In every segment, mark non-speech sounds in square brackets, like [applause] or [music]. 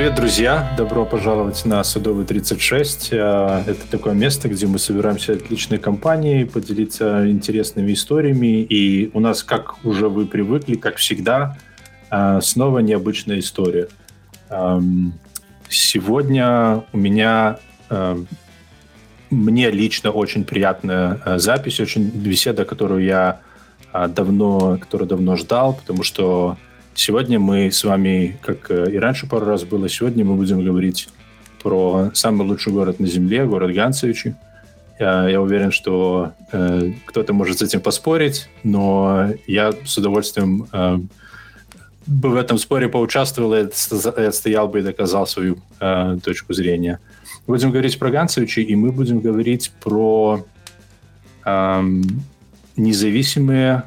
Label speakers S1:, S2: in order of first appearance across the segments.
S1: Привет, друзья! Добро пожаловать на Садовый 36. А, это такое место, где мы собираемся отличной компанией, поделиться интересными историями. И у нас, как уже вы привыкли, как всегда, а, снова необычная история. Сегодня у меня мне лично очень приятная запись, очень беседа, которую я давно, которую давно ждал, потому что Сегодня мы с вами, как э, и раньше пару раз было, сегодня мы будем говорить про самый лучший город на Земле, город Ганцевичи. Я, я уверен, что э, кто-то может с этим поспорить, но я с удовольствием э, бы в этом споре поучаствовал и отстоял бы и доказал свою э, точку зрения. Будем говорить про Ганцевичи, и мы будем говорить про э, независимые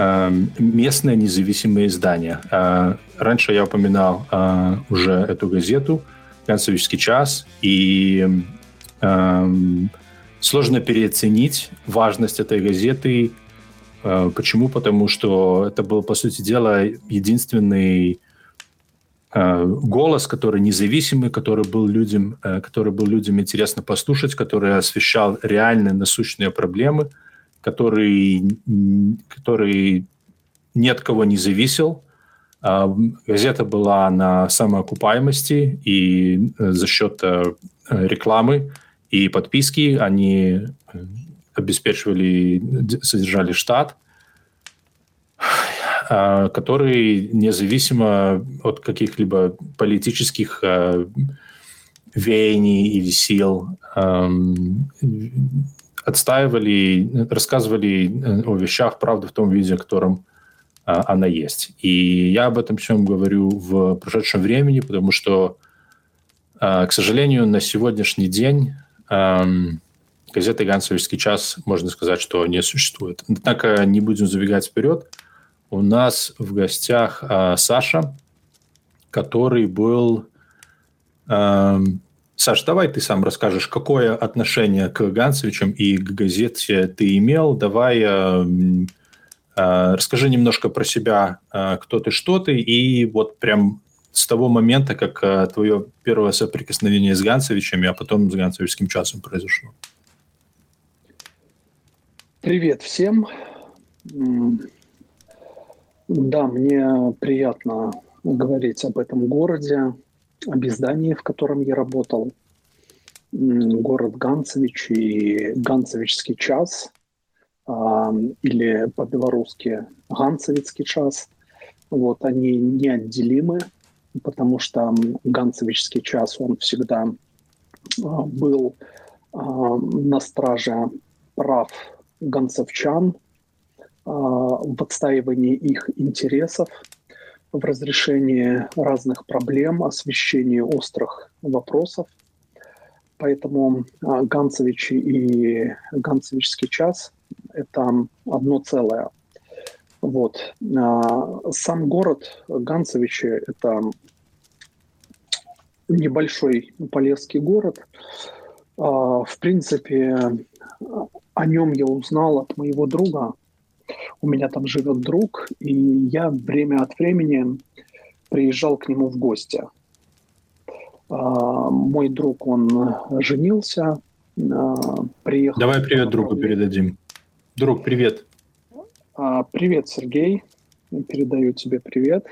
S1: Эм, местные независимые издания. Э, раньше я упоминал э, уже эту газету «Ганцевичский час», и эм, сложно переоценить важность этой газеты. Э, почему? Потому что это был, по сути дела, единственный голос, который независимый, который был людям, который был людям интересно послушать, который освещал реальные насущные проблемы – который, который ни от кого не зависел. А, газета была на самоокупаемости, и э, за счет э, рекламы и подписки они э, обеспечивали, содержали штат, а, который независимо от каких-либо политических веяний или сил отстаивали, рассказывали э, о вещах, правда, в том виде, в котором а, она есть. И я об этом всем говорю в прошедшем времени, потому что, а, к сожалению, на сегодняшний день газеты «Ганцевичский час» можно сказать, что не существует. Однако не будем забегать вперед. У нас в гостях а, Саша, который был Саш, давай ты сам расскажешь, какое отношение к Ганцевичам и к газете ты имел. Давай э, э, расскажи немножко про себя, э, кто ты, что ты, и вот прям с того момента, как э, твое первое соприкосновение с Ганцевичами, а потом с Ганцевичским часом произошло.
S2: Привет всем. Да, мне приятно говорить об этом городе, об издании, в котором я работал. Город Ганцевич и Ганцевичский час, или по-белорусски Ганцевицкий час. Вот, они неотделимы, потому что Ганцевичский час, он всегда а, был а, на страже прав ганцевчан а, в отстаивании их интересов – в разрешении разных проблем, освещении острых вопросов. Поэтому а, Ганцевичи и Ганцевичский час – это одно целое. Вот. А, сам город Ганцевичи – это небольшой полесский город. А, в принципе, о нем я узнал от моего друга, у меня там живет друг, и я время от времени приезжал к нему в гости. А, мой друг, он женился, а, приехал...
S1: Давай привет другу передадим. Друг, привет.
S2: А, привет, Сергей. Передаю тебе привет.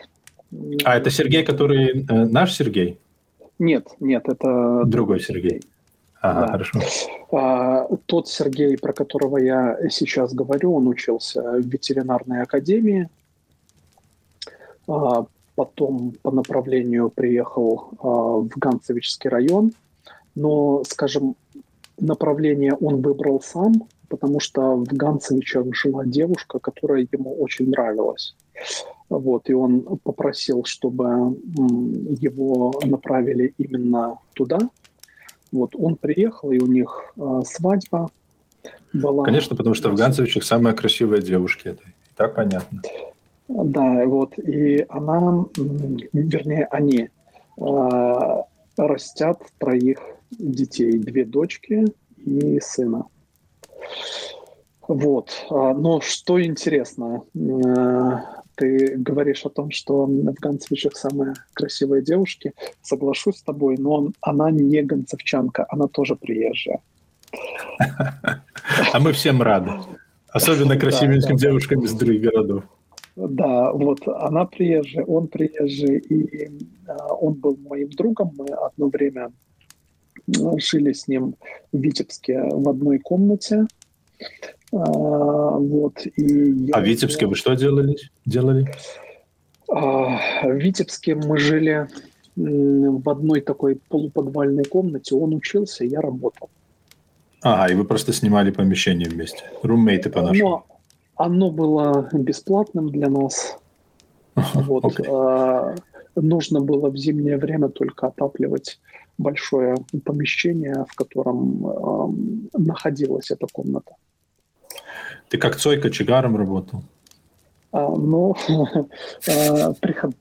S1: А это Сергей, который э, наш Сергей?
S2: Нет, нет, это
S1: другой Сергей. Ага, да. хорошо.
S2: А, тот Сергей, про которого я сейчас говорю, он учился в ветеринарной академии. А, потом по направлению приехал а, в Ганцевичский район. Но, скажем, направление он выбрал сам, потому что в Ганцевичах жила девушка, которая ему очень нравилась. Вот, и он попросил, чтобы его направили именно туда, вот он приехал, и у них э, свадьба была.
S1: Конечно, потому что в Ганцевичах самая красивая девушка. Это и так понятно.
S2: Да, вот, и она, вернее, они э, растят троих детей, две дочки и сына. Вот, но что интересно, ты говоришь о том, что в Ганцевичах самые красивые девушки. Соглашусь с тобой, но она не ганцевчанка, она тоже приезжая.
S1: А мы всем рады. Особенно красивеньким девушкам из других городов.
S2: Да, вот она приезжая, он приезжий, и а, он был моим другом. Мы одно время жили с ним в Витебске в одной комнате.
S1: А, вот, и а в Витебске вы что делали? делали?
S2: А, в Витебске мы жили в одной такой полуподвальной комнате. Он учился, я работал.
S1: Ага, и вы просто снимали помещение вместе. Руммейты по-нашему.
S2: Оно было бесплатным для нас. Вот. Okay. А, нужно было в зимнее время только отапливать большое помещение, в котором а, находилась эта комната.
S1: Ты как Цой кочегаром работал?
S2: А, ну, [laughs] а,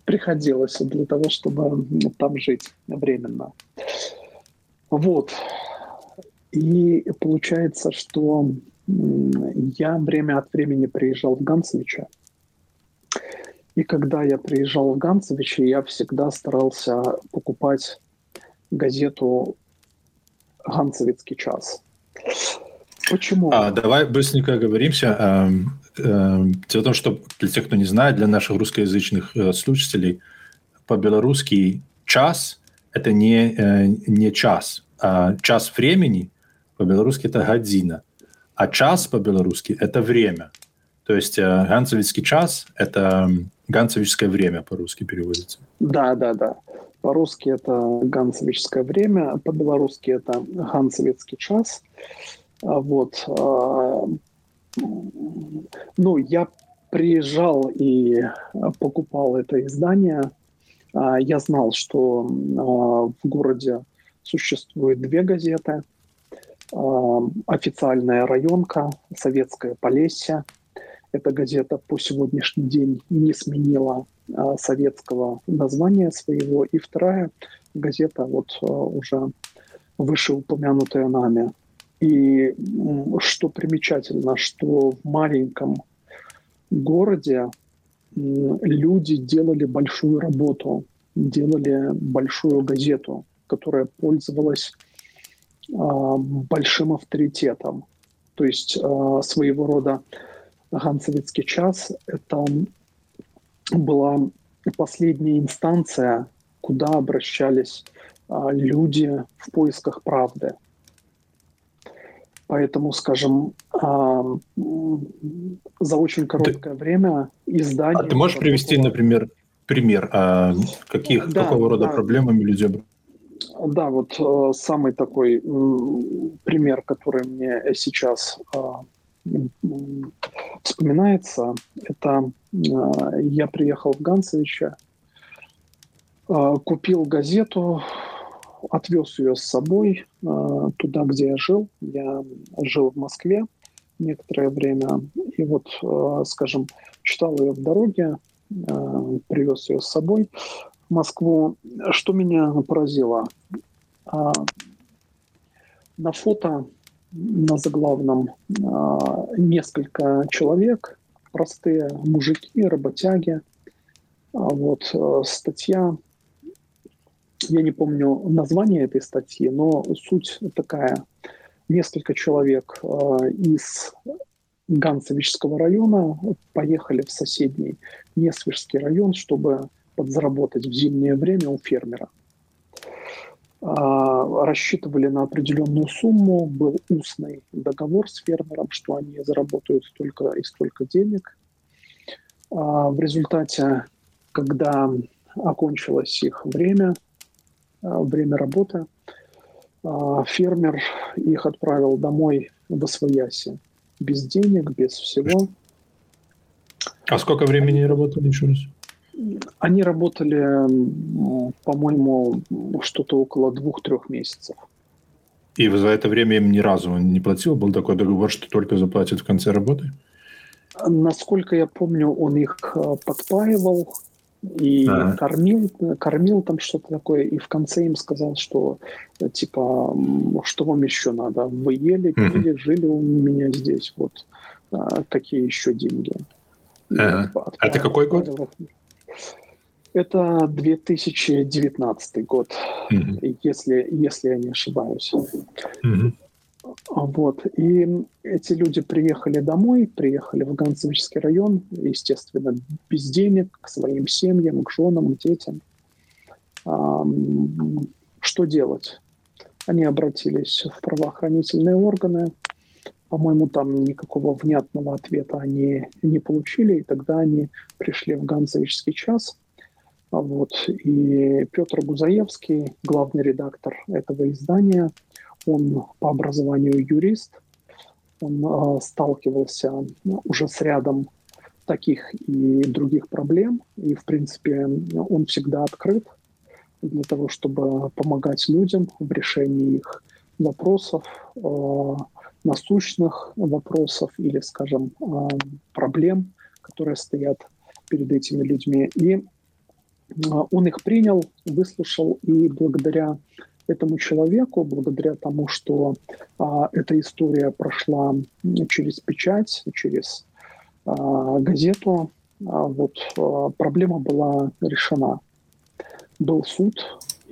S2: приходилось для того, чтобы там жить временно. Вот. И получается, что я время от времени приезжал в Ганцевича. И когда я приезжал в Ганцевичи, я всегда старался покупать газету «Ганцевицкий час». Почему?
S1: А, давай быстренько оговоримся. Эм, эм, дело в том, что для тех, кто не знает, для наших русскоязычных э, слушателей, по-белорусски час – это не, э, не час. А час времени по-белорусски – это година. А час по-белорусски – это время. То есть э, ганцевицкий час – это ганцевическое время по-русски переводится.
S2: Да, да, да. По-русски это ганцевическое время, по-белорусски это ганцевицкий час. А вот. А, ну, я приезжал и покупал это издание. А, я знал, что в городе существует две газеты – официальная районка, советская Полесье. Эта газета по сегодняшний день не сменила а, советского названия своего. И вторая газета, вот а, уже вышеупомянутая нами. И что примечательно, что в маленьком городе люди делали большую работу, делали большую газету, которая пользовалась а, большим авторитетом. То есть а, своего рода Ганцевицкий час – это была последняя инстанция, куда обращались а, люди в поисках правды. Поэтому, скажем, за очень короткое ты, время издание... А
S1: ты можешь привести, например, пример, каких, да, какого рода да. проблемами люди
S2: да, вот э, самый такой пример, который мне сейчас э, вспоминается, это э, я приехал в Ганцевича, купил газету, отвез ее с собой туда, где я жил. Я жил в Москве некоторое время, и вот, скажем, читал ее в дороге, привез ее с собой. Москву. Что меня поразило? А, на фото на заглавном а, несколько человек, простые мужики, работяги. А вот э, статья, я не помню название этой статьи, но суть такая. Несколько человек из Ганцевичского района поехали в соседний Несвежский район, чтобы подзаработать в зимнее время у фермера. А, рассчитывали на определенную сумму, был устный договор с фермером, что они заработают столько и столько денег. А, в результате, когда окончилось их время, время работы, фермер их отправил домой в Освояси без денег, без всего.
S1: А сколько времени работали еще раз?
S2: Они работали, по-моему, что-то около двух-трех месяцев.
S1: И за это время им ни разу не платил? Был такой договор, что только заплатит в конце работы?
S2: Насколько я помню, он их э, подпаивал и а. кормил, кормил там что-то такое, и в конце им сказал, что типа, что вам еще надо? Вы ели, пили, жили у меня здесь, вот такие еще деньги.
S1: Ага. А это какой год?
S2: Это 2019 год, угу. если, если я не ошибаюсь. Вот. И эти люди приехали домой, приехали в Ганцевичский район, естественно, без денег, к своим семьям, к женам, к детям. Что делать? Они обратились в правоохранительные органы. По-моему, там никакого внятного ответа они не получили, и тогда они пришли в Ганцевичский час. Вот. И Петр Гузаевский, главный редактор этого издания, он по образованию юрист, он э, сталкивался ну, уже с рядом таких и других проблем, и, в принципе, он всегда открыт для того, чтобы помогать людям в решении их вопросов, э, насущных вопросов или, скажем, э, проблем, которые стоят перед этими людьми. И он их принял, выслушал, и благодаря этому человеку, благодаря тому, что а, эта история прошла через печать, через а, газету, а, вот а, проблема была решена. Был суд,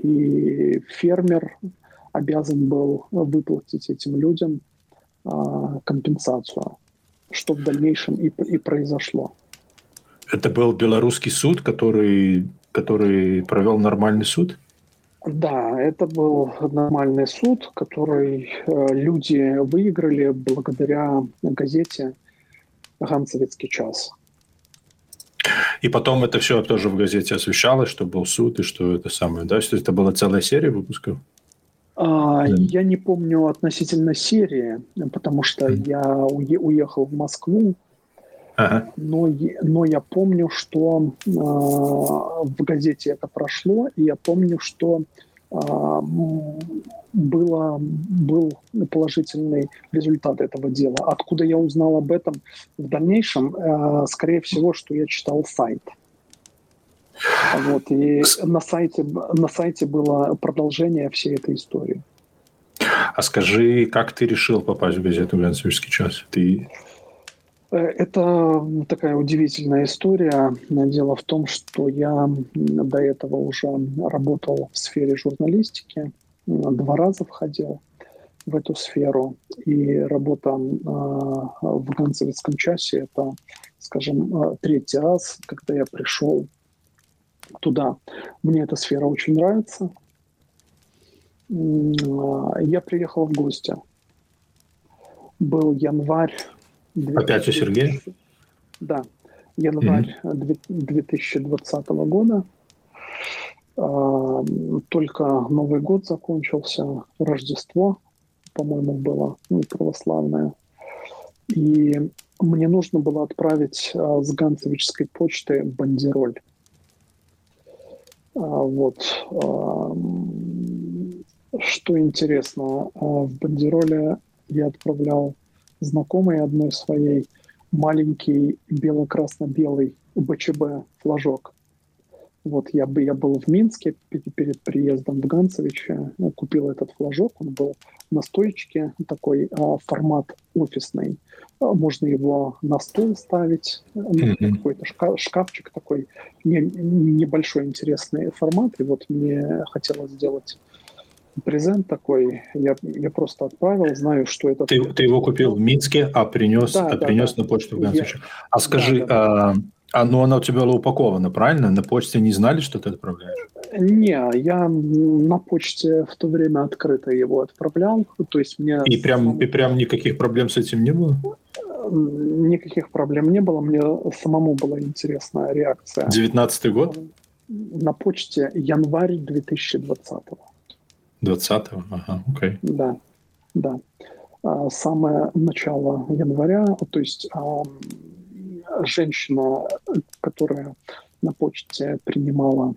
S2: и фермер обязан был выплатить этим людям а, компенсацию, что в дальнейшем и, и произошло.
S1: Это был белорусский суд, который, который провел нормальный суд?
S2: Да, это был нормальный суд, который э, люди выиграли благодаря газете «Ганцевицкий час».
S1: И потом это все тоже в газете освещалось, что был суд и что это самое, да? Что это была целая серия выпусков?
S2: А, да. Я не помню относительно серии, потому что mm. я уехал в Москву Ага. Но, но я помню, что э, в газете это прошло, и я помню, что э, было, был положительный результат этого дела. Откуда я узнал об этом в дальнейшем? Э, скорее всего, что я читал сайт. Вот, и на сайте, на сайте было продолжение всей этой истории.
S1: А скажи, как ты решил попасть в газету «Глянцевский час»? Ты
S2: это такая удивительная история. Дело в том, что я до этого уже работал в сфере журналистики, два раза входил в эту сферу. И работа в Ганцевицком часе – это, скажем, э, третий раз, когда я пришел туда. Мне эта сфера очень нравится. Я приехал в гости. Был январь
S1: Опять у Сергея?
S2: Да, январь mm-hmm. 2020 года. А, только Новый год закончился, Рождество, по-моему, было ну, православное. И мне нужно было отправить а, с Ганцевической почты бандероль. А, вот. Что интересно, в бандероле я отправлял знакомой одной своей маленький бело-красно-белый БЧБ флажок. Вот я, бы, я был в Минске перед приездом в Ганцевиче, купил этот флажок, он был на стоечке, такой а, формат офисный. А, можно его на стол ставить, mm-hmm. какой-то шкаф, шкафчик такой, не, небольшой интересный формат. И вот мне хотелось сделать презент такой, я, я просто отправил, знаю, что это...
S1: Ты, ты его купил в Минске, а принес, да, а да, принес да. на почту в Гансовиче. А скажи, да, да. А, а ну оно у тебя было упаковано, правильно? На почте не знали, что ты отправляешь?
S2: Не, я на почте в то время открыто его отправлял, то есть мне...
S1: И прям, и прям никаких проблем с этим не было?
S2: Никаких проблем не было, мне самому была интересная реакция.
S1: 19 год?
S2: На почте январь 2020 -го.
S1: 20-го? Ага, окей.
S2: Да, да. А, самое начало января, то есть а, женщина, которая на почте принимала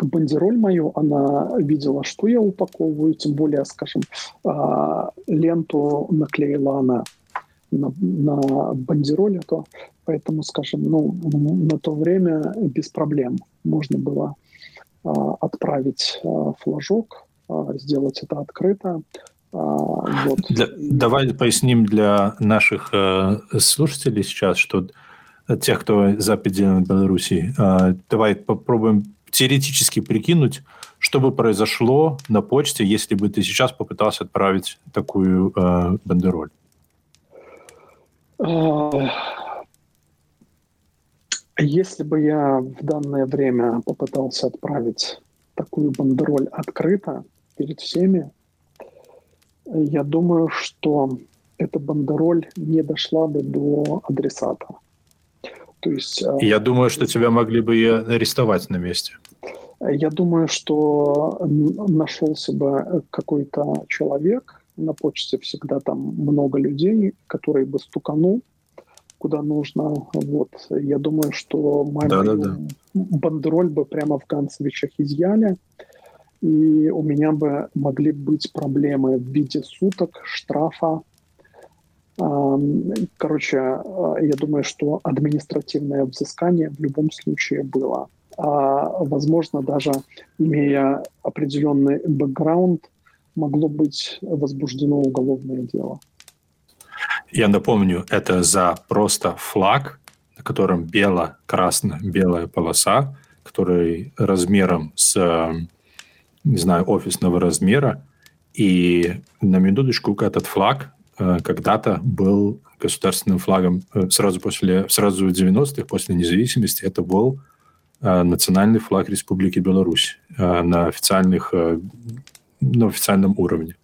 S2: бандероль мою, она видела, что я упаковываю, тем более, скажем, а, ленту наклеила она на, на бандероль, то поэтому, скажем, ну, на то время без проблем можно было отправить флажок сделать это открыто. А,
S1: вот. Для, давай поясним для наших э, слушателей сейчас, что тех, кто за пределами Беларуси. А, давай попробуем теоретически прикинуть, что бы произошло на почте, если бы ты сейчас попытался отправить такую э, бандероль.
S2: Если бы я в данное время попытался отправить такую бандероль открыто перед всеми, я думаю, что эта бандероль не дошла бы до адресата.
S1: То есть, э, я думаю, что тебя могли бы и арестовать на месте.
S2: Я думаю, что нашелся бы какой-то человек, на почте всегда там много людей, который бы стуканул куда нужно. Вот. Я думаю, что мою да, да, да. бандероль бы прямо в Ганцевичах изъяли, и у меня бы могли быть проблемы в виде суток, штрафа. Короче, я думаю, что административное взыскание в любом случае было. А, возможно, даже имея определенный бэкграунд, могло быть возбуждено уголовное дело.
S1: Я напомню, это за просто флаг, на котором бело-красно-белая полоса, который размером с, не знаю, офисного размера. И на минуточку этот флаг э, когда-то был государственным флагом э, сразу после, сразу в 90-х, после независимости, это был э, национальный флаг Республики Беларусь на, официальных, на официальном уровне.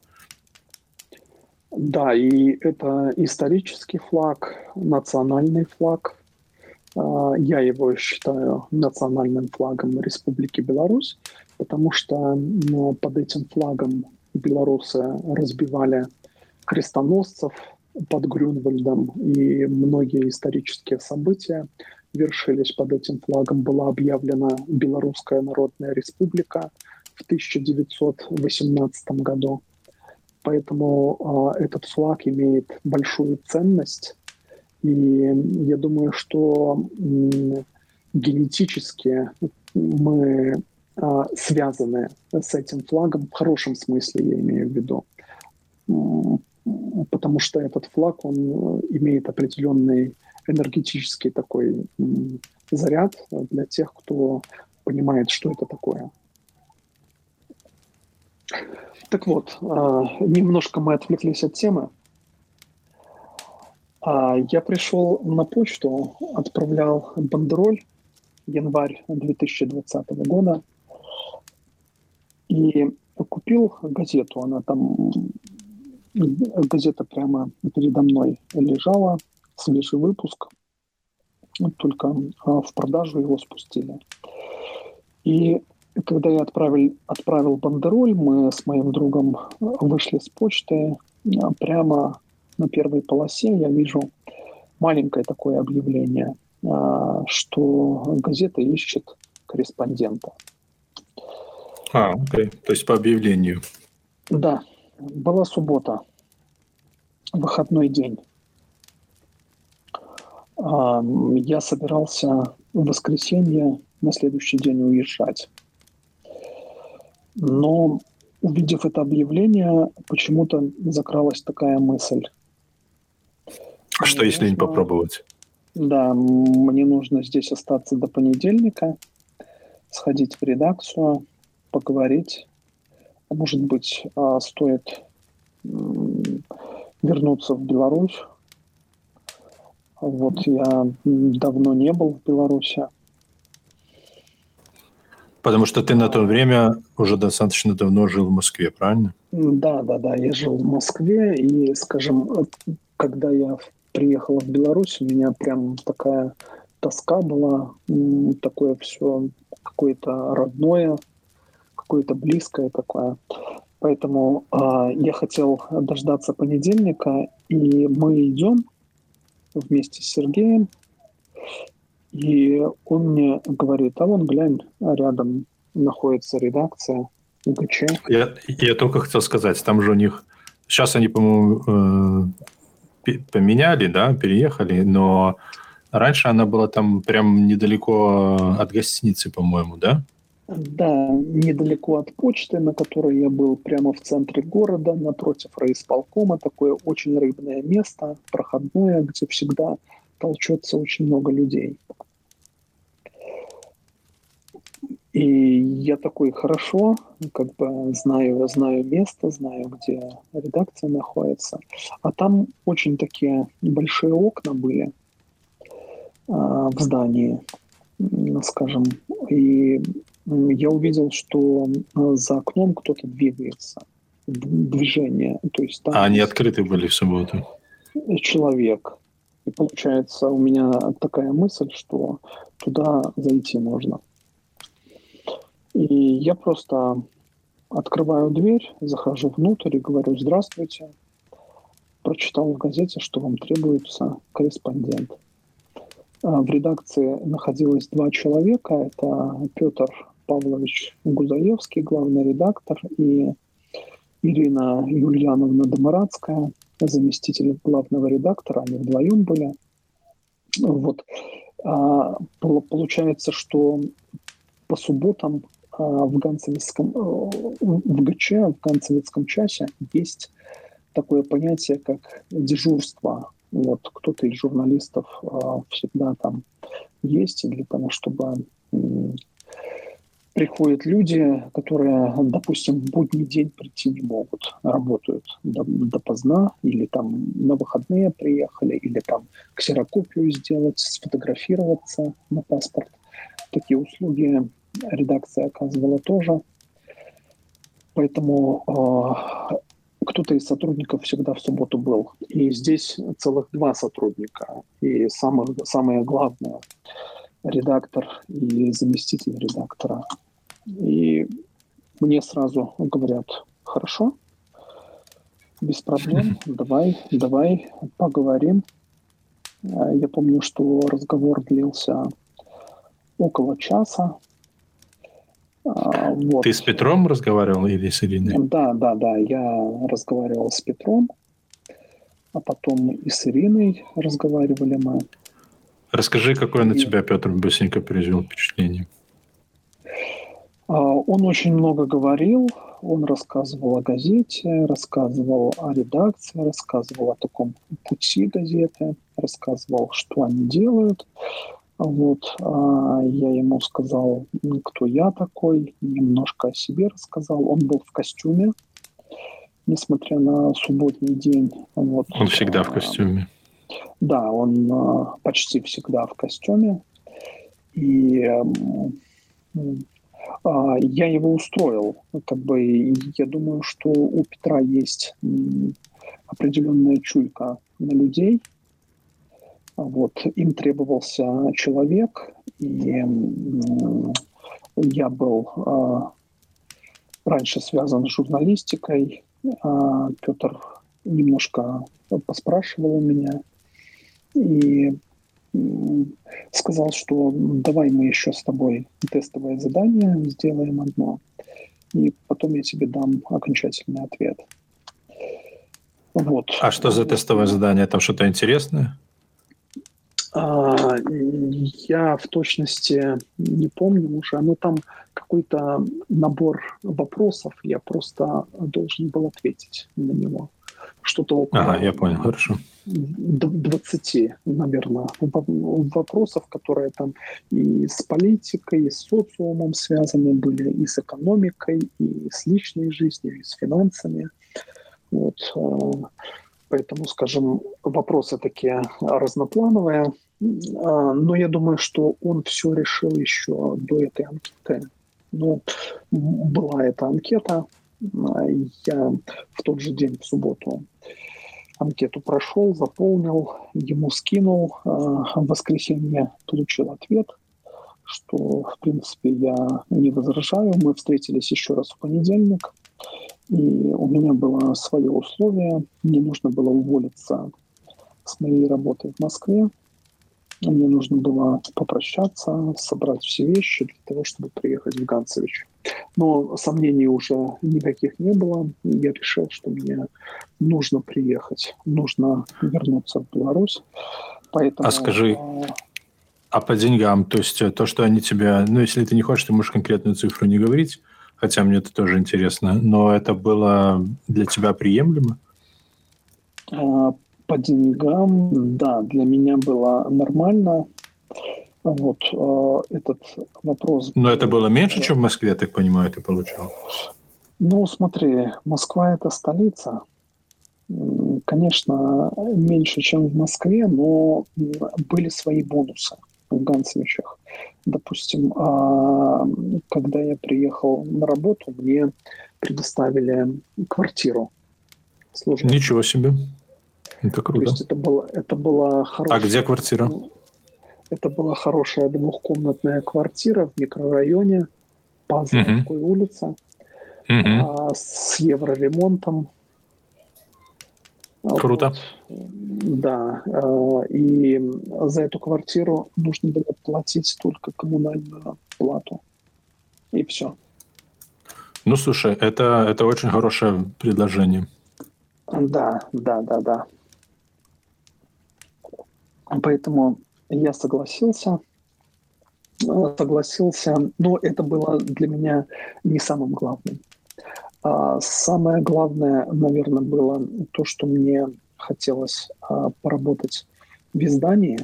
S2: Да, и это исторический флаг, национальный флаг. А, я его считаю национальным флагом Республики Беларусь, потому что ну, под этим флагом белорусы разбивали крестоносцев под Грюнвальдом, и многие исторические события вершились под этим флагом. Была объявлена Белорусская Народная Республика в 1918 году. Поэтому э, этот флаг имеет большую ценность. И я думаю, что э, генетически мы связаны с этим флагом, в хорошем смысле я имею в виду. Потому что этот флаг, он имеет определенный энергетический такой заряд для тех, кто понимает, что это такое. Так вот, а, немножко мы отвлеклись от темы. А, я пришел на почту, отправлял бандероль январь 2020 года и купил газету. Она там, газета прямо передо мной лежала, свежий выпуск, только а, в продажу его спустили. И когда я отправил, отправил бандероль, мы с моим другом вышли с почты. А прямо на первой полосе я вижу маленькое такое объявление, а, что газета ищет корреспондента.
S1: А, окей. То есть по объявлению.
S2: Да. Была суббота, выходной день. А, я собирался в воскресенье на следующий день уезжать. Но увидев это объявление, почему-то закралась такая мысль.
S1: А что, если не попробовать?
S2: Да, мне нужно здесь остаться до понедельника, сходить в редакцию, поговорить. Может быть, а, стоит вернуться в Беларусь. Вот я давно не был в Беларуси.
S1: Потому что ты на то время уже достаточно давно жил в Москве, правильно?
S2: Да, да, да. Я жил в Москве, и, скажем, когда я приехал в Беларусь, у меня прям такая тоска была, такое все какое-то родное, какое-то близкое такое. Поэтому э, я хотел дождаться понедельника, и мы идем вместе с Сергеем и он мне говорит, а вон глянь, рядом находится редакция УГЧ.
S1: Я, я только хотел сказать, там же у них... Сейчас они, по-моему, э, поменяли, да, переехали, но раньше она была там прям недалеко от гостиницы, по-моему, да?
S2: Да, недалеко от почты, на которой я был, прямо в центре города, напротив райисполкома, такое очень рыбное место, проходное, где всегда толчется очень много людей. И я такой, хорошо, как бы знаю, знаю место, знаю, где редакция находится. А там очень такие большие окна были а, в здании, скажем. И я увидел, что а, за окном кто-то двигается. Движение. То есть
S1: там а они открыты были в субботу?
S2: Человек. И получается у меня такая мысль, что туда зайти можно. И я просто открываю дверь, захожу внутрь и говорю «Здравствуйте». Прочитал в газете, что вам требуется корреспондент. А, в редакции находилось два человека. Это Петр Павлович Гузаевский, главный редактор, и Ирина Юльяновна Домарадская, заместитель главного редактора. Они вдвоем были. Вот. А, получается, что по субботам а, в Ганцевицком, э, в ГЧ, в Ганцевицком часе есть такое понятие, как дежурство. Вот кто-то из журналистов а, всегда там есть для того, чтобы приходят люди, которые, допустим, в будний день прийти не могут, работают допоздна, или там на выходные приехали, или там ксерокопию сделать, сфотографироваться на паспорт. Такие услуги редакция оказывала тоже. Поэтому э, кто-то из сотрудников всегда в субботу был. И здесь целых два сотрудника. И самое, самое главное – редактор и заместитель редактора. И мне сразу говорят, хорошо, без проблем, [laughs] давай, давай поговорим. Я помню, что разговор длился около часа,
S1: а, вот. Ты с Петром разговаривал или с Ириной?
S2: Да, да, да. Я разговаривал с Петром, а потом и с Ириной разговаривали мы.
S1: Расскажи, какое и... на тебя Петр быстренько произвел впечатление.
S2: А, он очень много говорил, он рассказывал о газете, рассказывал о редакции, рассказывал о таком пути газеты, рассказывал, что они делают. Вот, а, я ему сказал, кто я такой, немножко о себе рассказал. Он был в костюме, несмотря на субботний день. Вот.
S1: Он всегда в а, костюме.
S2: Да, он почти всегда в костюме. И я его устроил. Как бы я думаю, что у Петра есть определенная чуйка на людей, вот, им требовался человек, и я был а, раньше связан с журналистикой. А, Петр немножко поспрашивал у меня и сказал, что давай мы еще с тобой тестовое задание сделаем одно, и потом я тебе дам окончательный ответ.
S1: Вот. А что за тестовое задание? Там что-то интересное?
S2: А, я в точности не помню уже, но там какой-то набор вопросов, я просто должен был ответить на него. Что-то около...
S1: Ага, я понял, хорошо.
S2: 20, наверное, вопросов, которые там и с политикой, и с социумом связаны были, и с экономикой, и с личной жизнью, и с финансами. Вот. А, Поэтому, скажем, вопросы такие разноплановые. А, но я думаю, что он все решил еще до этой анкеты. Ну, была эта анкета. Я в тот же день, в субботу, анкету прошел, заполнил, ему скинул. А, в воскресенье получил ответ, что, в принципе, я не возражаю. Мы встретились еще раз в понедельник. И у меня было свое условие. Мне нужно было уволиться с моей работы в Москве. Мне нужно было попрощаться, собрать все вещи для того, чтобы приехать в Ганцевич. Но сомнений уже никаких не было. Я решил, что мне нужно приехать, нужно вернуться в Беларусь.
S1: Поэтому, а скажи, а по деньгам, то есть то, что они тебя, ну, если ты не хочешь, ты можешь конкретную цифру не говорить, хотя мне это тоже интересно, но это было для тебя приемлемо?
S2: По деньгам, да, для меня было нормально. Вот э, этот вопрос.
S1: Но это было меньше, чем в Москве, я так понимаю, ты получал?
S2: Ну, смотри, Москва это столица. Конечно, меньше, чем в Москве, но были свои бонусы в Ганцевичах. Допустим, а, когда я приехал на работу, мне предоставили квартиру.
S1: Службы. Ничего себе. Это круто. То есть
S2: это, было, это была
S1: хорошая... А где квартира?
S2: Это была хорошая двухкомнатная квартира в микрорайоне по Заводской угу. улице угу. а, с евроремонтом.
S1: Круто.
S2: Вот. Да. А, и за эту квартиру нужно было платить только коммунальную плату. И все.
S1: Ну, слушай, это, это очень хорошее предложение.
S2: Да, да, да, да. Поэтому я согласился. Согласился, но это было для меня не самым главным. А самое главное, наверное, было то, что мне хотелось а, поработать в издании.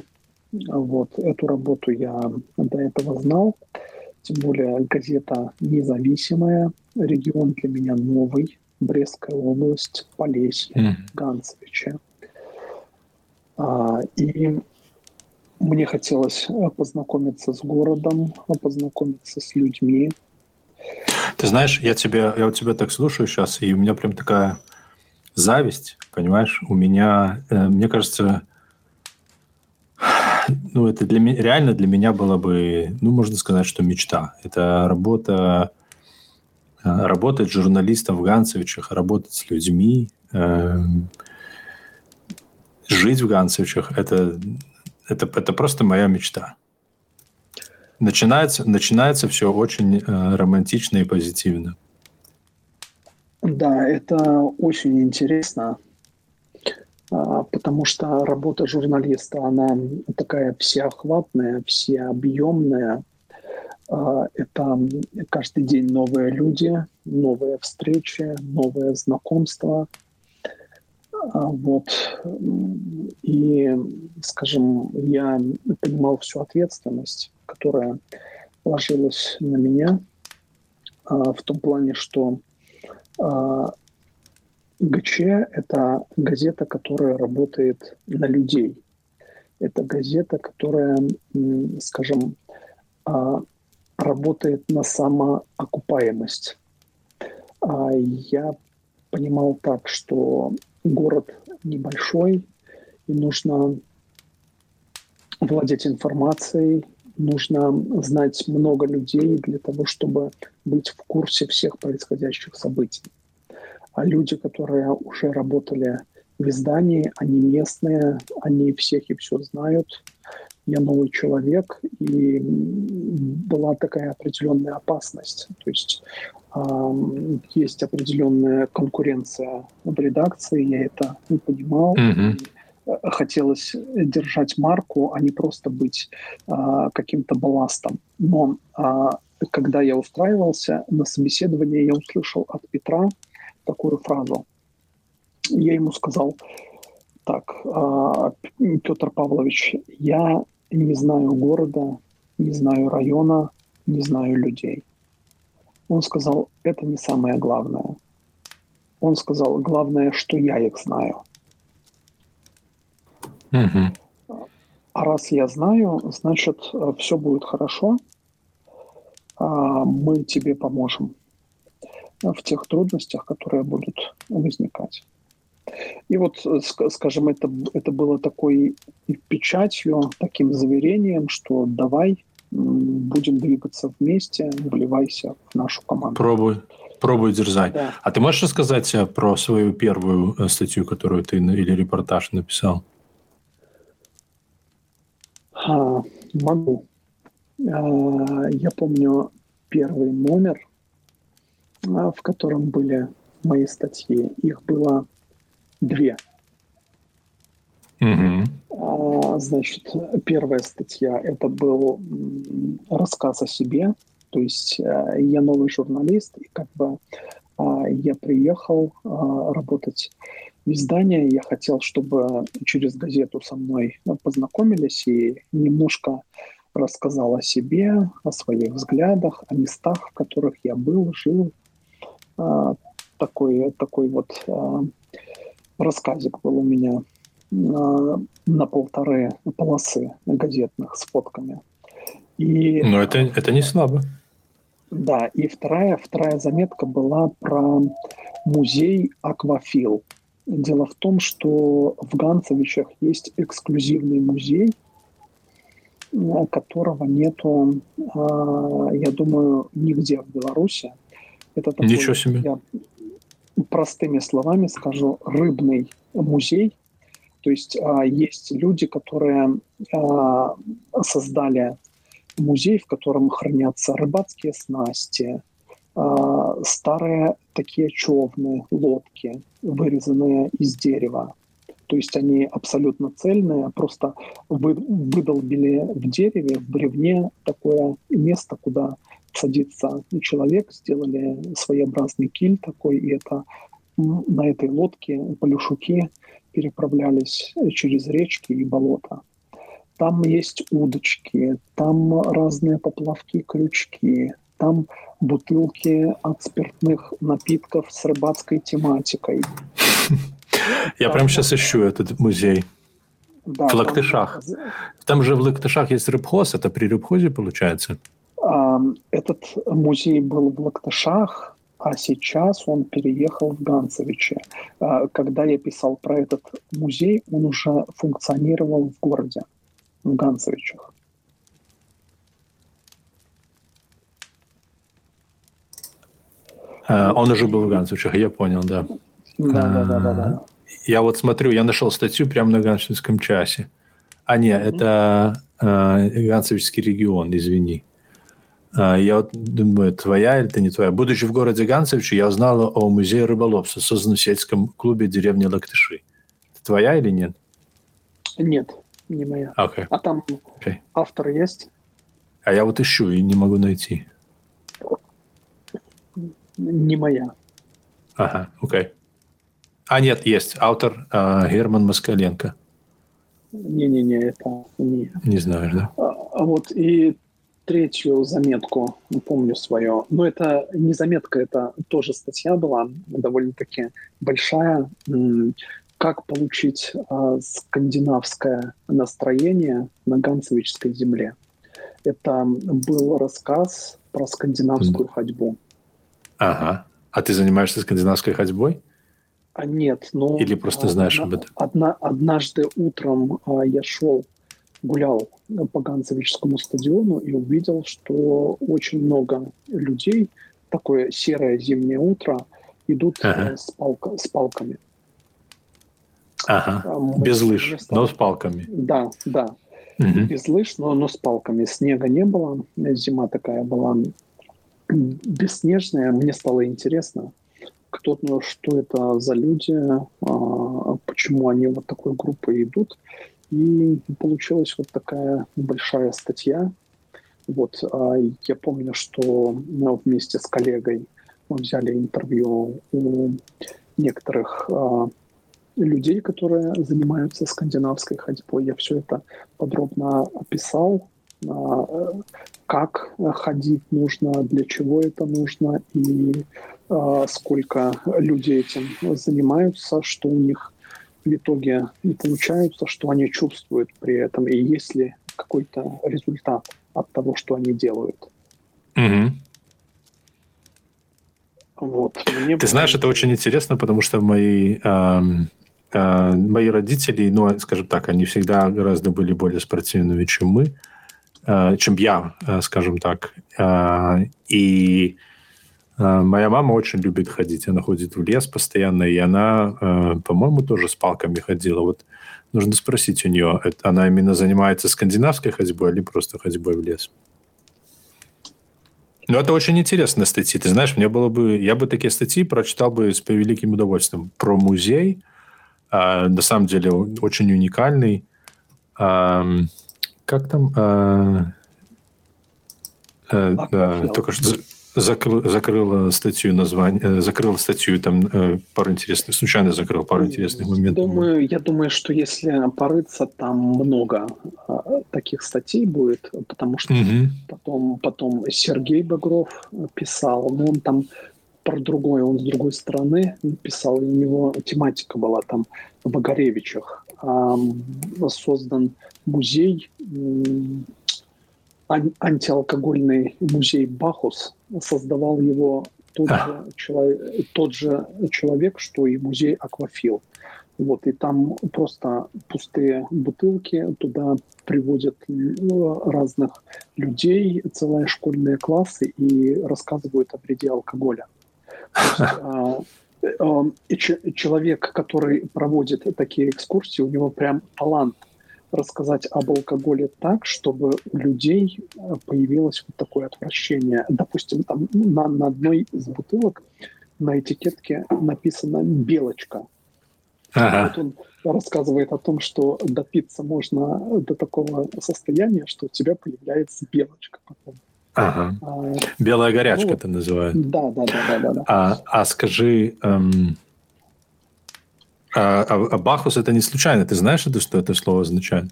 S2: Вот эту работу я до этого знал. Тем более газета независимая, регион для меня новый, Брестская область, Полесье, mm. Ганцевичи. А, и мне хотелось познакомиться с городом, познакомиться с людьми,
S1: ты знаешь, я тебя, я у тебя так слушаю сейчас, и у меня прям такая зависть, понимаешь? У меня, э, мне кажется, [sighs] ну, это для меня, реально для меня было бы, ну, можно сказать, что мечта. Это работа, э, работать журналистом в Ганцевичах, работать с людьми, э, жить в Ганцевичах, это, это, это просто моя мечта. Начинается, начинается все очень э, романтично и позитивно.
S2: Да, это очень интересно, а, потому что работа журналиста, она такая всеохватная, всеобъемная. А, это каждый день новые люди, новые встречи, новые знакомства. А, вот. И, скажем, я понимал всю ответственность которая ложилась на меня а, в том плане, что а, ГЧ – это газета, которая работает на людей. Это газета, которая, скажем, работает на самоокупаемость. Я понимал так, что город небольшой, и нужно владеть информацией, нужно знать много людей для того, чтобы быть в курсе всех происходящих событий. А люди, которые уже работали в издании, они местные, они всех и все знают. Я новый человек, и была такая определенная опасность. То есть есть определенная конкуренция в редакции, я это не понимал. Mm-hmm хотелось держать марку, а не просто быть а, каким-то балластом. Но а, когда я устраивался на собеседование, я услышал от Петра такую фразу. Я ему сказал, так, а, Петр Павлович, я не знаю города, не знаю района, не знаю людей. Он сказал, это не самое главное. Он сказал, главное, что я их знаю. Угу. А раз я знаю, значит, э, все будет хорошо. А, мы тебе поможем в тех трудностях, которые будут возникать. И вот, э, скажем, это, это было такой печатью, таким заверением, что давай будем двигаться вместе, вливайся в нашу команду.
S1: Пробуй, пробуй дерзай. Да. А ты можешь рассказать э, про свою первую статью, которую ты или репортаж написал?
S2: А, могу. А, я помню первый номер, а, в котором были мои статьи. Их было две. А, значит, первая статья это был рассказ о себе. То есть а, я новый журналист, и как бы а, я приехал а, работать издания. Я хотел, чтобы через газету со мной познакомились и немножко рассказал о себе, о своих взглядах, о местах, в которых я был, жил. Такой, такой вот рассказик был у меня на, на полторы полосы газетных с фотками.
S1: И, Но это, это не слабо.
S2: Да, и вторая, вторая заметка была про музей «Аквафил». Дело в том, что в Ганцевичах есть эксклюзивный музей, которого нету, а, я думаю, нигде в Беларуси.
S1: Это такой, Ничего себе. Я
S2: простыми словами скажу, рыбный музей. То есть а, есть люди, которые а, создали музей, в котором хранятся рыбацкие снасти, а, старые такие човны, лодки, вырезанные из дерева. То есть они абсолютно цельные, просто вы, выдолбили в дереве, в бревне такое место, куда садится человек, сделали своеобразный киль такой, и это на этой лодке полюшуки переправлялись через речки и болота. Там есть удочки, там разные поплавки, крючки, там бутылки от спиртных напитков с рыбацкой тематикой.
S1: Я прямо сейчас ищу этот музей. Да, в Лактышах. Там, там же в Лактышах есть рыбхоз, это при рыбхозе получается?
S2: Этот музей был в Лактышах, а сейчас он переехал в Ганцевичи. А, когда я писал про этот музей, он уже функционировал в городе в Ганцевичах.
S1: А, он уже был в Ганцевичах, я понял, да. Да, да, да, да, да. Я вот смотрю, я нашел статью прямо на Ганцевичском часе. А, нет, mm-hmm. это э, Ганцевичский регион, извини. Э, я вот думаю, твоя или это не твоя. Будучи в городе Ганцевиче, я узнал о музее рыболовства, созданном в сельском клубе деревни Лактыши. Это твоя или нет?
S2: Нет не моя.
S1: Okay.
S2: А там okay. автор есть?
S1: А я вот ищу и не могу найти.
S2: Не моя.
S1: Ага, окей. Okay. А, нет, есть. Автор э, Герман Москаленко.
S2: Не-не-не, это не...
S1: Не знаешь, да?
S2: А, а вот и третью заметку, помню свою. Но это не заметка, это тоже статья была, довольно-таки большая как получить э, скандинавское настроение на Ганцевичской земле. Это был рассказ про скандинавскую mm. ходьбу.
S1: Ага. А ты занимаешься скандинавской ходьбой?
S2: А нет, но...
S1: Или просто знаешь
S2: одна,
S1: об этом?
S2: Одна, однажды утром а, я шел, гулял по Ганцевичскому стадиону и увидел, что очень много людей, такое серое зимнее утро, идут ага. с, палка, с палками.
S1: Ага. Мы Без лыж, но с палками.
S2: Да, да. Угу. Без лыж, но, но с палками. Снега не было. Зима такая была бесснежная. Мне стало интересно, кто, ну, что это за люди, а, почему они вот такой группой идут. И получилась вот такая большая статья. Вот, а, я помню, что ну, вместе с коллегой мы взяли интервью у некоторых а, людей, которые занимаются скандинавской ходьбой. Я все это подробно описал, а, как ходить нужно, для чего это нужно и сколько людей этим занимаются, что у них в итоге не получается, что они чувствуют при этом, и есть ли какой-то результат от того, что они делают.
S1: Угу. Вот. Мне Ты знаешь, это очень интересно, потому что мои эм, Э, мои родители, ну, скажем так, они всегда гораздо были более спортивными, чем мы, э, чем я, э, скажем так. И моя мама очень любит ходить. Она ходит в лес постоянно, и она, по-моему, тоже с палками ходила. Вот нужно спросить у нее, она именно занимается скандинавской ходьбой или просто ходьбой в лес? Ну, это очень интересная статья. Ты знаешь, мне было бы... Я бы такие статьи прочитал бы с великим удовольствием. Про музей – а, на самом деле очень уникальный. А, как там? Только что закрыл, закрыла статью название, э, закрыл статью там э, пару интересных, случайно закрыл пару интересных моментов.
S2: Думаю, я думаю, что если порыться, там много а, таких статей будет, потому что угу. потом, потом Сергей Багров писал, но он там про другое, он с другой стороны писал, у него тематика была там в Огаревичах создан музей антиалкогольный музей Бахус создавал его тот, а. же, человек, тот же человек, что и музей Аквафил. Вот, и там просто пустые бутылки, туда приводят ну, разных людей, целые школьные классы и рассказывают о вреде алкоголя. Есть, а, а, человек, который проводит такие экскурсии, у него прям талант рассказать об алкоголе так, чтобы у людей э, появилось вот такое отвращение. Допустим, там на, на одной из бутылок на этикетке написано «белочка». Ага. Вот он рассказывает о том, что допиться можно до такого состояния, что у тебя появляется белочка потом.
S1: Ага. А, Белая горячка ну, это называют.
S2: Да, да, да, да, да. да.
S1: А, а скажи, эм, а, а, а Бахус это не случайно. Ты знаешь, это, что это слово означает?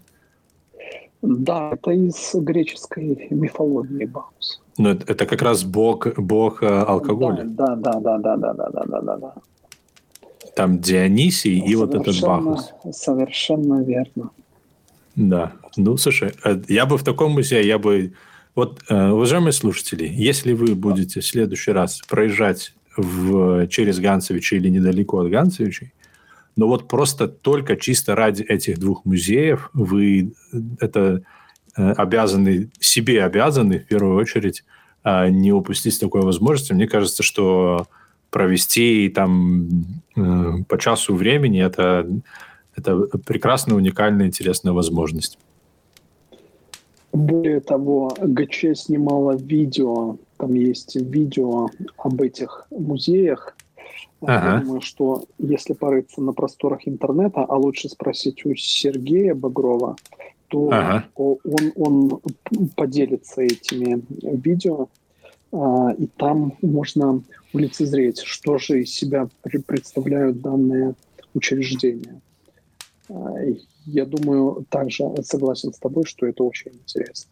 S2: Да, это из греческой мифологии Бахус.
S1: Но это, это как раз бог, бог э, алкоголя.
S2: Да, да, да, да, да, да, да, да, да, да.
S1: Там Дионисий и вот этот Бахус.
S2: Совершенно верно.
S1: Да. Ну, слушай, э, я бы в таком музее, я бы... Вот, э, уважаемые слушатели, если вы будете в следующий раз проезжать в, через Ганцевичи или недалеко от Ганцевичей, но вот просто только чисто ради этих двух музеев вы это э, обязаны, себе обязаны в первую очередь а, не упустить такой возможности. Мне кажется, что провести там э, по часу времени это, это прекрасная, уникальная, интересная возможность.
S2: Более того, ГЧ снимала видео, там есть видео об этих музеях, Ага. Я думаю, что если порыться на просторах интернета, а лучше спросить у Сергея Багрова, то ага. он, он поделится этими видео, а, и там можно лицезреть, что же из себя представляют данные учреждения. А, я думаю, также согласен с тобой, что это очень интересно.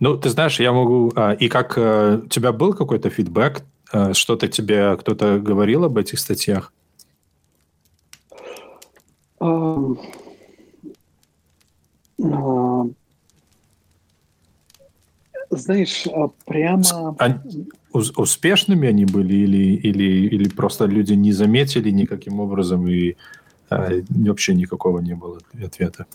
S1: Ну, ты знаешь, я могу... А, и как э, у тебя был какой-то фидбэк что-то тебе кто-то говорил об этих статьях?
S2: Знаешь, а, прямо...
S1: А, успешными они были или, или, или просто люди не заметили никаким образом и а, вообще никакого не было ответа?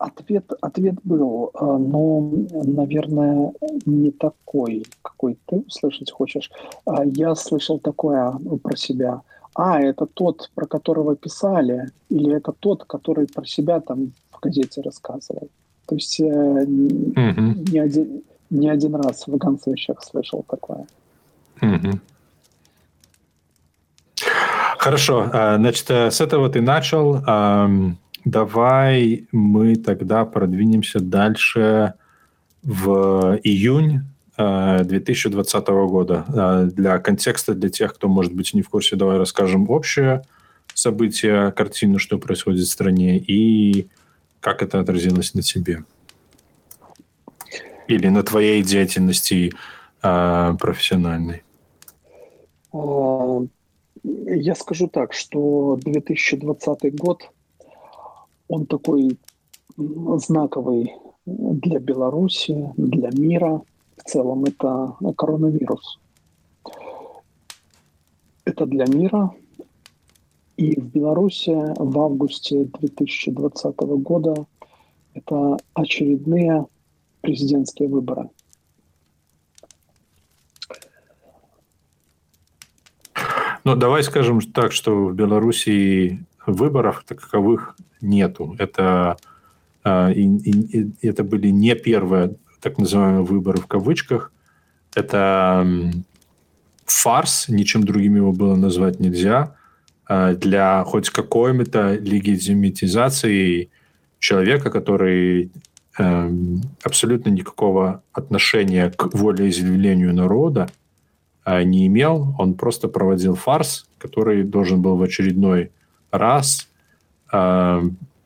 S2: Ответ, ответ был, а, но, наверное, не такой, какой ты услышать хочешь. А, я слышал такое про себя. А, это тот, про которого писали, или это тот, который про себя там в газете рассказывал. То есть mm-hmm. не, один, не один раз в Ганцевичах слышал такое.
S1: Mm-hmm. Хорошо, а, значит, э, с этого ты начал. Давай мы тогда продвинемся дальше в июнь 2020 э, года. Э, для контекста, для тех, кто, может быть, не в курсе, давай расскажем общее событие, картину, что происходит в стране, и как это отразилось на тебе. Или на твоей деятельности э, профессиональной.
S2: Я скажу так, что 2020 год он такой знаковый для Беларуси, для мира. В целом это коронавирус. Это для мира. И в Беларуси в августе 2020 года это очередные президентские выборы.
S1: Ну, давай скажем так, что в Беларуси выборов таковых нету. Это, э, и, и, это были не первые так называемые выборы в кавычках. Это фарс, ничем другим его было назвать нельзя, э, для хоть какой-то легитимизации человека, который э, абсолютно никакого отношения к волеизъявлению народа э, не имел. Он просто проводил фарс, который должен был в очередной раз э,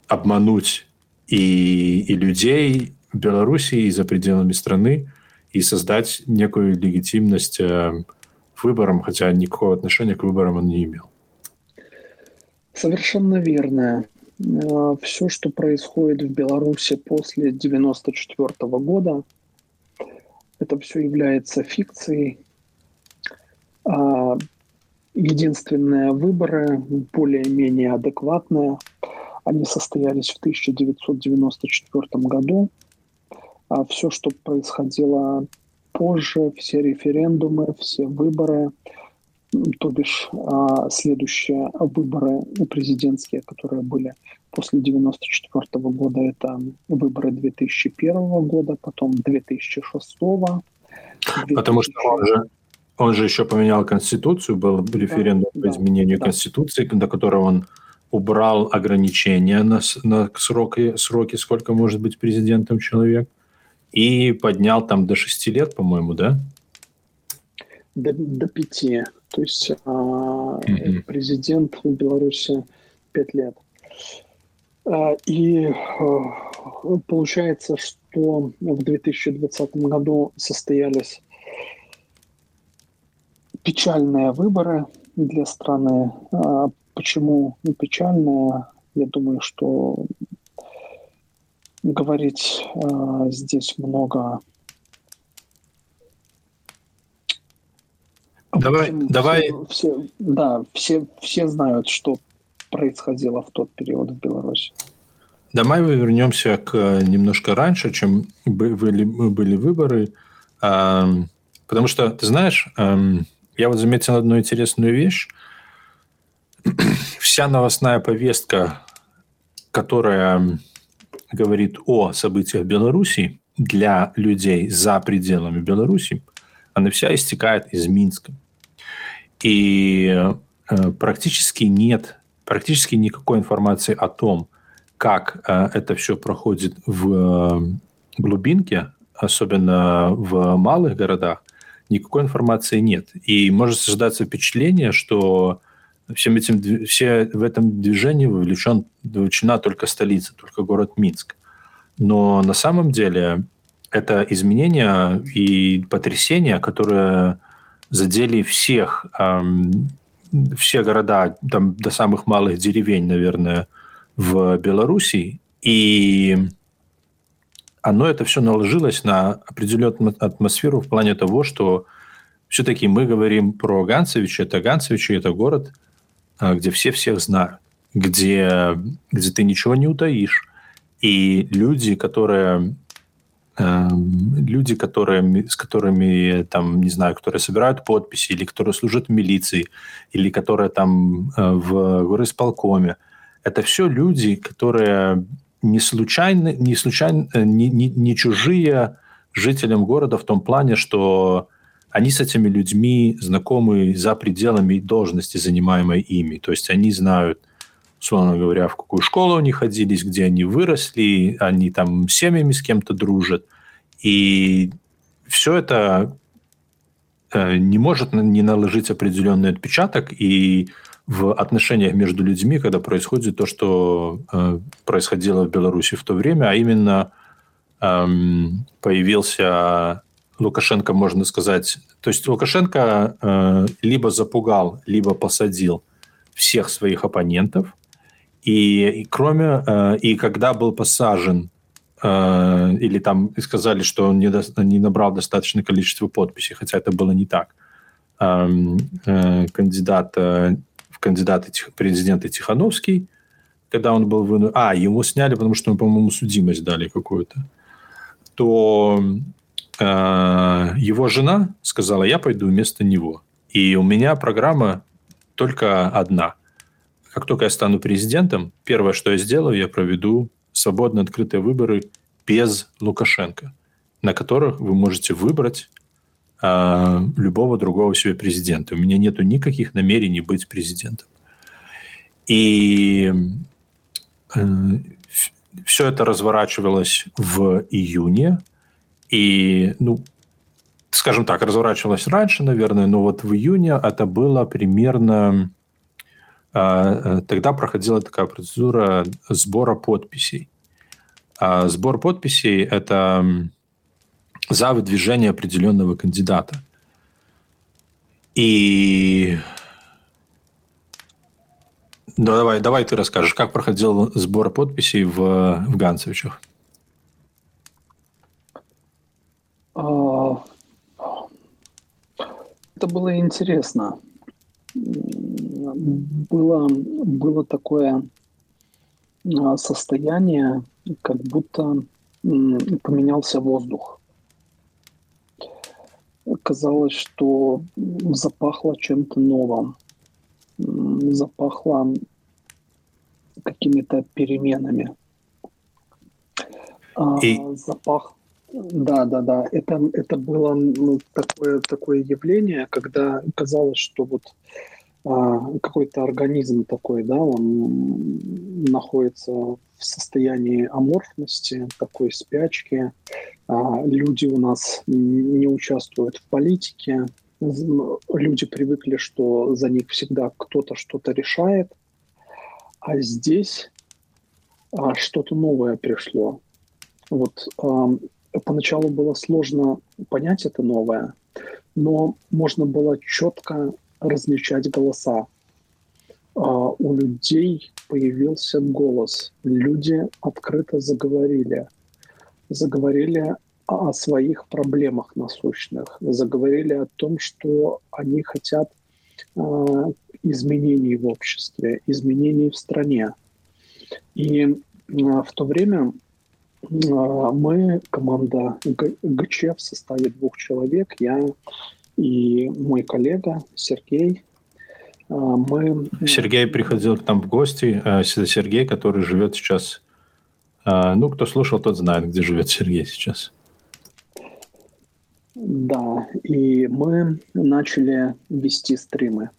S1: обмануть и, и людей в Беларуси, и за пределами страны, и создать некую легитимность э, выборам, хотя никакого отношения к выборам он не имел.
S2: Совершенно верно. Э, Все, что происходит в Беларуси после 1994 года, это все является фикцией. Единственные выборы, более-менее адекватные, они состоялись в 1994 году. А все, что происходило позже, все референдумы, все выборы, то бишь а, следующие выборы президентские, которые были после 94 года, это выборы 2001 года, потом 2006. 2006.
S1: Потому что он же, он же еще поменял Конституцию, был референдум да, по изменению да, Конституции, до которого он убрал ограничения на, на сроки, сроки, сколько может быть президентом человек, и поднял там до 6 лет, по-моему, да?
S2: До, до 5. То есть а, mm-hmm. президент в Беларуси 5 лет. А, и а, получается, что в 2020 году состоялись печальные выборы для страны. А, почему печальные? Я думаю, что говорить здесь много
S1: Давай, общем, давай.
S2: Все, все, да, все, все знают, что происходило в тот период в Беларуси.
S1: Давай мы вернемся к немножко раньше, чем были, были выборы. Потому что, ты знаешь, я вот заметил одну интересную вещь. Вся новостная повестка, которая говорит о событиях Беларуси для людей за пределами Беларуси, она вся истекает из Минска. И э, практически нет, практически никакой информации о том, как э, это все проходит в э, глубинке, особенно в малых городах, никакой информации нет. И может создаться впечатление, что всем этим, все в этом движении вовлечен, вовлечена только столица, только город Минск. Но на самом деле это изменения и потрясения, которые задели всех, эм, все города, там до самых малых деревень, наверное, в Беларуси, и оно это все наложилось на определенную атмосферу в плане того, что все-таки мы говорим про Ганцевича, это Ганцевичи, это город, э, где все всех знают, где, где ты ничего не утаишь, и люди, которые Эм, люди, которые, с которыми, там, не знаю, которые собирают подписи, или которые служат в милиции, или которые там э, в горосполкоме. Это все люди, которые не случайно, не, случайно, э, не, не, не чужие жителям города в том плане, что они с этими людьми знакомы за пределами должности, занимаемой ими. То есть они знают, условно говоря, в какую школу они ходились, где они выросли, они там семьями с кем-то дружат. И все это э, не может не наложить определенный отпечаток и в отношениях между людьми, когда происходит то, что э, происходило в Беларуси в то время, а именно эм, появился Лукашенко, можно сказать, то есть Лукашенко э, либо запугал, либо посадил всех своих оппонентов, и, и кроме э, и когда был посажен э, или там сказали, что он не, до, не набрал достаточное количество подписей, хотя это было не так. Э, э, кандидат э, в кандидаты президента Тихановский, когда он был вынужден... А, ему сняли, потому что, по-моему, судимость дали какую-то. То э, его жена сказала, я пойду вместо него. И у меня программа только одна. Как только я стану президентом, первое, что я сделаю, я проведу свободно открытые выборы без Лукашенко, на которых вы можете выбрать э, любого другого себе президента. У меня нету никаких намерений быть президентом. И э, все это разворачивалось в июне, и, ну, скажем так, разворачивалось раньше, наверное, но вот в июне это было примерно... Э, тогда проходила такая процедура сбора подписей. А сбор подписей – это за выдвижение определенного кандидата. И ну, давай, давай ты расскажешь, как проходил сбор подписей в, в Ганцевичах?
S2: А, это было интересно. Было, было такое а, состояние, как будто поменялся воздух. Казалось, что запахло чем-то новым запахло какими-то переменами. А, И... Запах, да, да, да. Это, это было ну, такое, такое явление, когда казалось, что вот а, какой-то организм такой, да, он находится в состоянии аморфности, такой спячки. А, люди у нас не участвуют в политике, люди привыкли, что за них всегда кто-то что-то решает, а здесь а, что-то новое пришло. Вот а, поначалу было сложно понять это новое, но можно было четко различать голоса. А, у людей появился голос, люди открыто заговорили, заговорили о своих проблемах насущных, заговорили о том, что они хотят э, изменений в обществе, изменений в стране. И э, в то время мы, команда ГЧ в составе двух человек, я и мой коллега Сергей,
S1: мы... Сергей приходил к нам в гости. Сергей, который живет сейчас... Ну, кто слушал, тот знает, где живет Сергей сейчас.
S2: Да, и мы начали вести стримы.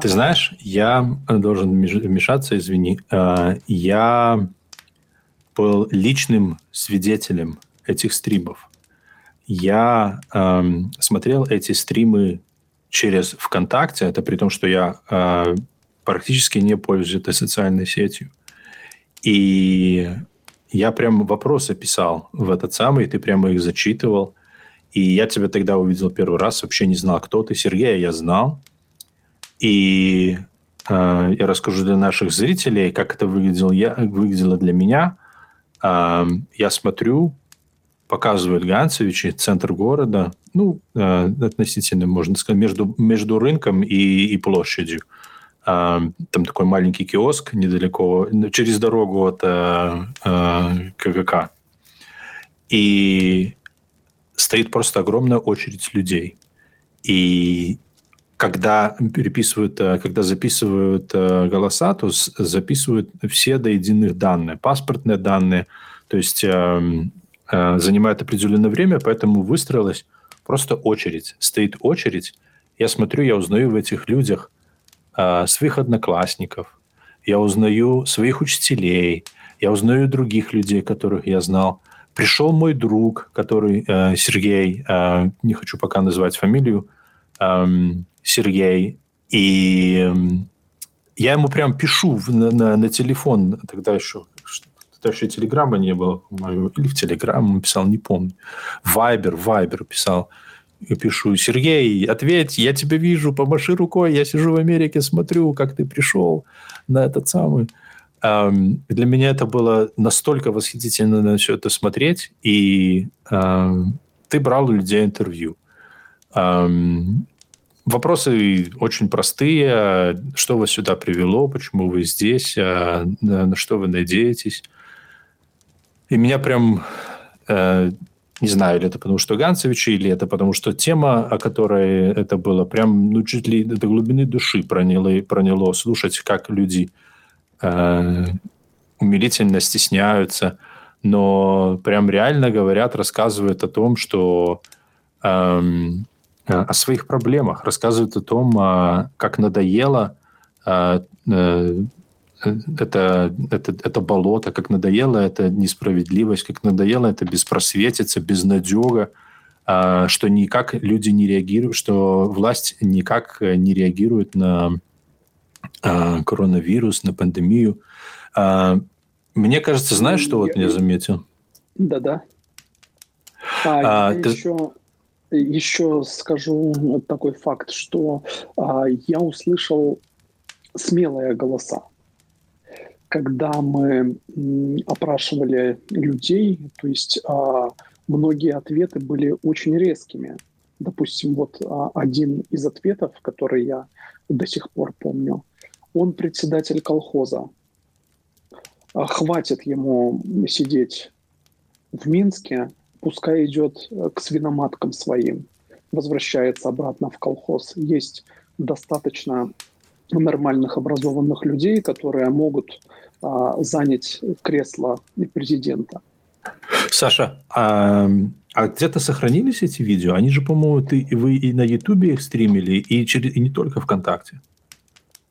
S1: Ты знаешь, я должен вмешаться, извини. А, я был личным свидетелем этих стримов. Я смотрел эти стримы через ВКонтакте, это при том, что я э, практически не пользуюсь этой социальной сетью. И я прям вопросы писал в этот самый, ты прямо их зачитывал. И я тебя тогда увидел первый раз, вообще не знал, кто ты. Сергея я знал. И э, я расскажу для наших зрителей, как это выглядело, я, выглядело для меня. Э, я смотрю, показывают Ганцевичи, центр города, ну, э, относительно, можно сказать, между, между рынком и, и площадью. А, там такой маленький киоск недалеко, через дорогу от а, а, КГК. И стоит просто огромная очередь людей. И когда переписывают, когда записывают голоса, то записывают все до единых данные, паспортные данные, то есть занимает определенное время, поэтому выстроилась просто очередь. Стоит очередь, я смотрю, я узнаю в этих людях – э, своих одноклассников, я узнаю своих учителей, я узнаю других людей, которых я знал. Пришел мой друг, который э, Сергей, э, не хочу пока называть фамилию, э, Сергей, и э, я ему прям пишу на, на, на телефон, тогда еще тогда еще телеграмма не было, или в телеграм писал, не помню. Вайбер, Вайбер писал и пишу, Сергей, ответь, я тебя вижу, помаши рукой, я сижу в Америке, смотрю, как ты пришел на этот самый. Эм, для меня это было настолько восхитительно на все это смотреть, и эм, ты брал у людей интервью. Эм, вопросы очень простые. Что вас сюда привело? Почему вы здесь? Э, на что вы надеетесь? И меня прям э, не знаю, или это потому что Ганцевичи, или это потому что тема, о которой это было, прям ну, чуть ли до глубины души проняло, проняло слушать, как люди э, умилительно стесняются, но прям реально говорят, рассказывают о том, что э, о своих проблемах, рассказывают о том, э, как надоело э, э, это, это, это болото, как надоело это несправедливость, как надоело это беспросветица, безнадега, а, что никак люди не реагируют, что власть никак не реагирует на а, коронавирус, на пандемию. А, мне кажется, знаешь, что вот я заметил?
S2: Да-да. А, а, ты... еще, еще скажу такой факт, что а, я услышал смелые голоса. Когда мы опрашивали людей, то есть а, многие ответы были очень резкими. Допустим, вот а, один из ответов, который я до сих пор помню, он председатель колхоза. А, хватит ему сидеть в Минске, пускай идет к свиноматкам своим, возвращается обратно в колхоз. Есть достаточно нормальных образованных людей, которые могут занять кресло президента.
S1: Саша, а, а где-то сохранились эти видео? Они же, по-моему, ты, вы и на Ютубе их стримили, и, через, и не только ВКонтакте.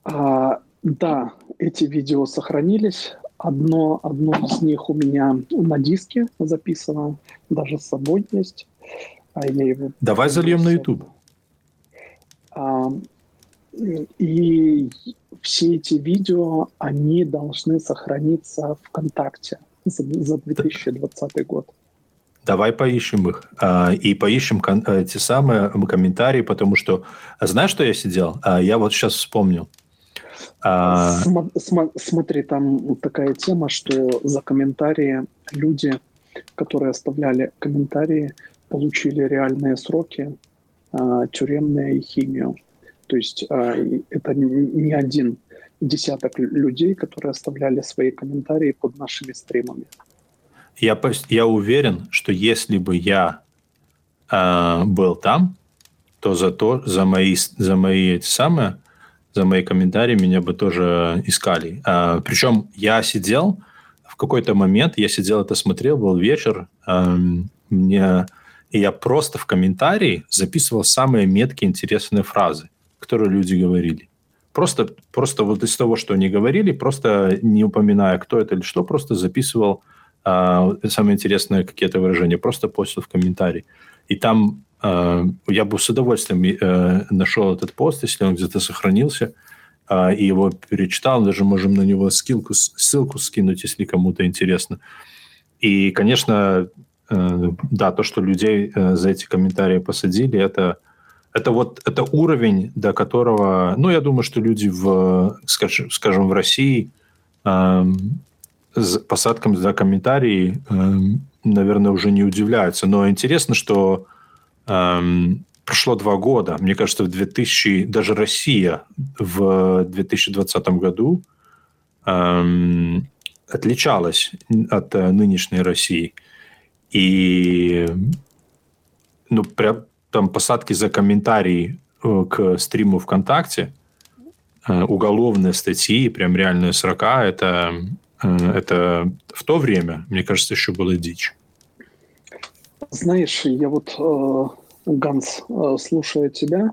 S2: А, да, эти видео сохранились. Одно, одно из них у меня на диске записано, даже с собой есть.
S1: А я его Давай зальем на YouTube.
S2: А, и все эти видео, они должны сохраниться ВКонтакте за, за 2020 год.
S1: Давай поищем их. А, и поищем эти самые комментарии, потому что... Знаешь, что я сидел? А, я вот сейчас вспомнил.
S2: См, см, смотри, там такая тема, что за комментарии люди, которые оставляли комментарии, получили реальные сроки, тюремные и химию. То есть а, это не один десяток людей, которые оставляли свои комментарии под нашими стримами.
S1: Я, я уверен, что если бы я э, был там, то за то, за мои, за мои эти самые, за мои комментарии меня бы тоже искали. А, причем я сидел в какой-то момент, я сидел это смотрел, был вечер, э, мне, и я просто в комментарии записывал самые меткие интересные фразы которые люди говорили. Просто, просто вот из того, что они говорили, просто не упоминая, кто это или что, просто записывал э, самые интересные какие-то выражения, просто постил в комментарии. И там э, я бы с удовольствием э, нашел этот пост, если он где-то сохранился, э, и его перечитал, даже можем на него ссылку, ссылку скинуть, если кому-то интересно. И, конечно, э, да, то, что людей э, за эти комментарии посадили, это это вот это уровень, до которого, ну, я думаю, что люди в, скажем, скажем в России э, с посадкам за комментарии, э, наверное, уже не удивляются. Но интересно, что э, прошло два года. Мне кажется, в 2000, даже Россия в 2020 году э, отличалась от э, нынешней России. И ну, прям там посадки за комментарии э, к стриму ВКонтакте, э, уголовные статьи, прям реальные срока, это, э, это в то время, мне кажется, еще было дичь.
S2: Знаешь, я вот, Ганс, слушая тебя,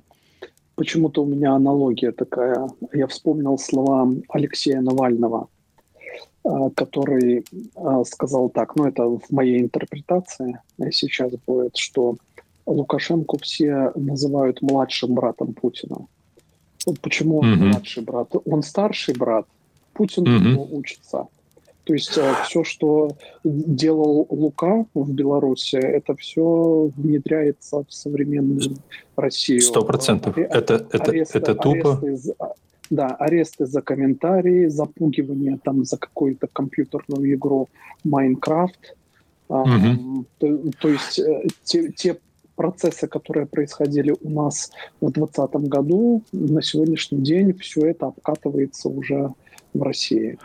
S2: почему-то у меня аналогия такая. Я вспомнил слова Алексея Навального, который сказал так, ну это в моей интерпретации сейчас будет, что Лукашенко все называют младшим братом Путина. Вот почему он mm-hmm. младший брат? Он старший брат. Путин mm-hmm. ему учится. То есть э, все, что делал Лука в Беларуси, это все внедряется в современную Россию.
S1: Сто процентов. Это, это, аресты, это тупо. Аресты за,
S2: да, аресты за комментарии, запугивание там за какую-то компьютерную игру Майнкрафт. Угу. То, то есть э, те, те процессы, которые происходили у нас в 2020 году, на сегодняшний день все это обкатывается уже в России.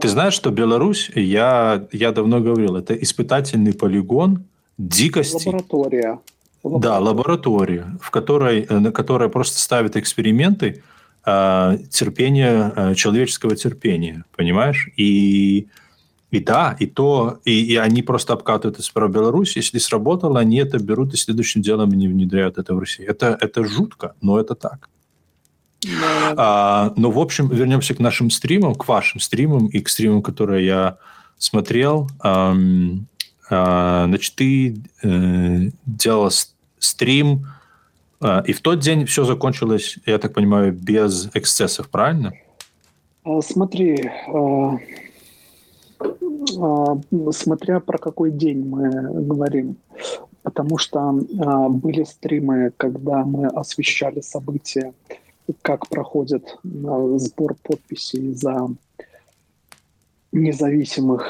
S1: Ты знаешь, что Беларусь, я, я давно говорил, это испытательный полигон дикости.
S2: Лаборатория.
S1: лаборатория. Да, лаборатория, в которой, э, которая просто ставит эксперименты э, терпения, э, человеческого терпения, понимаешь? И и да, и то, и, и они просто обкатывают это про Беларусь. Если сработало, они это берут и следующим делом не внедряют это в Россию. Это, это жутко, но это так. Да. А, но, в общем, вернемся к нашим стримам, к вашим стримам и к стримам, которые я смотрел. А, а, значит, ты э, делал стрим, а, и в тот день все закончилось, я так понимаю, без эксцессов, правильно?
S2: А, смотри, смотря про какой день мы говорим. Потому что а, были стримы, когда мы освещали события, как проходит а, сбор подписей за независимых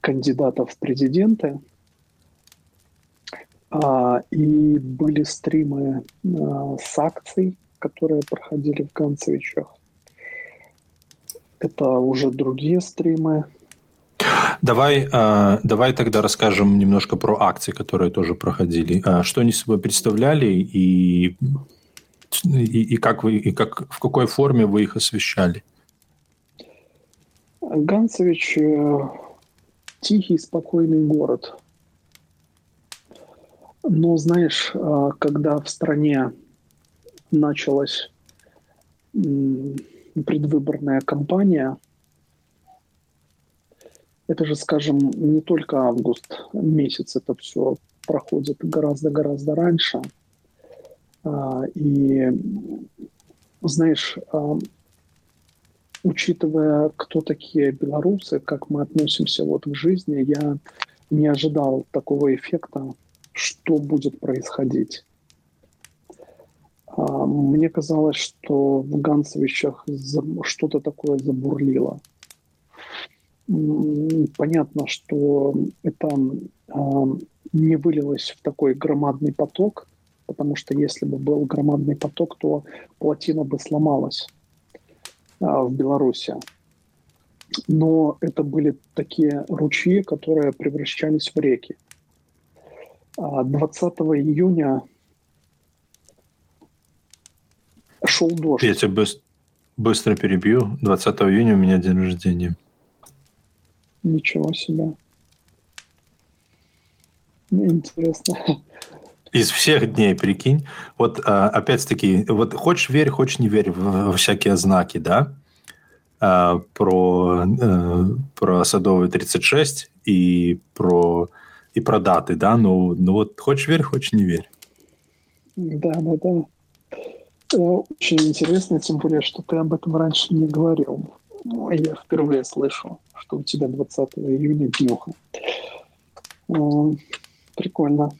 S2: кандидатов в президенты. А, и были стримы а, с акций, которые проходили в Ганцевичах. Это уже другие стримы.
S1: Давай, э, давай тогда расскажем немножко про акции, которые тоже проходили. Э, что они собой представляли и, и, и как вы и как в какой форме вы их освещали?
S2: Ганцевич э, тихий, спокойный город. Но знаешь, когда в стране началась предвыборная кампания, это же, скажем, не только август месяц, это все проходит гораздо-гораздо раньше. А, и, знаешь, а, учитывая, кто такие белорусы, как мы относимся вот к жизни, я не ожидал такого эффекта, что будет происходить. А, мне казалось, что в Ганцевичах что-то такое забурлило – понятно, что это а, не вылилось в такой громадный поток, потому что если бы был громадный поток, то плотина бы сломалась а, в Беларуси. Но это были такие ручьи, которые превращались в реки. 20 а, июня шел дождь.
S1: Я тебя быстро перебью. 20 июня у меня день рождения.
S2: Ничего себе. Интересно.
S1: Из всех дней, прикинь. Вот а, опять-таки, вот хочешь верь, хочешь не верь в, в всякие знаки, да? А, про, а, про Садовый 36 и про, и про даты, да? Ну, ну вот хочешь верь, хочешь не верь.
S2: Да, да, да. Очень интересно, тем более, что ты об этом раньше не говорил. Ну, я впервые слышу, что у тебя 20 июня днюха. Прикольно.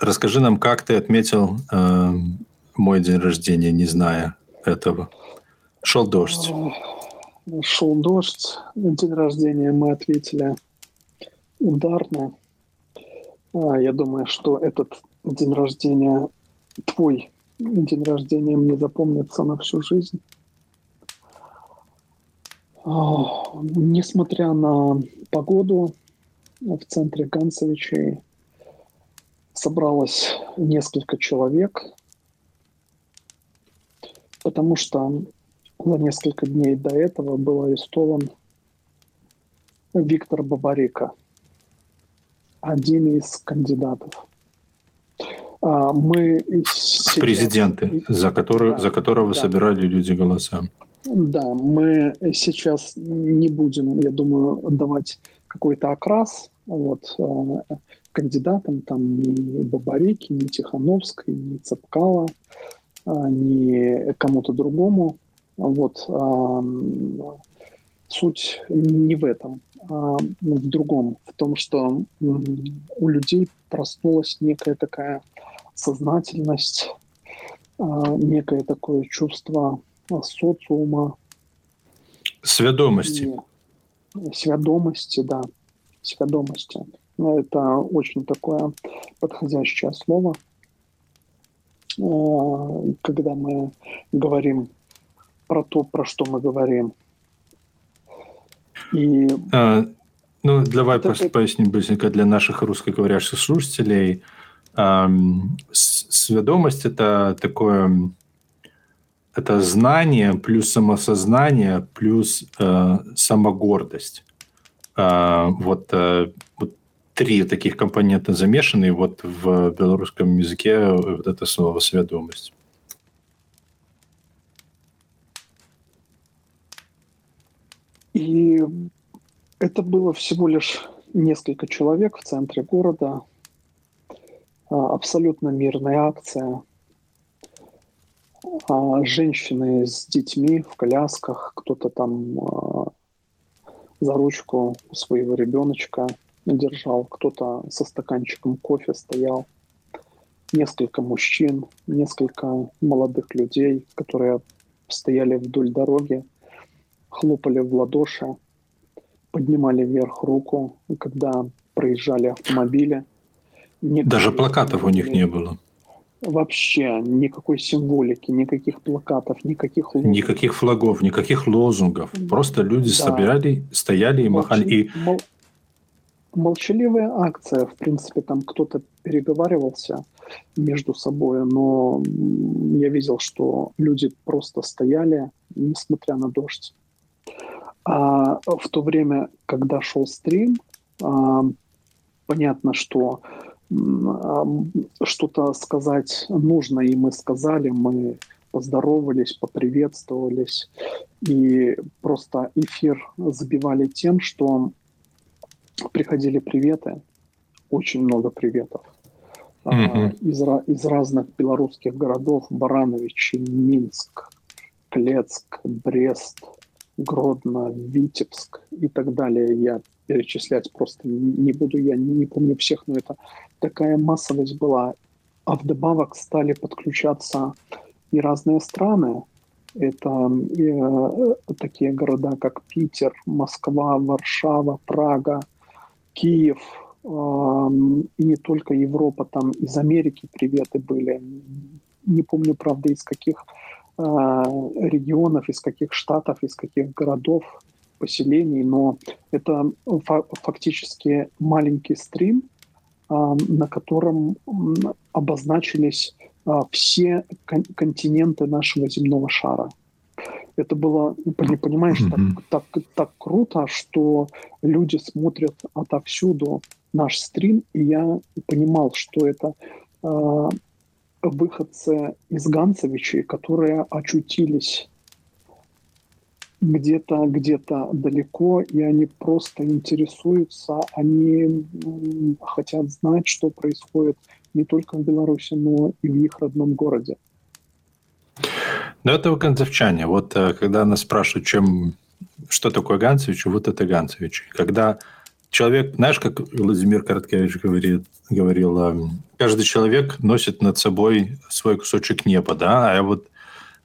S1: Расскажи нам, как ты отметил э, мой день рождения, не зная этого. Шел дождь.
S2: Шел дождь. День рождения мы ответили ударно. А, я думаю, что этот день рождения, твой день рождения мне запомнится на всю жизнь. Несмотря на погоду, в центре Ганцевичей собралось несколько человек, потому что за несколько дней до этого был арестован Виктор Бабарика, один из кандидатов.
S1: А, мы. Президенты, за, который, да, за которого да. собирали люди голоса.
S2: Да, мы сейчас не будем, я думаю, давать какой-то окрас вот, э, кандидатам, там ни Бабарики, ни Тихановской, ни Цепкала, э, ни кому-то другому. Вот, суть не в этом, а в другом, в том, что у людей проснулась некая такая сознательность, некое такое чувство социума.
S1: Свядомости.
S2: Свядомости, да. Свядомости. Но это очень такое подходящее слово, э, когда мы говорим про то, про что мы говорим.
S1: И а, ну, давай это, поясним быстренько для наших русскоговорящих слушателей. А, сведомость – это такое это знание плюс самосознание плюс э, самогордость. Э, вот, э, вот три таких компонента замешаны вот в белорусском языке вот это слово «сведомость».
S2: И это было всего лишь несколько человек в центре города. Э, абсолютно мирная акция. А, женщины с детьми в колясках, кто-то там а, за ручку своего ребеночка держал, кто-то со стаканчиком кофе стоял. Несколько мужчин, несколько молодых людей, которые стояли вдоль дороги, хлопали в ладоши, поднимали вверх руку, когда проезжали автомобили.
S1: Даже плакатов у них не было.
S2: Вообще никакой символики, никаких плакатов, никаких
S1: лозунгов. Никаких флагов, никаких лозунгов. Просто люди да. собирали, стояли и Молча... махали. И... Мол...
S2: Молчаливая акция, в принципе, там кто-то переговаривался между собой, но я видел, что люди просто стояли, несмотря на дождь. А в то время, когда шел стрим, а, понятно, что что-то сказать нужно, и мы сказали, мы поздоровались, поприветствовались, и просто эфир забивали тем, что приходили приветы, очень много приветов. Mm-hmm. Из, из разных белорусских городов, Барановичи, Минск, Клецк, Брест, Гродно, Витебск и так далее. Я перечислять просто не буду, я не помню всех, но это такая массовость была. А вдобавок стали подключаться и разные страны. Это э, такие города, как Питер, Москва, Варшава, Прага, Киев, э, и не только Европа, там из Америки приветы были. Не помню, правда, из каких э, регионов, из каких штатов, из каких городов поселений, но это фактически маленький стрим, а, на котором обозначились а, все континенты нашего земного шара. Это было, понимаешь, mm-hmm. так, так, так круто, что люди смотрят отовсюду наш стрим, и я понимал, что это э, выходцы из Ганцевичей, которые очутились где-то где-то далеко, и они просто интересуются, они хотят знать, что происходит не только в Беларуси, но и в их родном городе.
S1: Ну, это ганцевчане. Вот э, когда нас спрашивают, чем, что такое Ганцевич, вот это Ганцевич. Когда человек, знаешь, как Владимир Короткевич говорит, говорил, э, каждый человек носит над собой свой кусочек неба, да, а вот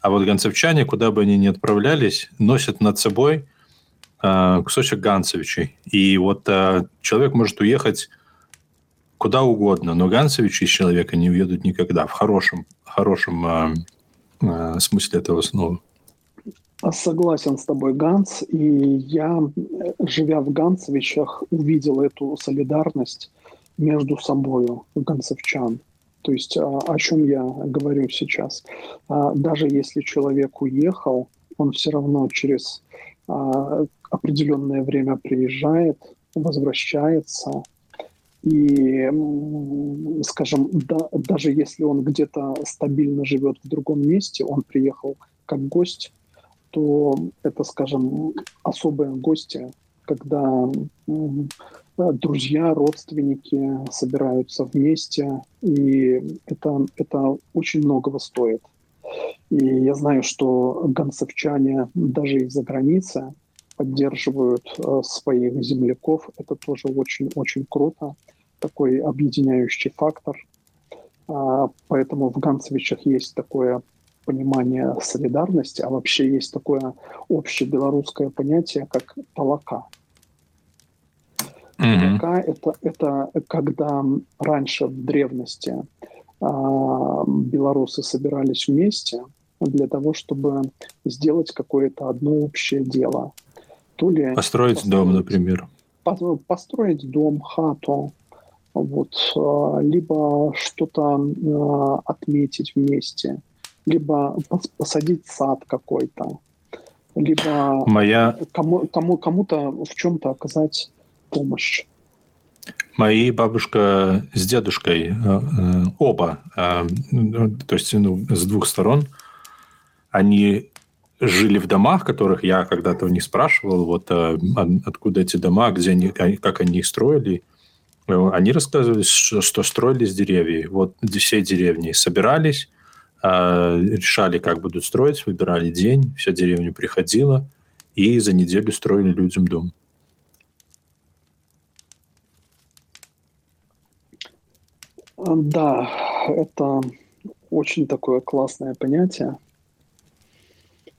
S1: а вот ганцевчане, куда бы они ни отправлялись, носят над собой э, кусочек ганцевичей. И вот э, человек может уехать куда угодно, но ганцевичи из человека не уедут никогда, в хорошем, хорошем э, смысле этого слова.
S2: Согласен с тобой, Ганс. И я, живя в Ганцевичах, увидел эту солидарность между собой, ганцевчан. То есть а, о чем я говорю сейчас? А, даже если человек уехал, он все равно через а, определенное время приезжает, возвращается, и, скажем, да, даже если он где-то стабильно живет в другом месте, он приехал как гость, то это, скажем, особые гости, когда друзья, родственники собираются вместе, и это, это очень многого стоит. И я знаю, что гонцевчане даже из-за границы поддерживают э, своих земляков. Это тоже очень-очень круто, такой объединяющий фактор. А, поэтому в Ганцевичах есть такое понимание солидарности, а вообще есть такое общебелорусское понятие, как толока – Mm-hmm. это, это когда раньше в древности а, белорусы собирались вместе для того, чтобы сделать какое-то одно общее дело.
S1: То ли построить, построить дом, например.
S2: Построить дом, хату, вот, а, либо что-то а, отметить вместе, либо посадить сад какой-то, либо
S1: Моя...
S2: кому, кому, кому-то в чем-то оказать помощь.
S1: Мои бабушка с дедушкой, э, э, оба, э, то есть ну, с двух сторон, они жили в домах, которых я когда-то у них спрашивал, вот а, откуда эти дома, где они, как они их строили. Они рассказывали, что, строили с деревьев. Вот все деревни собирались, а, решали, как будут строить, выбирали день, вся деревня приходила, и за неделю строили людям дом.
S2: Да, это очень такое классное понятие.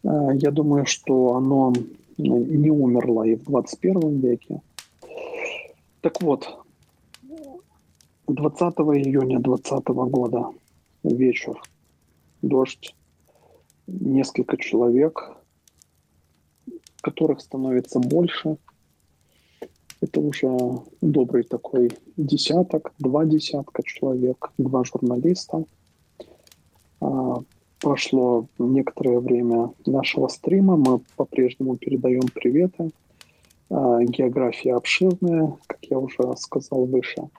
S2: Э, я думаю, что оно ну, не умерло и в 21 веке. Так вот, 20 июня 2020 года вечер, дождь, несколько человек, которых становится больше. Это уже добрый такой десяток, два десятка человек, два журналиста. А, прошло некоторое время нашего стрима, мы по-прежнему передаем приветы. А, география обширная, как я уже сказал выше.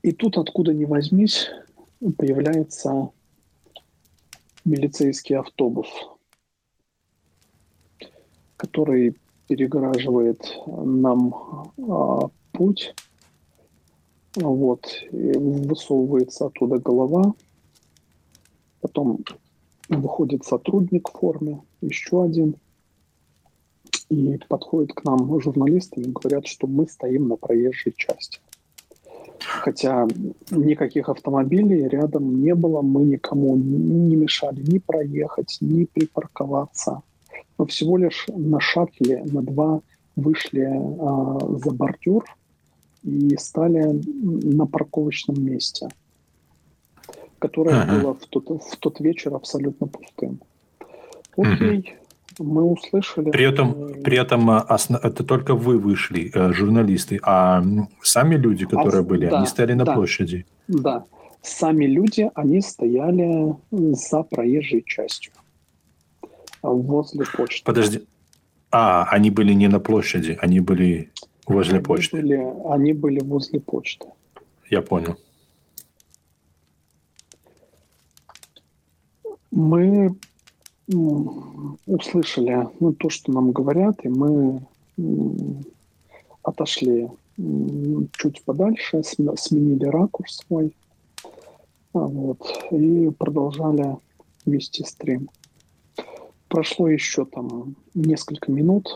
S2: И тут, откуда ни возьмись, появляется милицейский автобус, который перегораживает нам а, путь вот, и высовывается оттуда голова. Потом выходит сотрудник в форме, еще один. И подходит к нам журналисты и говорят, что мы стоим на проезжей части. Хотя никаких автомобилей рядом не было, мы никому не мешали ни проехать, ни припарковаться. Мы всего лишь на шатле, на два вышли а, за бордюр – и стали на парковочном месте, которое ага. было в тот, в тот вечер абсолютно пустым. Окей, угу. мы услышали.
S1: При этом, э, при этом а, это только вы вышли, э, журналисты, а сами люди, которые а, были, да, они стояли на
S2: да,
S1: площади.
S2: Да, сами люди, они стояли за проезжей частью возле почты.
S1: Подожди. А, они были не на площади, они были Возле
S2: они
S1: почты.
S2: Были, они были возле почты.
S1: Я понял.
S2: Мы услышали ну, то, что нам говорят, и мы отошли чуть подальше, сменили ракурс свой, а, вот, и продолжали вести стрим. Прошло еще там несколько минут,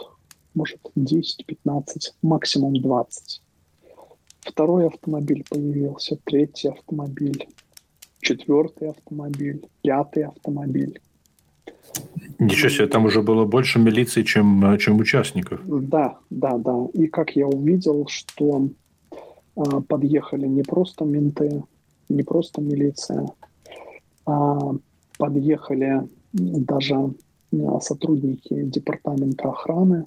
S2: может 10-15, максимум 20. Второй автомобиль появился, третий автомобиль, четвертый автомобиль, пятый автомобиль.
S1: Ничего себе, там уже было больше милиции, чем, чем участников.
S2: Да, да, да. И как я увидел, что э, подъехали не просто менты, не просто милиция, а подъехали даже сотрудники департамента охраны,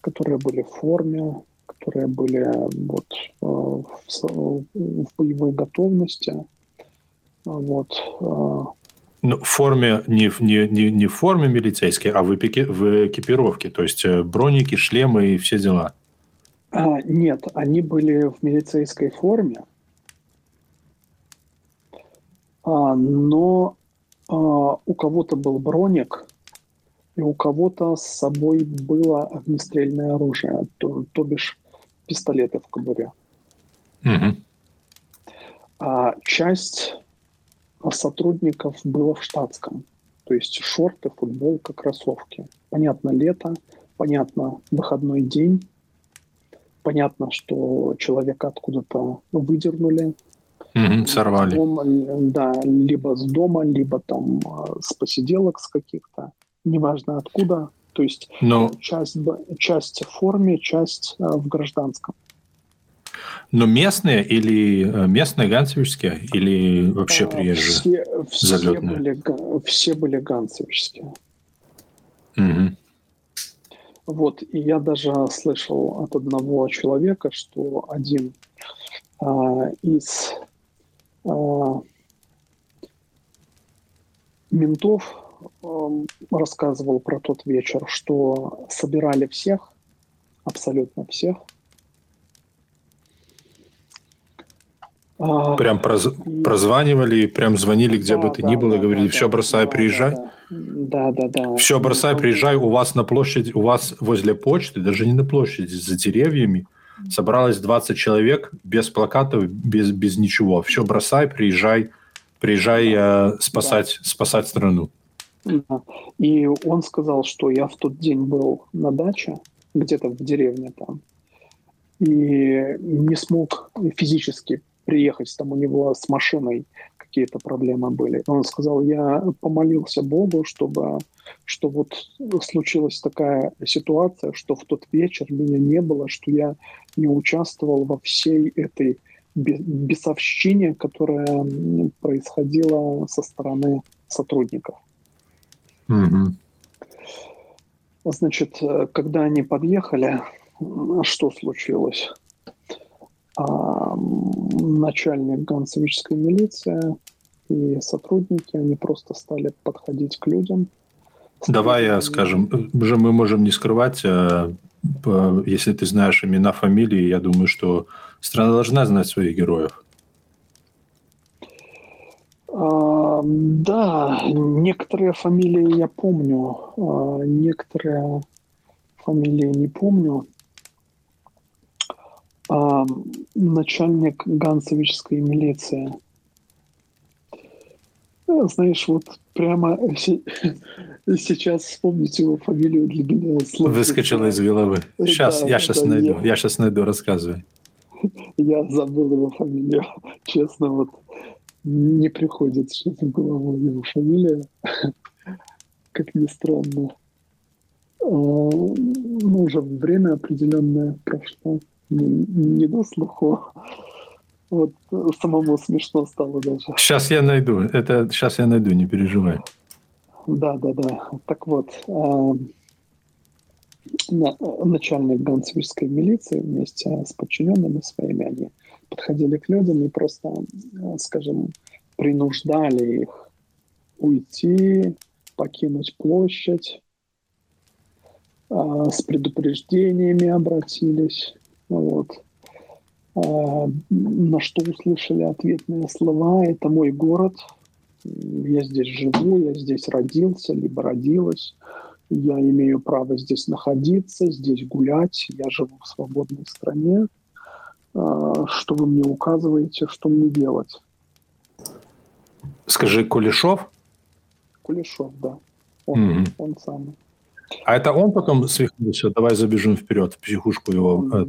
S2: которые были в форме, которые были вот, э, в, в боевой готовности. Вот. Э.
S1: Ну, в форме, не, не, не, не в форме милицейской, а в, эпике, в экипировке, то есть э, броники, шлемы и все дела.
S2: А, нет, они были в милицейской форме, а, но а, у кого-то был броник, и у кого-то с собой было огнестрельное оружие, то, то бишь пистолеты в кобуре.
S1: Угу.
S2: А часть сотрудников было в штатском, то есть шорты, футболка, кроссовки. Понятно, лето, понятно, выходной день, понятно, что человека откуда-то выдернули,
S1: Угу, сорвали.
S2: Дома, да, либо с дома, либо там а, с посиделок с каких-то неважно откуда. То есть Но... часть, часть в форме, часть э, в гражданском.
S1: Но местные или э, местные ганцевичские или вообще э, приезжие?
S2: Все, все, были, все были ганцевичские.
S1: Угу.
S2: Вот, и я даже слышал от одного человека, что один а, из а, ментов рассказывал про тот вечер, что собирали всех, абсолютно всех.
S1: А, прям проз... и... прозванивали, прям звонили, где да, бы ты да, ни было, да, говорили, да, все, бросай, приезжай.
S2: Да, да, да.
S1: Все, бросай, приезжай, у вас на площади, у вас возле почты, даже не на площади, за деревьями, собралось 20 человек без плакатов, без, без ничего. Все, бросай, приезжай, приезжай э, спасать, спасать страну.
S2: И он сказал, что я в тот день был на даче, где-то в деревне там, и не смог физически приехать, там у него с машиной какие-то проблемы были. Он сказал, я помолился Богу, чтобы что вот случилась такая ситуация, что в тот вечер меня не было, что я не участвовал во всей этой бесовщине, которая происходила со стороны сотрудников. Значит, когда они подъехали, что случилось? А, начальник ганцевической милиции и сотрудники, они просто стали подходить к людям.
S1: Давай, я скажем, уже мы можем не скрывать, а, если ты знаешь имена, фамилии, я думаю, что страна должна знать своих героев.
S2: А, да, некоторые фамилии я помню, а, некоторые фамилии не помню а, начальник ганцевической милиции. Знаешь, вот прямо [laughs] сейчас вспомнить его фамилию для меня
S1: сложно. Выскочила из головы. Сейчас, да, я сейчас да, найду, я... я сейчас найду, рассказывай. [laughs]
S2: Я забыл его фамилию. [laughs] Честно, вот не приходит сейчас в голову его фамилия. [laughs] Как ни странно. А, ну, уже время определенное прошло не, не до слуху. Вот самому смешно стало даже.
S1: Сейчас я найду. Это сейчас я найду, не переживай.
S2: Да, да, да. Так вот, э, начальник ганцевической милиции вместе с подчиненными своими, они подходили к людям и просто, э, скажем, принуждали их уйти, покинуть площадь, э, с предупреждениями обратились. Вот. А, на что услышали ответные слова. «это мой город», «я здесь живу», «я здесь родился», либо «родилась», «я имею право здесь находиться», «здесь гулять», «я живу в свободной стране», а, «что вы мне указываете, что мне делать».
S1: Скажи, Кулешов?
S2: Кулешов, да. Он, mm-hmm. он самый.
S1: А это он потом свихнулся? Давай забежим вперед, в психушку его э,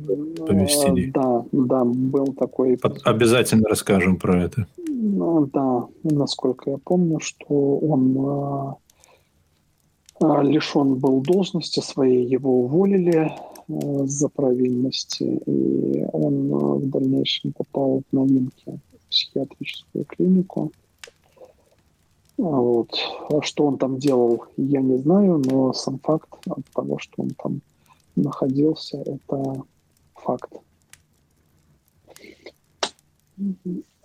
S1: поместили.
S2: Да, да, был такой...
S1: Обязательно расскажем про это.
S2: Ну, да, насколько я помню, что он а, а, лишен был должности своей, его уволили за провинности, и он в дальнейшем попал в новинки в психиатрическую клинику. Вот. А что он там делал, я не знаю, но сам факт от того, что он там находился, это факт.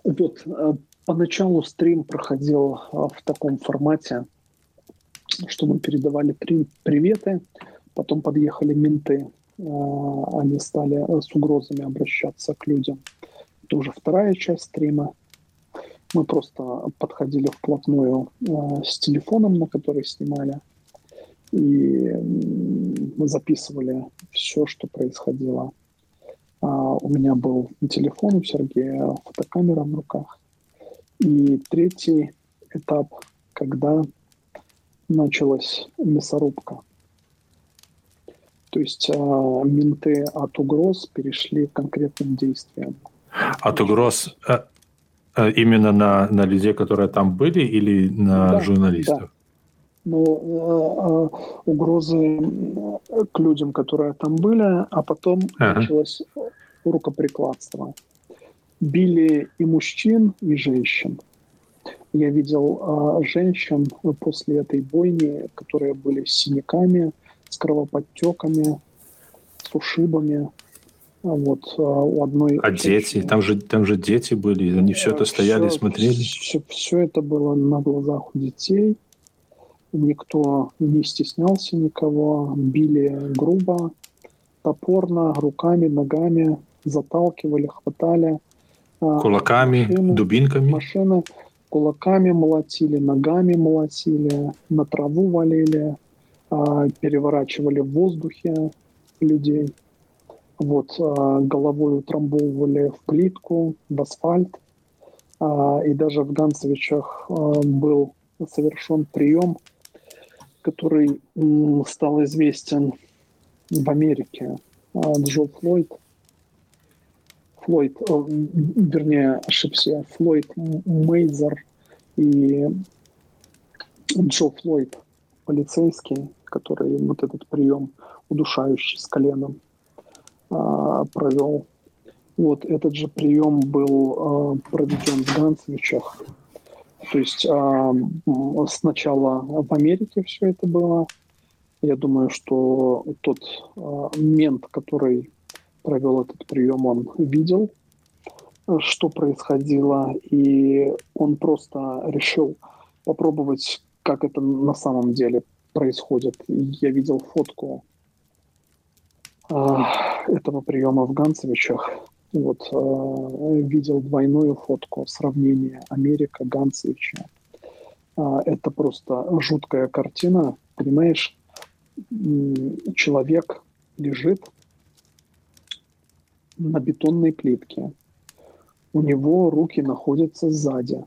S2: Вот а, поначалу стрим проходил а, в таком формате, что мы передавали при приветы, потом подъехали менты, они стали с угрозами обращаться к людям. Это уже вторая часть стрима. Мы просто подходили вплотную э, с телефоном, на который снимали, и записывали все, что происходило. А, у меня был телефон, у Сергея фотокамера в руках. И третий этап, когда началась мясорубка. То есть э, менты от угроз перешли к конкретным действиям.
S1: От угроз э, Э, именно на, на людей, которые там были, или на да, журналистов? Да.
S2: Ну, э, э, угрозы к людям, которые там были, а потом ага. началось рукоприкладство. Били и мужчин, и женщин. Я видел э, женщин после этой бойни, которые были с синяками, с кровоподтеками, с ушибами. А вот а, у одной...
S1: А дети? Там же, там же дети были, они все это стояли все, и смотрели?
S2: Все, все это было на глазах у детей. Никто не стеснялся никого, били грубо, топорно, руками, ногами, заталкивали, хватали.
S1: Кулаками, машины, дубинками?
S2: Машины кулаками молотили, ногами молотили, на траву валили, а, переворачивали в воздухе людей. Вот, а, головой утрамбовывали в плитку, в асфальт. А, и даже в Ганцевичах был совершен прием, который стал известен в Америке. Джо Флойд, Флойд, вернее, ошибся, Флойд Мейзер и Джо Флойд, полицейский, который вот этот прием удушающий с коленом а, провел. Вот этот же прием был а, проведен в Ганцевичах. То есть а, сначала в Америке все это было. Я думаю, что тот а, мент, который провел этот прием, он видел, что происходило, и он просто решил попробовать, как это на самом деле происходит. Я видел фотку а, этого приема в Ганцевичах. Вот а, видел двойную фотку сравнения Америка Ганцевича. А, это просто жуткая картина, понимаешь? Человек лежит на бетонной плитке. У него руки находятся сзади.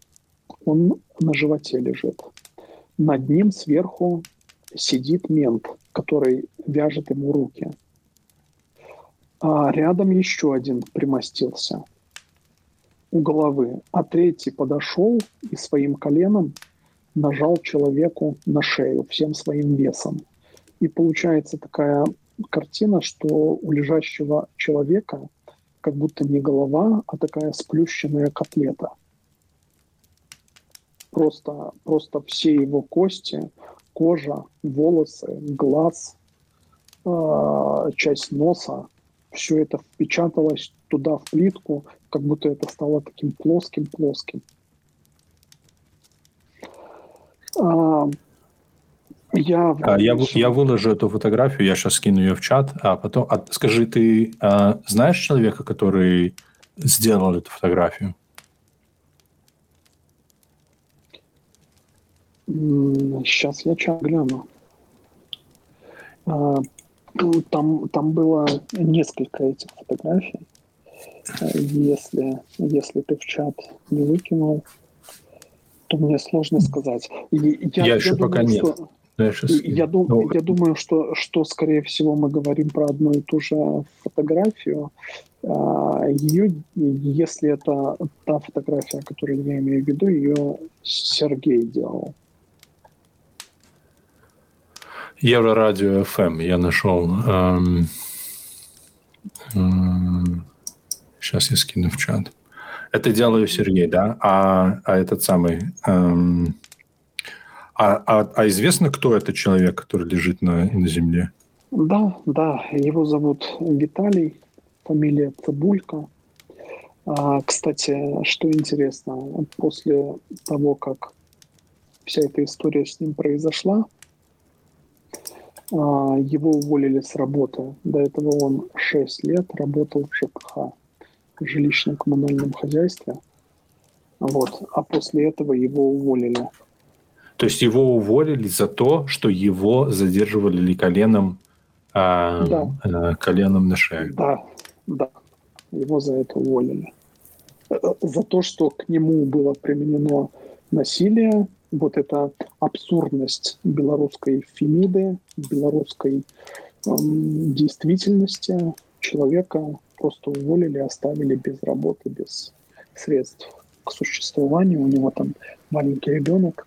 S2: Он на животе лежит. Над ним сверху сидит мент, который вяжет ему руки. А рядом еще один примостился у головы, а третий подошел и своим коленом нажал человеку на шею всем своим весом. И получается такая картина, что у лежащего человека как будто не голова, а такая сплющенная котлета. Просто, просто все его кости кожа, волосы, глаз, а, часть носа, все это впечаталось туда в плитку, как будто это стало таким плоским-плоским.
S1: А, я, а, я, я выложу эту фотографию, я сейчас скину ее в чат, а потом а, скажи, ты а, знаешь человека, который сделал эту фотографию?
S2: Сейчас я чат гляну. А, там, там было несколько этих фотографий. Если, если ты в чат не выкинул, то мне сложно сказать.
S1: Я, я, я еще думаю, пока нет. Что,
S2: я, дум, ну, я думаю, что, что, скорее всего, мы говорим про одну и ту же фотографию. А, ее, если это та фотография, которую я имею в виду, ее Сергей делал.
S1: Еврорадио FM я нашел. Эм, эм, сейчас я скину в чат. Это делаю Сергей, да? А, а этот самый... Эм, а, а, а известно, кто это человек, который лежит на, на земле?
S2: Да, да. Его зовут Виталий, фамилия Цибулька. А, кстати, что интересно, после того, как вся эта история с ним произошла, его уволили с работы. До этого он 6 лет работал в ЖКХ, в жилищно-коммунальном хозяйстве. Вот. А после этого его уволили.
S1: То есть его уволили за то, что его задерживали коленом, а, да. а, коленом на шее?
S2: Да, да. Его за это уволили. Э, за то, что к нему было применено насилие, вот эта абсурдность белорусской фемиды, белорусской эм, действительности человека просто уволили, оставили без работы, без средств к существованию. У него там маленький ребенок.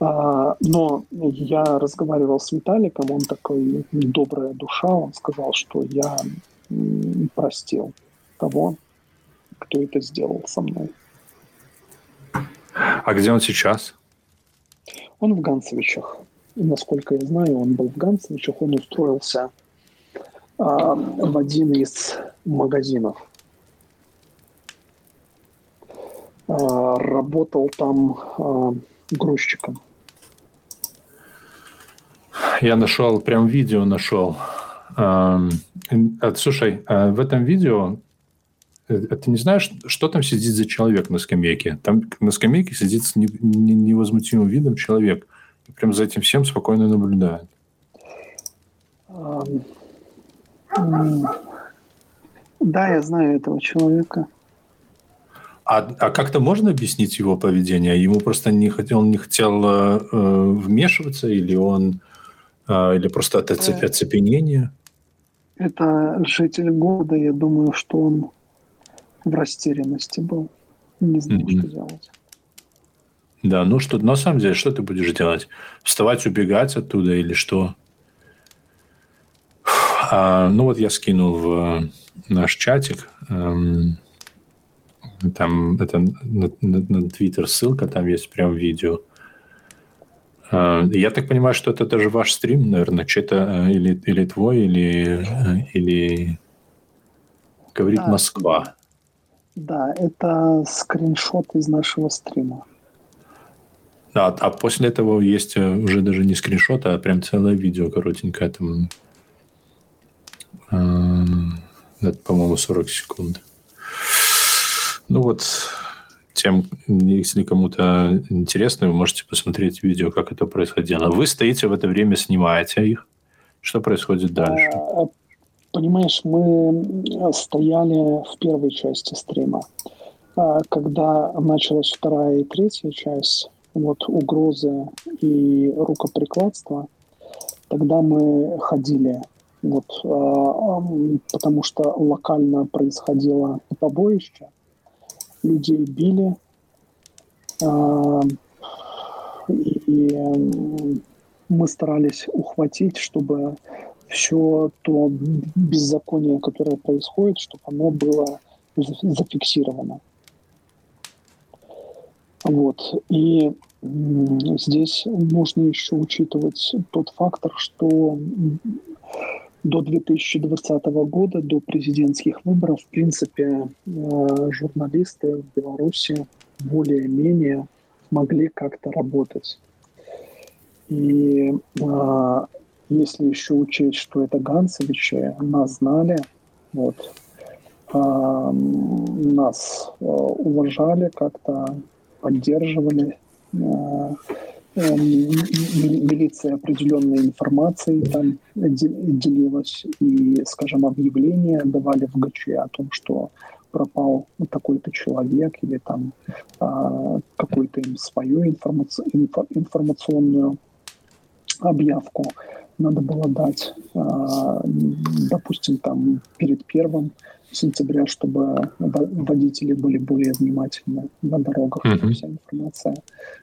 S2: А, но я разговаривал с Виталиком, он такой добрая душа, он сказал, что я простил того, кто это сделал со мной.
S1: А где он сейчас?
S2: Он в Ганцевичах. И, насколько я знаю, он был в Ганцевичах, он устроился а, в один из магазинов. А, работал там а, грузчиком.
S1: Я нашел, прям видео нашел. А, слушай, в этом видео э, ты не знаешь, что там сидит за человек на скамейке? Там на скамейке сидит с невозмутимым видом человек. И прям за этим всем спокойно наблюдает.
S2: Да, я знаю этого человека.
S1: А, а как-то можно объяснить его поведение? Ему просто не хотел, он не хотел э, э вмешиваться, или он, э, или просто от оцеп, оцепенения?
S2: Это житель города, я думаю, что он в растерянности был. Не знал, mm-hmm. что делать.
S1: Да, ну что, на самом деле, что ты будешь делать? Вставать, убегать оттуда или что? А, ну вот я скинул в наш чатик. Эм, там это на, Twitter ссылка, там есть прям видео. А, я так понимаю, что это даже ваш стрим, наверное, что-то э, или, или твой, или, э, или говорит да. Москва.
S2: Да, это скриншот из нашего стрима.
S1: Да, а после этого есть э, уже даже не скриншот, а прям целое видео коротенькое. Там, это, по-моему, 40 секунд. Ну вот, тем, если кому-то интересно, вы можете посмотреть видео, как это происходило. Вы стоите в это время, снимаете их. Что происходит дальше?
S2: Понимаешь, мы стояли в первой части стрима. А, когда началась вторая и третья часть, вот угрозы и рукоприкладство, тогда мы ходили вот, а, потому что локально происходило побоище, людей били. А, и мы старались ухватить, чтобы все то беззаконие, которое происходит, чтобы оно было зафиксировано. Вот. И здесь нужно еще учитывать тот фактор, что до 2020 года, до президентских выборов, в принципе, э, журналисты в Беларуси более-менее могли как-то работать. И э, если еще учесть, что это Ганцевичи, нас знали, вот, э, нас уважали как-то, поддерживали, милиция определенной информацией там делилась и, скажем, объявления давали в ГЧ о том, что пропал такой-то человек или там а, какую-то им свою информаци- инфо- информационную объявку надо было дать, а, допустим, там перед первым сентября, чтобы водители были более внимательны на дорогах, mm-hmm. вся информация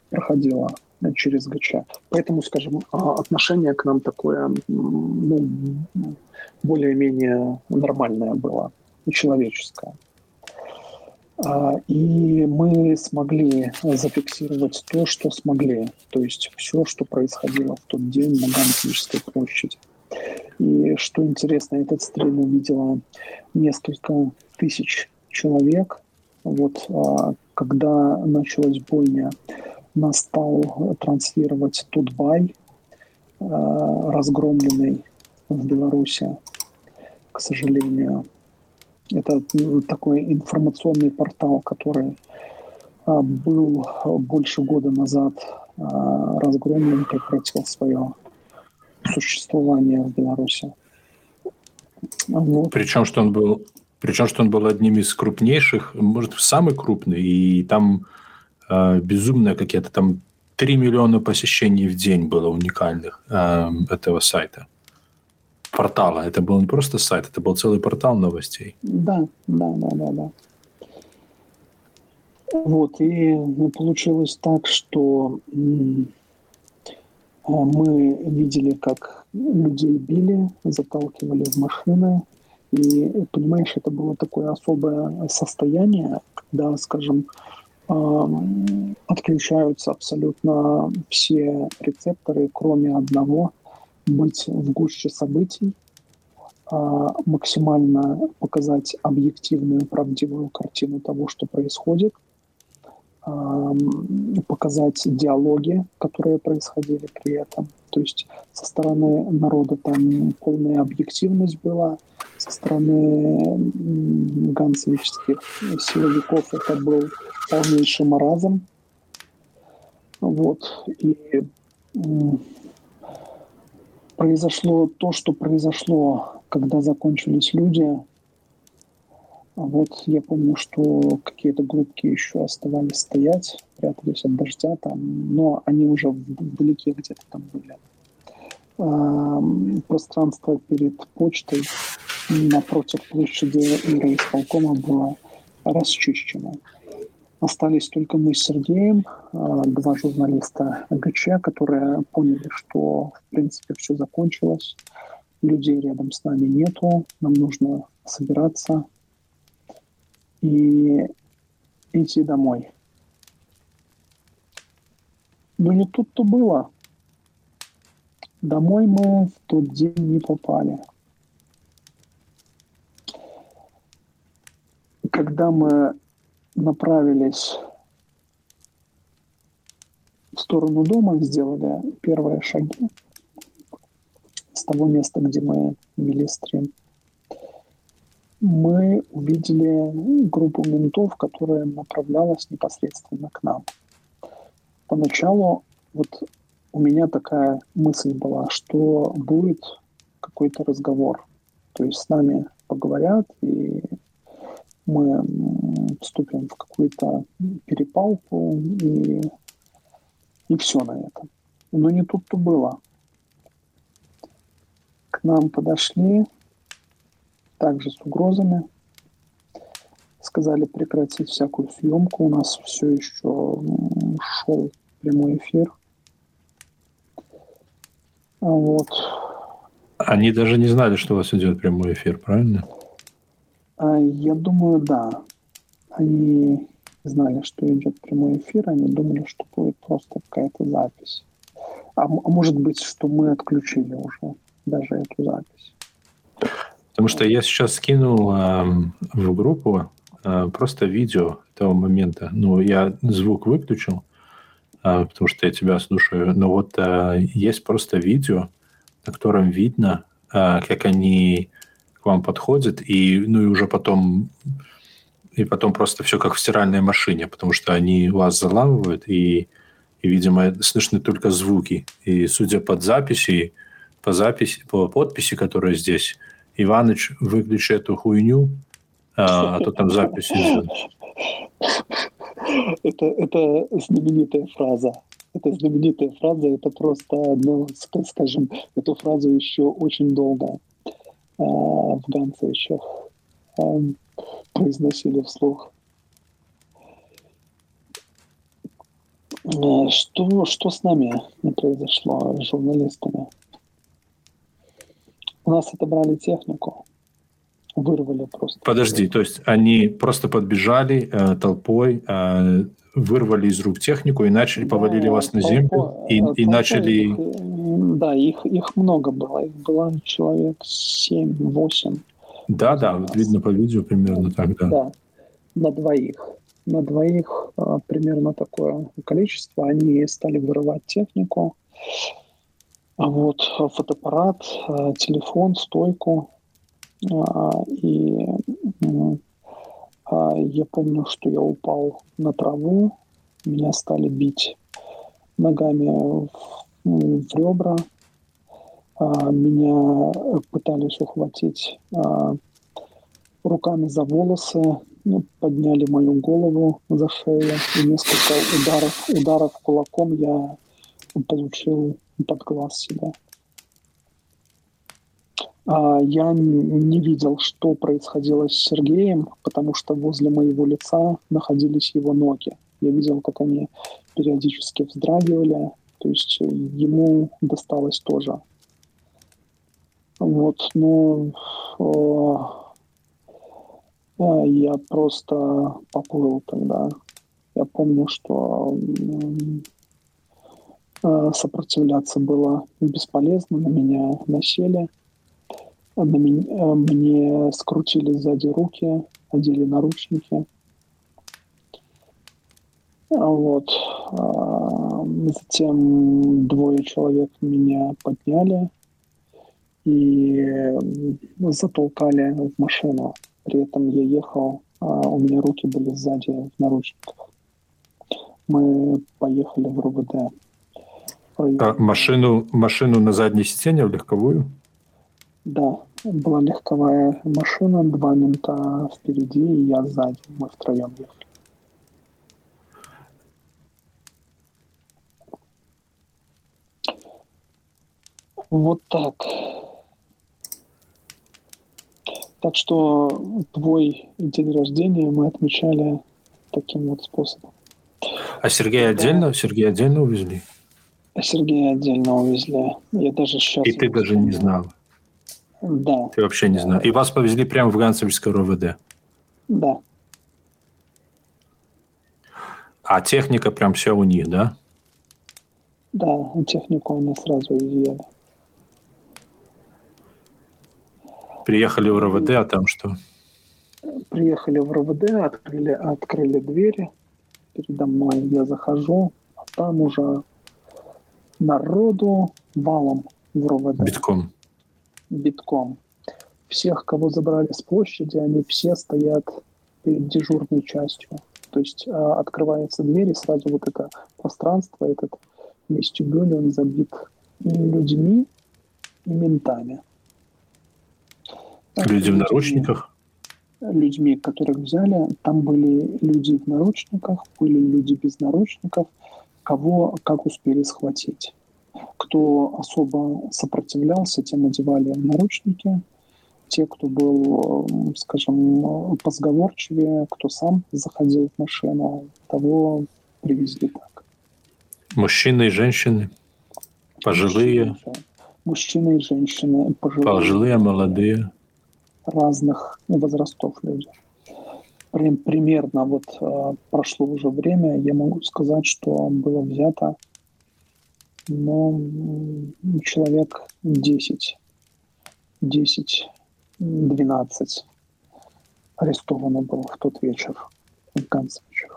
S2: проходила через ГЧ. Поэтому, скажем, а, отношение к нам такое ну, более-менее нормальное было, человеческое. А, и мы смогли зафиксировать то, что смогли. То есть все, что происходило в тот день на Ганкинической площади. И что интересно, этот стрим увидело несколько тысяч человек. Вот а, когда началась бойня нас стал транслировать Тутбай, э, разгромленный в Беларуси, к сожалению. Это такой информационный портал, который э, был больше года назад э, разгромлен, прекратил свое существование в Беларуси.
S1: Вот. Причем, что он был, причем, что он был одним из крупнейших, может, самый крупный, и там э, безумные какие-то там 3 миллиона посещений в день было уникальных э, этого сайта. Портала. Это был не просто сайт, это был целый портал новостей.
S2: Да, да, да, да, да. Вот, и получилось так, что а, мы видели, как людей били, заталкивали в машины. И, понимаешь, это было такое особое состояние, когда, скажем, отключаются абсолютно все рецепторы, кроме одного – быть в гуще событий, а, максимально показать объективную, правдивую картину того, что происходит, показать диалоги, которые происходили при этом. То есть со стороны народа там полная объективность была, со стороны ганцевических силовиков это был полнейший маразм. Вот. И произошло то, что произошло, когда закончились люди. Вот я помню, что какие-то группки еще оставались стоять, прятались от дождя там, но они уже вдалеке где-то там были. Пространство перед почтой напротив площади исполкома было расчищено. Остались только мы с Сергеем, а, два журналиста ГЧ, которые поняли, что в принципе все закончилось, людей рядом с нами нету, нам нужно собираться и идти домой. Но не тут-то было. Домой мы в тот день не попали. Когда мы направились в сторону дома, сделали первые шаги с того места, где мы вели стрим. Мы увидели группу ментов, которая направлялась непосредственно к нам. Поначалу вот у меня такая мысль была, что будет какой-то разговор. То есть с нами поговорят, и мы вступим в какую-то перепалку, и, и все на этом. Но не тут-то было. К нам подошли, также с угрозами, сказали прекратить всякую съемку. У нас все еще шел прямой эфир. Вот.
S1: Они даже не знали, что у вас идет прямой эфир, правильно?
S2: А, я думаю, да. Они знали, что идет прямой эфир, они думали, что будет просто какая-то запись. А, а может быть, что мы отключили уже даже эту запись.
S1: Потому что я сейчас скинул э, в группу э, просто видео того момента. Ну, я звук выключил, э, потому что я тебя слушаю. Но вот э, есть просто видео, на котором видно, э, как они вам подходят, и, ну, и уже потом и потом просто все как в стиральной машине, потому что они вас заламывают, и, и видимо, слышны только звуки. И судя под записи, по записи, по подписи, которая здесь, Иваныч, выключи эту хуйню, а, а то там запись идет. [laughs]
S2: Это, это знаменитая фраза. Это знаменитая фраза, это просто, ну, скажем, эту фразу еще очень долго а, в Ганцевичах а, произносили вслух. А, что, что с нами произошло, с журналистами? У нас отобрали технику, вырвали просто.
S1: Подожди, то есть они просто подбежали э, толпой, э, вырвали из рук технику и начали, да, повалили вас на землю толпой, и, толпой и начали...
S2: Их, да, их, их много было, их было человек 7-8.
S1: Да, да, вот видно по видео примерно так, да. Да,
S2: на двоих. На двоих а, примерно такое количество. Они стали вырывать технику, а вот фотоаппарат, а, телефон, стойку. А, и а, я помню, что я упал на траву, меня стали бить ногами в, в ребра, меня пытались ухватить руками за волосы, ну, подняли мою голову за шею, и несколько ударов, ударов кулаком я получил под глаз себя. А, я не видел, что происходило с Сергеем, потому что возле моего лица находились его ноги. Я видел, как они периодически вздрагивали, то есть ему досталось тоже. Вот, но э, я просто поплыл тогда. Я помню, что э, сопротивляться было бесполезно, на меня насели – мне, э, мне скрутили сзади руки, одели наручники. А вот. А, затем двое человек меня подняли и затолкали в машину. При этом я ехал, а у меня руки были сзади в наручниках. Мы поехали в РУВД.
S1: А машину, машину на заднее сиденье в легковую?
S2: Да, была легковая машина, два мента впереди, и я сзади. Мы втроем ехали. Вот так. Так что твой день рождения мы отмечали таким вот способом.
S1: А Сергея отдельно? Сергея отдельно увезли?
S2: А Сергея отдельно увезли. Я даже сейчас...
S1: И ты даже не знал?
S2: Да.
S1: Ты вообще не знал? И вас повезли прямо в Ганцевичское РОВД?
S2: Да.
S1: А техника прям все у них, да?
S2: Да, технику они сразу изъяли.
S1: Приехали в РВД, а там что?
S2: Приехали в РВД, открыли, открыли двери передо мной. Я захожу, а там уже народу валом в РВД.
S1: Битком.
S2: Битком. Всех, кого забрали с площади, они все стоят перед дежурной частью. То есть э, открывается дверь, и сразу вот это пространство, этот вестибюль, он забит людьми, и ментами.
S1: Люди в наручниках?
S2: Людьми, которых взяли, там были люди в наручниках, были люди без наручников, кого как успели схватить. Кто особо сопротивлялся, тем надевали наручники. Те, кто был, скажем, позговорчивее, кто сам заходил в машину, того привезли так.
S1: Мужчины и женщины? Пожилые?
S2: Мужчины, мужчины и женщины.
S1: Пожилые, пожилые молодые
S2: разных возрастов люди. Примерно вот э, прошло уже время, я могу сказать, что было взято ну, человек 10, 10, 12 арестовано было в тот вечер, в конце вечера.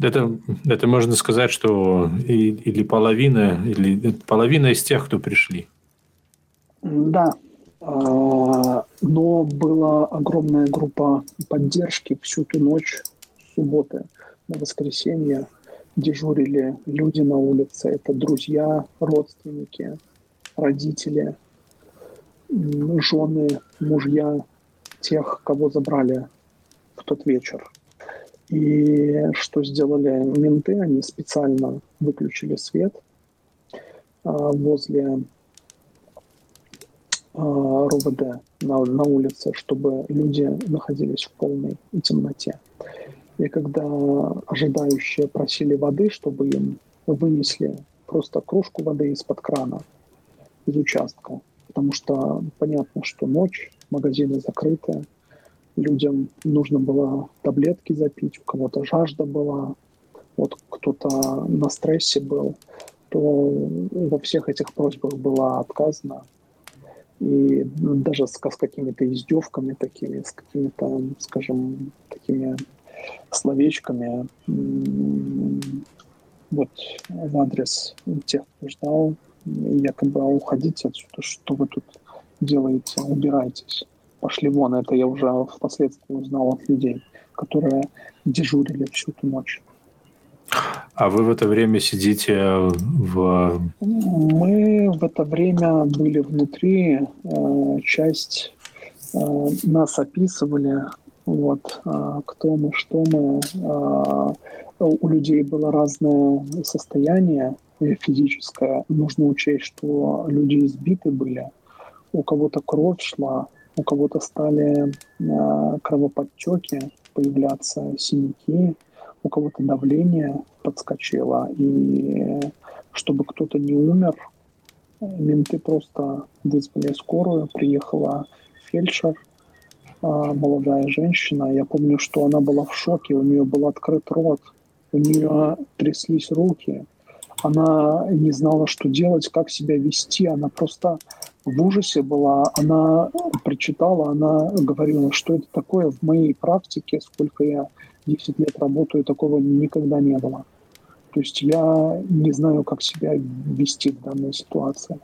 S1: Это, это можно сказать, что и, или половина, или половина из тех, кто пришли.
S2: Да, а, но была огромная группа поддержки всю ту ночь субботы на воскресенье. Дежурили люди на улице. Это друзья, родственники, родители, жены, мужья тех, кого забрали в тот вечер. И что сделали менты? Они специально выключили свет а, возле а, РОВД на, на улице, чтобы люди находились в полной темноте. И когда ожидающие просили воды, чтобы им вынесли просто кружку воды из-под крана, из участка, потому что понятно, что ночь, магазины закрыты, людям нужно было таблетки запить, у кого-то жажда была, вот кто-то на стрессе был, то во всех этих просьбах было отказано. И даже с, с какими-то издевками такими, с какими-то, скажем, такими словечками вот в адрес тех, кто ждал, якобы уходите отсюда, что вы тут делаете, убирайтесь пошли вон. Это я уже впоследствии узнал от людей, которые дежурили всю эту ночь.
S1: А вы в это время сидите в...
S2: Мы в это время были внутри, э, часть э, нас описывали, вот, э, кто мы, что мы. У людей было разное состояние физическое. Нужно учесть, что люди избиты были, у кого-то кровь шла, у кого-то стали э, кровоподтеки появляться, синяки, у кого-то давление подскочило. И чтобы кто-то не умер, менты просто вызвали скорую, приехала фельдшер, э, молодая женщина. Я помню, что она была в шоке, у нее был открыт рот, у нее тряслись руки, она не знала, что делать, как себя вести, она просто в ужасе была, она прочитала, она говорила, что это такое в моей практике, сколько я 10 лет работаю, такого никогда не было. То есть я не знаю, как себя вести в данной ситуации.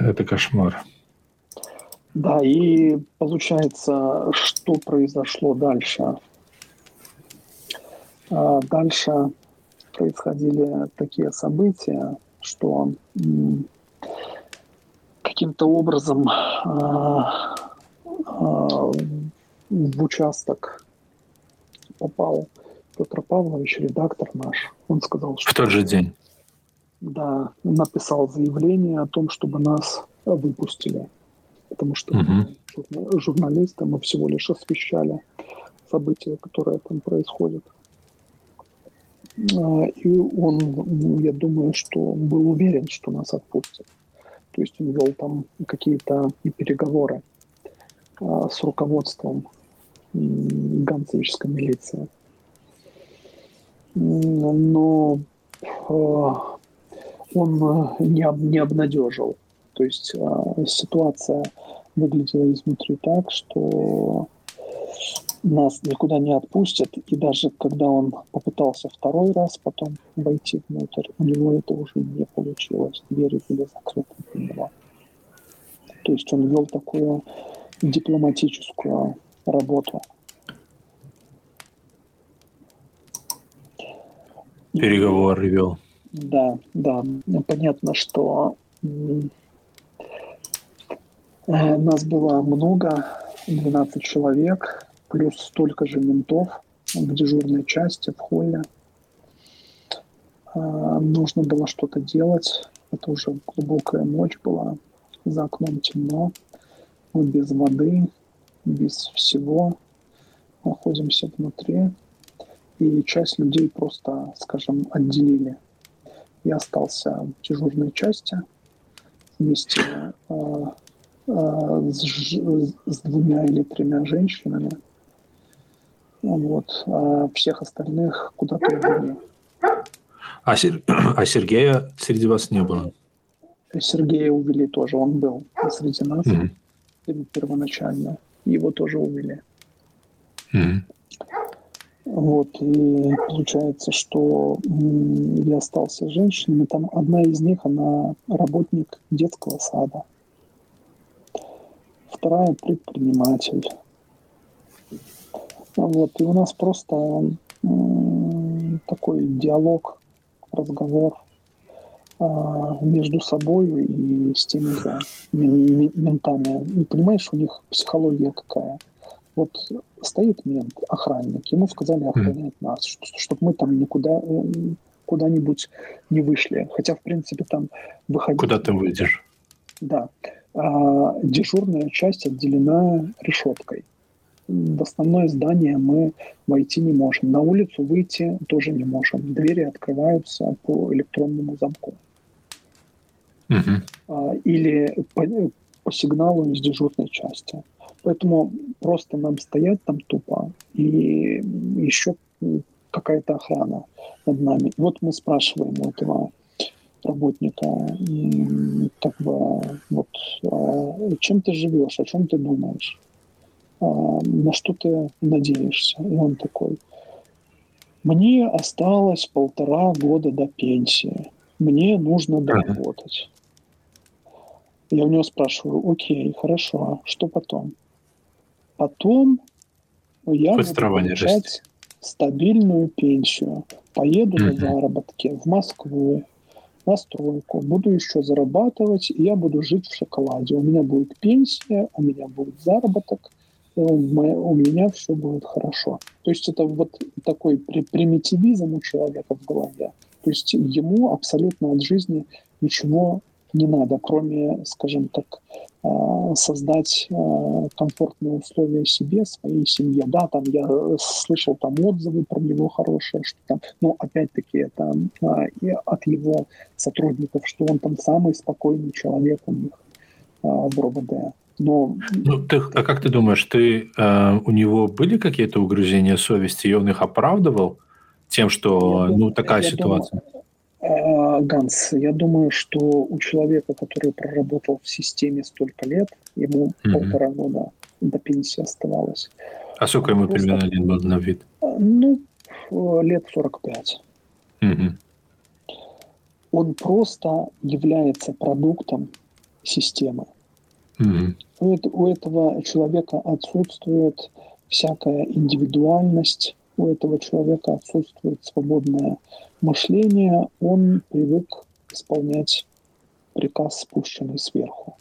S1: Это кошмар.
S2: Да, и получается, что произошло дальше? А, дальше происходили такие события, что каким-то образом а, а, в участок попал Петр Павлович, редактор наш. Он сказал,
S1: что... В тот же день?
S2: Да, написал заявление о том, чтобы нас выпустили. Потому что угу. журналисты мы всего лишь освещали события, которые там происходят. А, и он, ну, я думаю, что был уверен, что нас отпустят. То есть он вел там какие-то переговоры а, с руководством ганцевической милиции. Но а, он не, не обнадежил. То есть ситуация выглядела изнутри так, что нас никуда не отпустят. И даже когда он попытался второй раз потом войти внутрь, у него это уже не получилось. Двери были закрыты для него. То есть он вел такую дипломатическую работу.
S1: Переговоры вел.
S2: Да, да. Понятно, что э, нас было много, 12 человек, плюс столько же ментов в дежурной части, в холле. А, нужно было что-то делать. Это уже глубокая ночь была. За окном темно. Мы без воды, без всего находимся внутри. И часть людей просто, скажем, отделили. Я остался в дежурной части вместе э, с, с двумя или тремя женщинами. Вот. А всех остальных куда-то увели.
S1: А, Сер... [clears throat] а Сергея среди вас не было?
S2: Сергея увели тоже, он был среди нас mm-hmm. первоначально. Его тоже увели. Mm-hmm. Вот, и получается, что я остался с женщинами. Там одна из них, она работник детского сада. Вторая предприниматель. Вот, и у нас просто такой диалог, разговор а, между собой и с теми же ментами. И понимаешь, у них психология какая. Вот стоит мент, охранник, ему сказали охранять mm. нас, чтобы мы там никуда куда-нибудь не вышли. Хотя, в принципе, там выходить...
S1: Куда ты выйдешь?
S2: Да. А, дежурная часть отделена решеткой в основное здание мы войти не можем. На улицу выйти тоже не можем. Двери открываются по электронному замку. Uh-huh. Или по, по сигналу из дежурной части. Поэтому просто нам стоять там тупо, и еще какая-то охрана над нами. И вот мы спрашиваем у этого работника, как бы, вот, а, чем ты живешь, о чем ты думаешь? А, на что ты надеешься? И он такой, мне осталось полтора года до пенсии, мне нужно доработать. Я у него спрашиваю, окей, хорошо, а что потом? Потом я буду получать стабильную пенсию, поеду на заработки в Москву, на стройку, буду еще зарабатывать, и я буду жить в шоколаде. У меня будет пенсия, у меня будет заработок – у меня все будет хорошо. То есть это вот такой примитивизм у человека в голове. То есть ему абсолютно от жизни ничего не надо, кроме, скажем так, а, создать а, комфортные условия себе, своей семье. Да, там я слышал там отзывы про него хорошие, что там, но опять-таки это и от его сотрудников, что он там самый спокойный человек у них в РОВД. Но...
S1: Ну, ты, а как ты думаешь, ты, э, у него были какие-то угрызения совести, и он их оправдывал тем, что я ну, такая я ситуация?
S2: Думаю, э, Ганс, я думаю, что у человека, который проработал в системе столько лет, ему mm-hmm. полтора года до пенсии оставалось,
S1: А сколько ему просто... примерно лет был на вид?
S2: Ну, лет 45. Угу. Он просто является продуктом системы. Угу. У, у этого человека отсутствует всякая индивидуальность, у этого человека отсутствует свободное мышление, он привык исполнять приказ, спущенный сверху.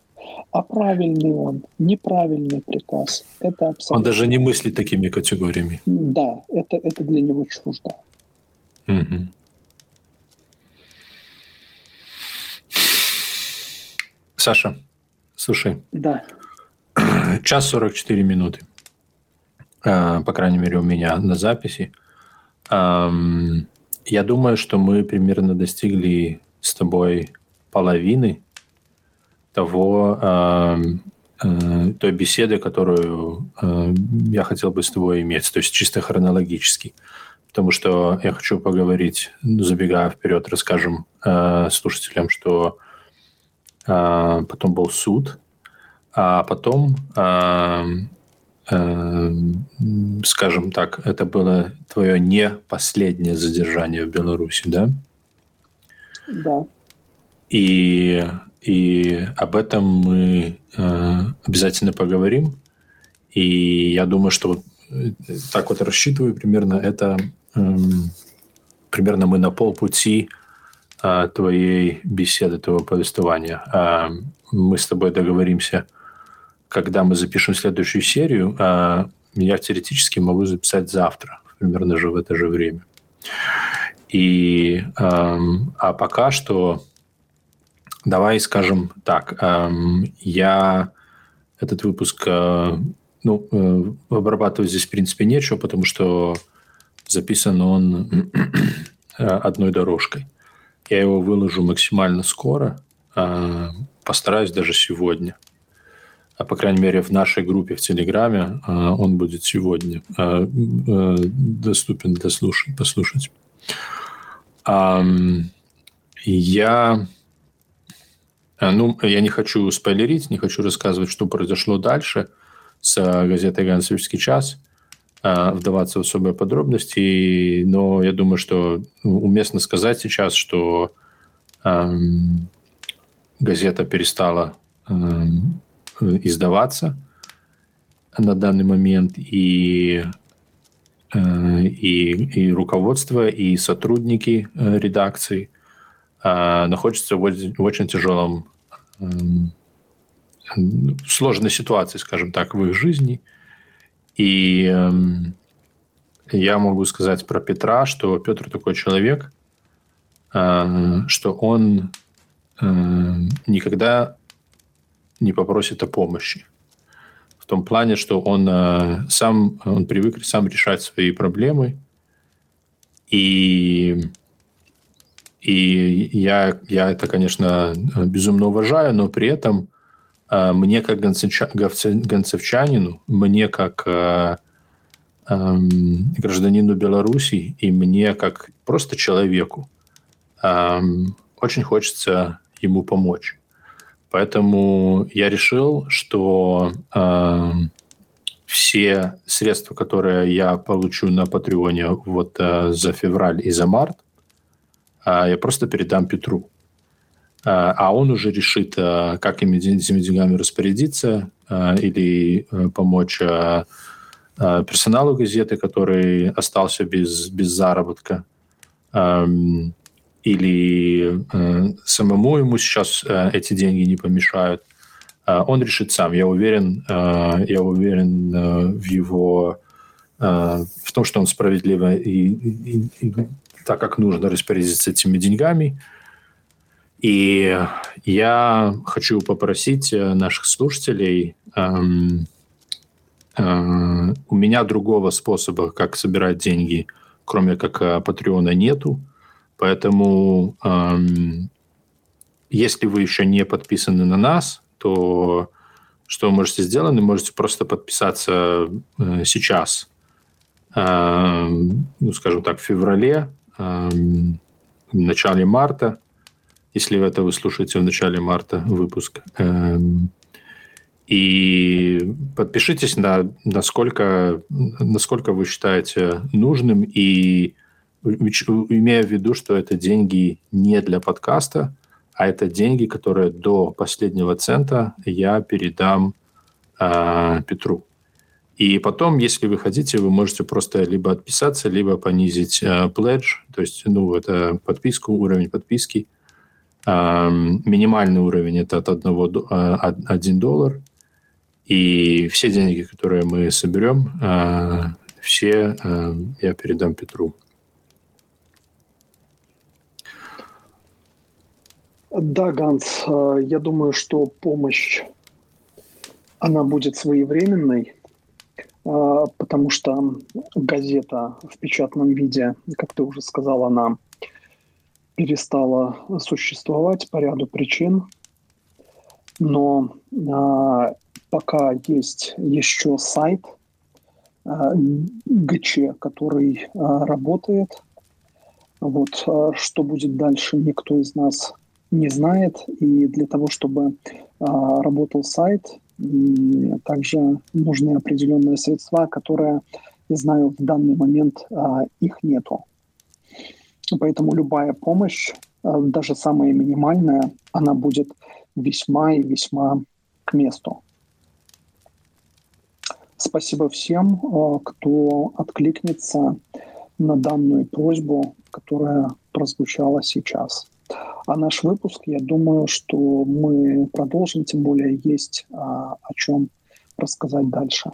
S2: А правильный он, неправильный приказ, это абсолютно...
S1: Он даже не мыслит такими категориями.
S2: Да, это, это для него чуждо. Угу.
S1: Саша, слушай.
S2: Да.
S1: Час 44 минуты. А, по крайней мере, у меня на записи. Я думаю, что мы примерно достигли с тобой половины того, той беседы, которую я хотел бы с тобой иметь, то есть чисто хронологически. Потому что я хочу поговорить, забегая вперед, расскажем слушателям, что потом был суд, а потом скажем так, это было твое не последнее задержание в Беларуси, да?
S2: Да.
S1: И, и об этом мы э, обязательно поговорим. И я думаю, что э, так вот рассчитываю примерно это э, примерно мы на полпути э, твоей беседы, твоего повествования. Мы с тобой договоримся когда мы запишем следующую серию, а, я теоретически могу записать завтра, примерно же в это же время. И, а пока что, давай скажем так, я этот выпуск, а, ну, э, обрабатывать здесь, в принципе, нечего, потому что записан он одной дорожкой. Я его выложу максимально скоро, постараюсь даже сегодня – а по крайней мере в нашей группе в Телеграме а, он будет сегодня а, а, доступен для слушать, послушать. Я, ну, я не хочу спойлерить, не хочу рассказывать, что произошло дальше с газетой «Гансовский час», вдаваться в особые подробности, но я думаю, что уместно сказать сейчас, что газета перестала издаваться на данный момент, и, э, и, и руководство, и сотрудники э, редакции э, находятся в очень тяжелом эм, сложной ситуации, скажем так, в их жизни. И эм, я могу сказать про Петра, что Петр такой человек, что он никогда не попросит о помощи. В том плане, что он э, сам, он привык сам решать свои проблемы. И, и я, я это, конечно, безумно уважаю, но при этом э, мне как гонцевчанину, мне как э, эм, гражданину Беларуси и мне как просто человеку эм, очень хочется ему помочь. Поэтому я решил, что э, все средства, которые я получу на Патреоне вот э, за февраль и за март, э, я просто передам Петру. Э, а он уже решит, э, как этими деньгами распорядиться э, или э, помочь э, э, персоналу газеты, который остался без, без заработка. Эм, или э, самому ему сейчас э, эти деньги не помешают, э, он решит сам. Я уверен, э, я уверен э, в его э, в том, что он справедливо и, и, и так, как нужно распорядиться этими деньгами. И я хочу попросить э, наших слушателей эм, э, у меня другого способа, как собирать деньги, кроме как э, Патреона, нету. Поэтому, эм, если вы еще не подписаны на нас, то что вы можете сделать? Вы можете просто подписаться э, сейчас, э, ну, скажем так, в феврале, э, в начале марта, если это вы слушаете в начале марта выпуск. Э, И подпишитесь на насколько, насколько вы считаете нужным, и имея в виду, что это деньги не для подкаста, а это деньги, которые до последнего цента я передам э, Петру. И потом, если вы хотите, вы можете просто либо отписаться, либо понизить э, pledge, то есть, ну, это подписку, уровень подписки. Э, минимальный уровень – это от 1, э, 1 доллар. И все деньги, которые мы соберем, э, все э, я передам Петру.
S2: Да, Ганс, э, я думаю, что помощь, она будет своевременной, а, потому что газета в печатном виде, как ты уже сказал, она перестала существовать по ряду причин. Но а, пока есть еще сайт ГЧ, который работает, вот что будет дальше, никто из нас не знает. И для того, чтобы работал сайт, также нужны определенные средства, которые, я знаю, в данный момент а, их нету. Поэтому любая помощь, а, даже самая минимальная, она будет весьма и весьма к месту. Спасибо всем, а, кто откликнется на данную просьбу, которая прозвучала сейчас. А наш выпуск, я думаю, что мы продолжим, тем более есть а, о чем рассказать дальше.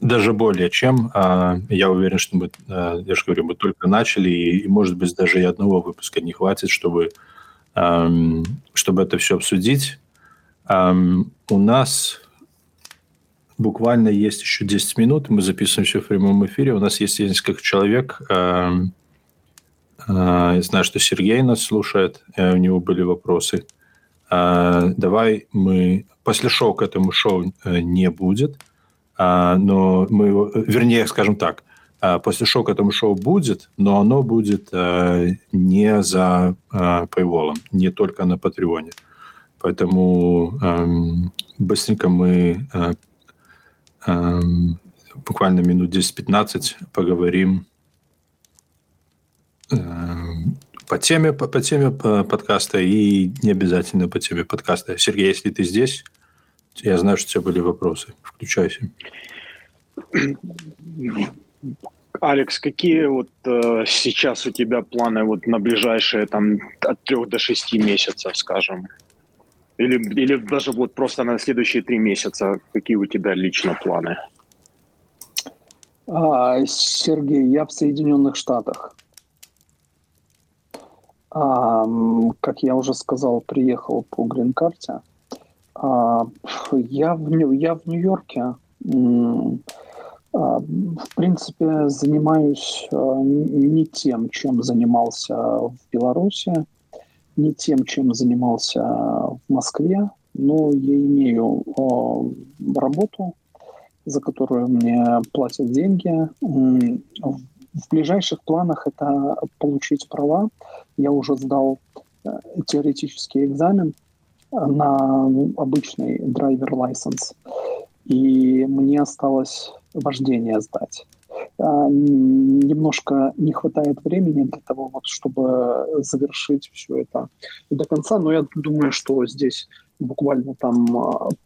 S1: Даже более чем. А, я уверен, что мы, а, я же говорю, мы только начали, и, может быть, даже и одного выпуска не хватит, чтобы, чтобы это все обсудить. У нас буквально есть еще 10 минут, мы записываем все в прямом эфире. У нас есть несколько человек, а, я знаю, что Сергей нас слушает, у него были вопросы. А, давай мы... После шоу к этому шоу э, не будет, а, но мы. Вернее, скажем так, после шоу к этому шоу будет, но оно будет э, не за paywall, не только на Патреоне. Поэтому эм, быстренько мы э, эм, буквально минут 10-15 поговорим по теме, по, по теме подкаста и не обязательно по теме подкаста. Сергей, если ты здесь, я знаю, что у тебя были вопросы. Включайся.
S3: Алекс, какие вот э, сейчас у тебя планы вот на ближайшие там от трех до шести месяцев, скажем? Или, или даже вот просто на следующие три месяца, какие у тебя лично планы?
S2: А, Сергей, я в Соединенных Штатах. А, как я уже сказал, приехал по грин-карте. А, я, в, я в Нью-Йорке. А, в принципе, занимаюсь а, не тем, чем занимался в Беларуси, не тем, чем занимался в Москве, но я имею а, работу, за которую мне платят деньги. В ближайших планах это получить права. Я уже сдал э, теоретический экзамен на обычный драйвер license, и мне осталось вождение сдать. А, немножко не хватает времени для того, вот, чтобы завершить все это до конца, но я думаю, что здесь буквально там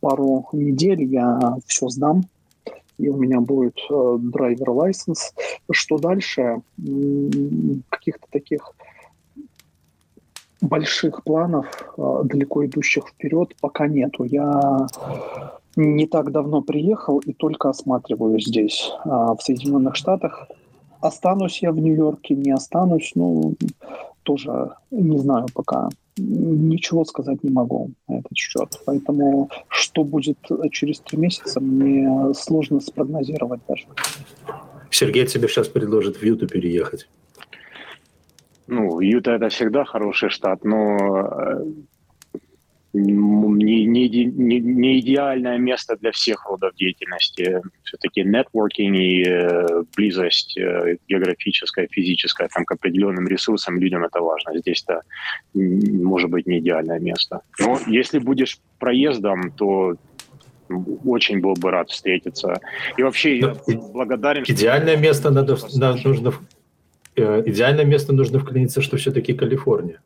S2: пару недель я все сдам, и у меня будет э, драйвер license. Что дальше? Каких-то таких больших планов, э, далеко идущих вперед, пока нету. Я не так давно приехал и только осматриваю здесь, э, в Соединенных Штатах. Останусь я в Нью-Йорке, не останусь, ну, тоже не знаю пока ничего сказать не могу на этот счет. Поэтому что будет через три месяца, мне сложно спрогнозировать даже.
S1: Сергей тебе сейчас предложит в Юту переехать.
S3: Ну, Юта это всегда хороший штат, но э,
S4: не, не, не, не идеальное место для всех родов деятельности. Все-таки нетворкинг и э, близость э, географическая, физическая там, к определенным ресурсам людям это важно. Здесь-то может быть не идеальное место. Но если будешь проездом, то очень был бы рад встретиться. И вообще я благодарен.
S1: Идеальное место надо, надо нужно э, идеальное место нужно вклиниться, что все-таки Калифорния.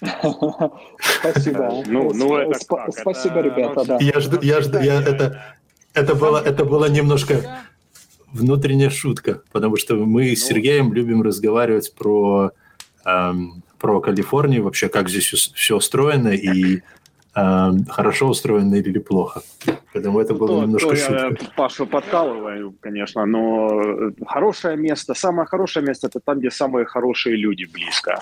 S2: Спасибо. Ну, ну это Спасибо, ребята, да.
S1: Я жду, я жду, я это, это было, это было немножко внутренняя шутка, потому что мы с ну. Сергеем любим разговаривать про эм, про Калифорнию вообще, как здесь все устроено и эм, хорошо устроено или плохо. Поэтому это было то, немножко то шутка.
S4: Я Пашу подкалываю, конечно, но хорошее место, самое хорошее место это там, где самые хорошие люди близко.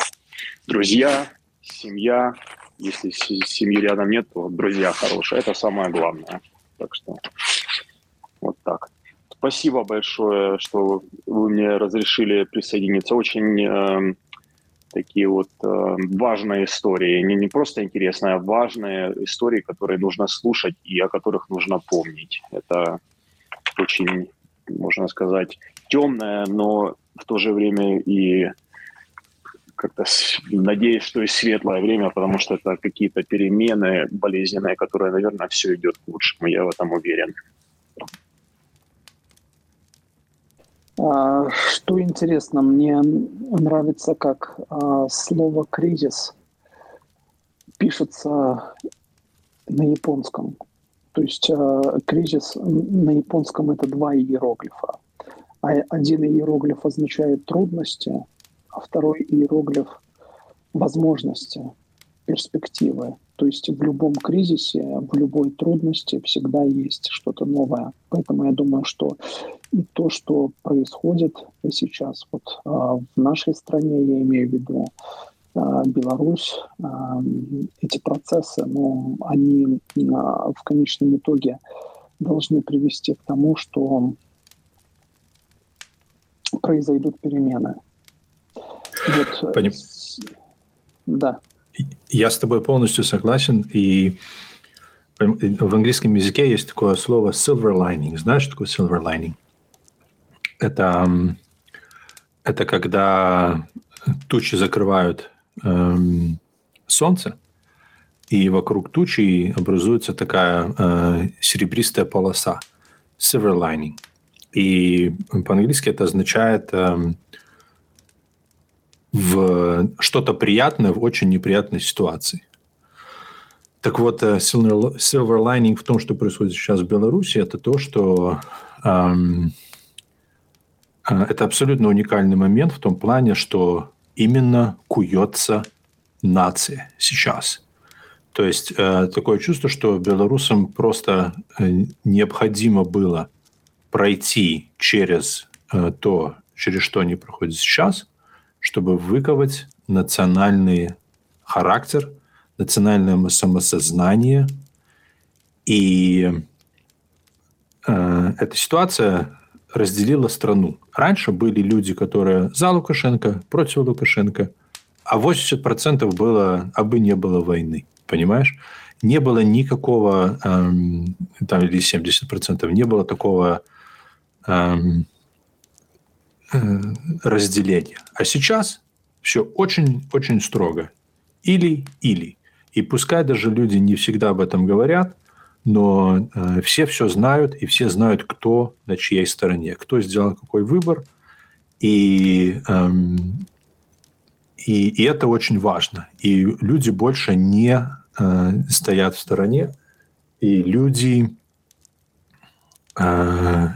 S4: Друзья, семья. Если семьи рядом нет, то друзья хорошие. Это самое главное. Так что вот так. Спасибо большое, что вы мне разрешили присоединиться. Очень э, такие вот э, важные истории. Не, не просто интересные, а важные истории, которые нужно слушать и о которых нужно помнить. Это очень, можно сказать, темное, но в то же время и как-то надеюсь, что и светлое время, потому что это какие-то перемены болезненные, которые, наверное, все идет к лучшему. Я в этом уверен.
S2: А, что интересно, мне нравится, как а, слово кризис пишется на японском. То есть а, кризис на японском это два иероглифа. Один иероглиф означает трудности, а второй иероглиф – возможности, перспективы. То есть в любом кризисе, в любой трудности всегда есть что-то новое. Поэтому я думаю, что и то, что происходит сейчас вот а, в нашей стране, я имею в виду а, Беларусь, а, эти процессы, ну, они в конечном итоге должны привести к тому, что произойдут перемены.
S1: Вот, Поним... Да. Я с тобой полностью согласен. И в английском языке есть такое слово silver lining. Знаешь, что такое silver lining? Это, это когда тучи закрывают эм, солнце, и вокруг тучи образуется такая э, серебристая полоса. Silver lining. И по-английски это означает эм, в что-то приятное в очень неприятной ситуации. Так вот, э, silver, lining в том, что происходит сейчас в Беларуси, это то, что эм, это абсолютно уникальный момент в том плане, что именно куется нация сейчас. То есть э, такое чувство, что белорусам просто э, необходимо было пройти через э, то, через что они проходят сейчас – чтобы выковать национальный характер, национальное самосознание. И э, эта ситуация разделила страну. Раньше были люди, которые за Лукашенко, против Лукашенко, а 80% было, а бы не было войны. Понимаешь? Не было никакого, эм, там, или 70%, не было такого эм, Э, разделения. А сейчас все очень-очень строго. Или-или. И пускай даже люди не всегда об этом говорят, но э, все все знают, и все знают, кто на чьей стороне, кто сделал какой выбор. И, эм, и, и это очень важно. И люди больше не э, стоят в стороне, и люди, э,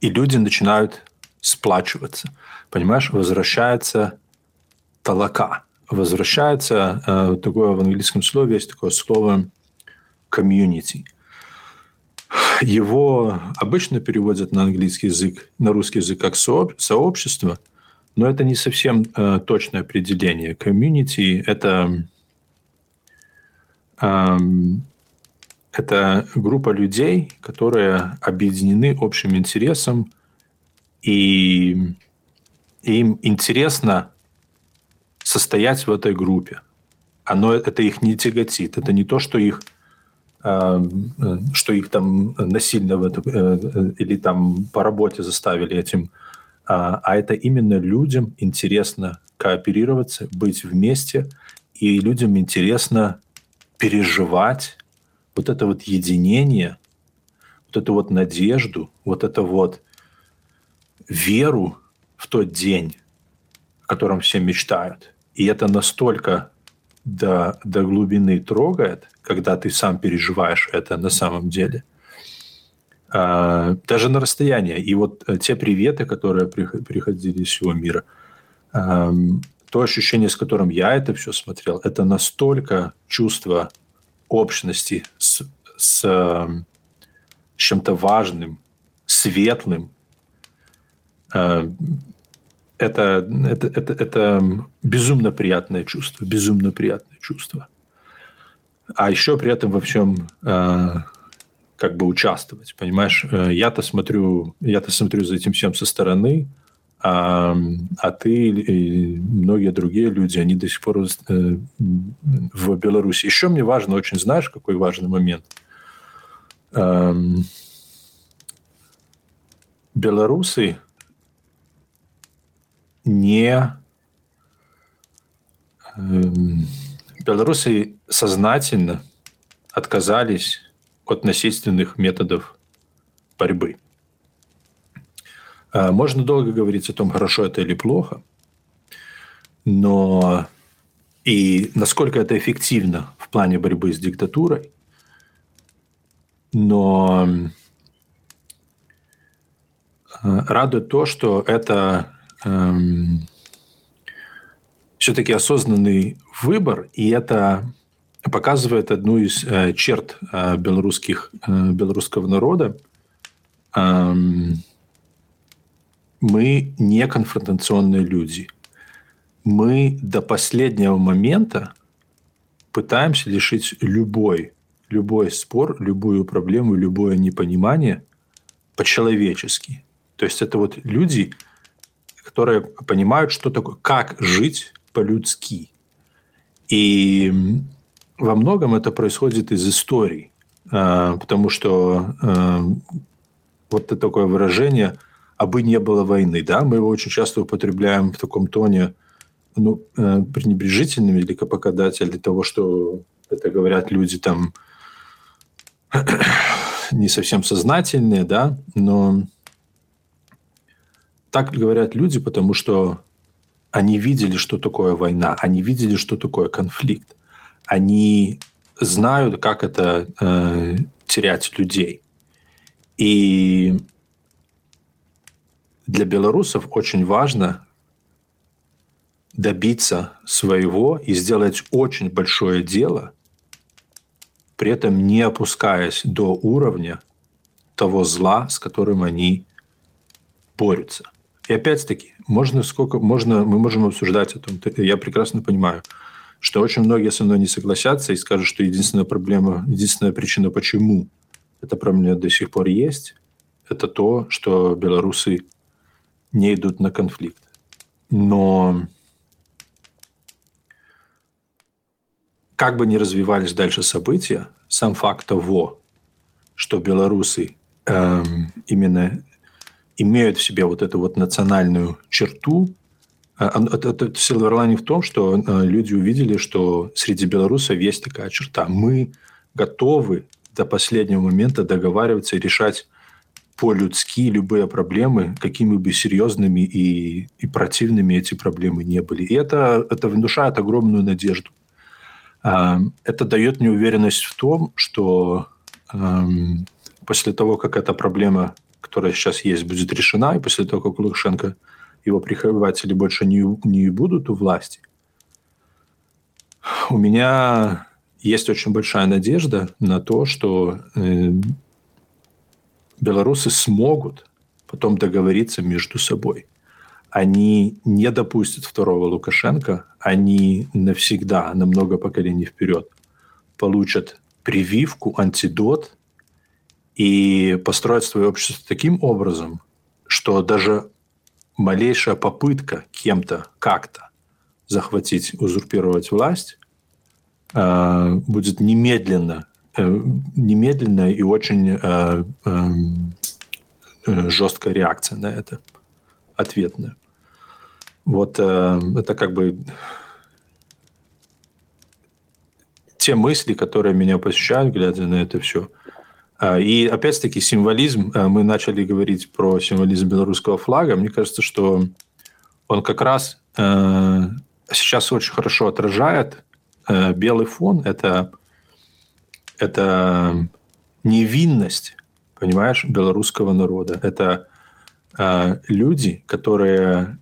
S1: и люди начинают сплачиваться. Понимаешь, возвращается толока. Возвращается, э, такое в английском слове есть такое слово community. Его обычно переводят на английский язык, на русский язык как сообщество, но это не совсем э, точное определение. Community – это, э, это группа людей, которые объединены общим интересом – и им интересно состоять в этой группе. Оно, это их не тяготит. Это не то, что их э, что их там насильно в это, э, или там по работе заставили этим, а, а это именно людям интересно кооперироваться, быть вместе, и людям интересно переживать вот это вот единение, вот эту вот надежду, вот это вот веру в тот день, о котором все мечтают. И это настолько до, до глубины трогает, когда ты сам переживаешь это на самом деле. А, даже на расстоянии. И вот э, те приветы, которые приходили из всего мира, то ощущение, с которым я это все смотрел, это настолько чувство общности с, с, с чем-то важным, светлым, это, это, это, это безумно приятное чувство, безумно приятное чувство. А еще при этом во всем э, как бы участвовать, понимаешь? Э, я-то смотрю, я-то смотрю за этим всем со стороны, а, а ты и многие другие люди, они до сих пор э, в Беларуси. Еще мне важно, очень знаешь, какой важный момент. Э, белорусы не эм, белорусы сознательно отказались от насильственных методов борьбы. А, можно долго говорить о том, хорошо это или плохо, но и насколько это эффективно в плане борьбы с диктатурой, но э, радует то, что это все-таки осознанный выбор, и это показывает одну из э, черт э, белорусских, э, белорусского народа. Э, мы не конфронтационные люди. Мы до последнего момента пытаемся решить любой, любой спор, любую проблему, любое непонимание по-человечески. То есть это вот люди, которые понимают, что такое, как жить по-людски. И во многом это происходит из истории, а, потому что а, вот это такое выражение «а бы не было войны», да, мы его очень часто употребляем в таком тоне ну, э, пренебрежительным или как показатель того, что это говорят люди там [clears throat] не совсем сознательные, да, но так говорят люди, потому что они видели, что такое война, они видели, что такое конфликт, они знают, как это э, терять людей. И для белорусов очень важно добиться своего и сделать очень большое дело, при этом не опускаясь до уровня того зла, с которым они борются. И опять-таки, можно сколько можно, мы можем обсуждать о том, я прекрасно понимаю, что очень многие со мной не согласятся и скажут, что единственная проблема, единственная причина, почему эта проблема до сих пор есть, это то, что белорусы не идут на конфликт. Но как бы ни развивались дальше события, сам факт того, что белорусы эм, именно имеют в себе вот эту вот национальную черту. А, это Silverline в том, что а, люди увидели, что среди белорусов есть такая черта. Мы готовы до последнего момента договариваться и решать по-людски любые проблемы, какими бы серьезными и, и противными эти проблемы не были. И это, это внушает огромную надежду. А, это дает мне уверенность в том, что после того, как эта проблема которая сейчас есть, будет решена, и после того, как Лукашенко его прихватили больше не, не будут у власти, у меня есть очень большая надежда на то, что э, белорусы смогут потом договориться между собой. Они не допустят второго Лукашенко, они навсегда, на много поколений вперед, получат прививку, антидот и построить свое общество таким образом, что даже малейшая попытка кем-то как-то захватить, узурпировать власть, э, будет немедленно, э, немедленно и очень э, эм, жесткая реакция на это, ответная. Вот это как бы те мысли, которые меня посещают, глядя на это все. И опять-таки символизм, мы начали говорить про символизм белорусского флага, мне кажется, что он как раз сейчас очень хорошо отражает белый фон. Это, это невинность, понимаешь, белорусского народа. Это люди, которые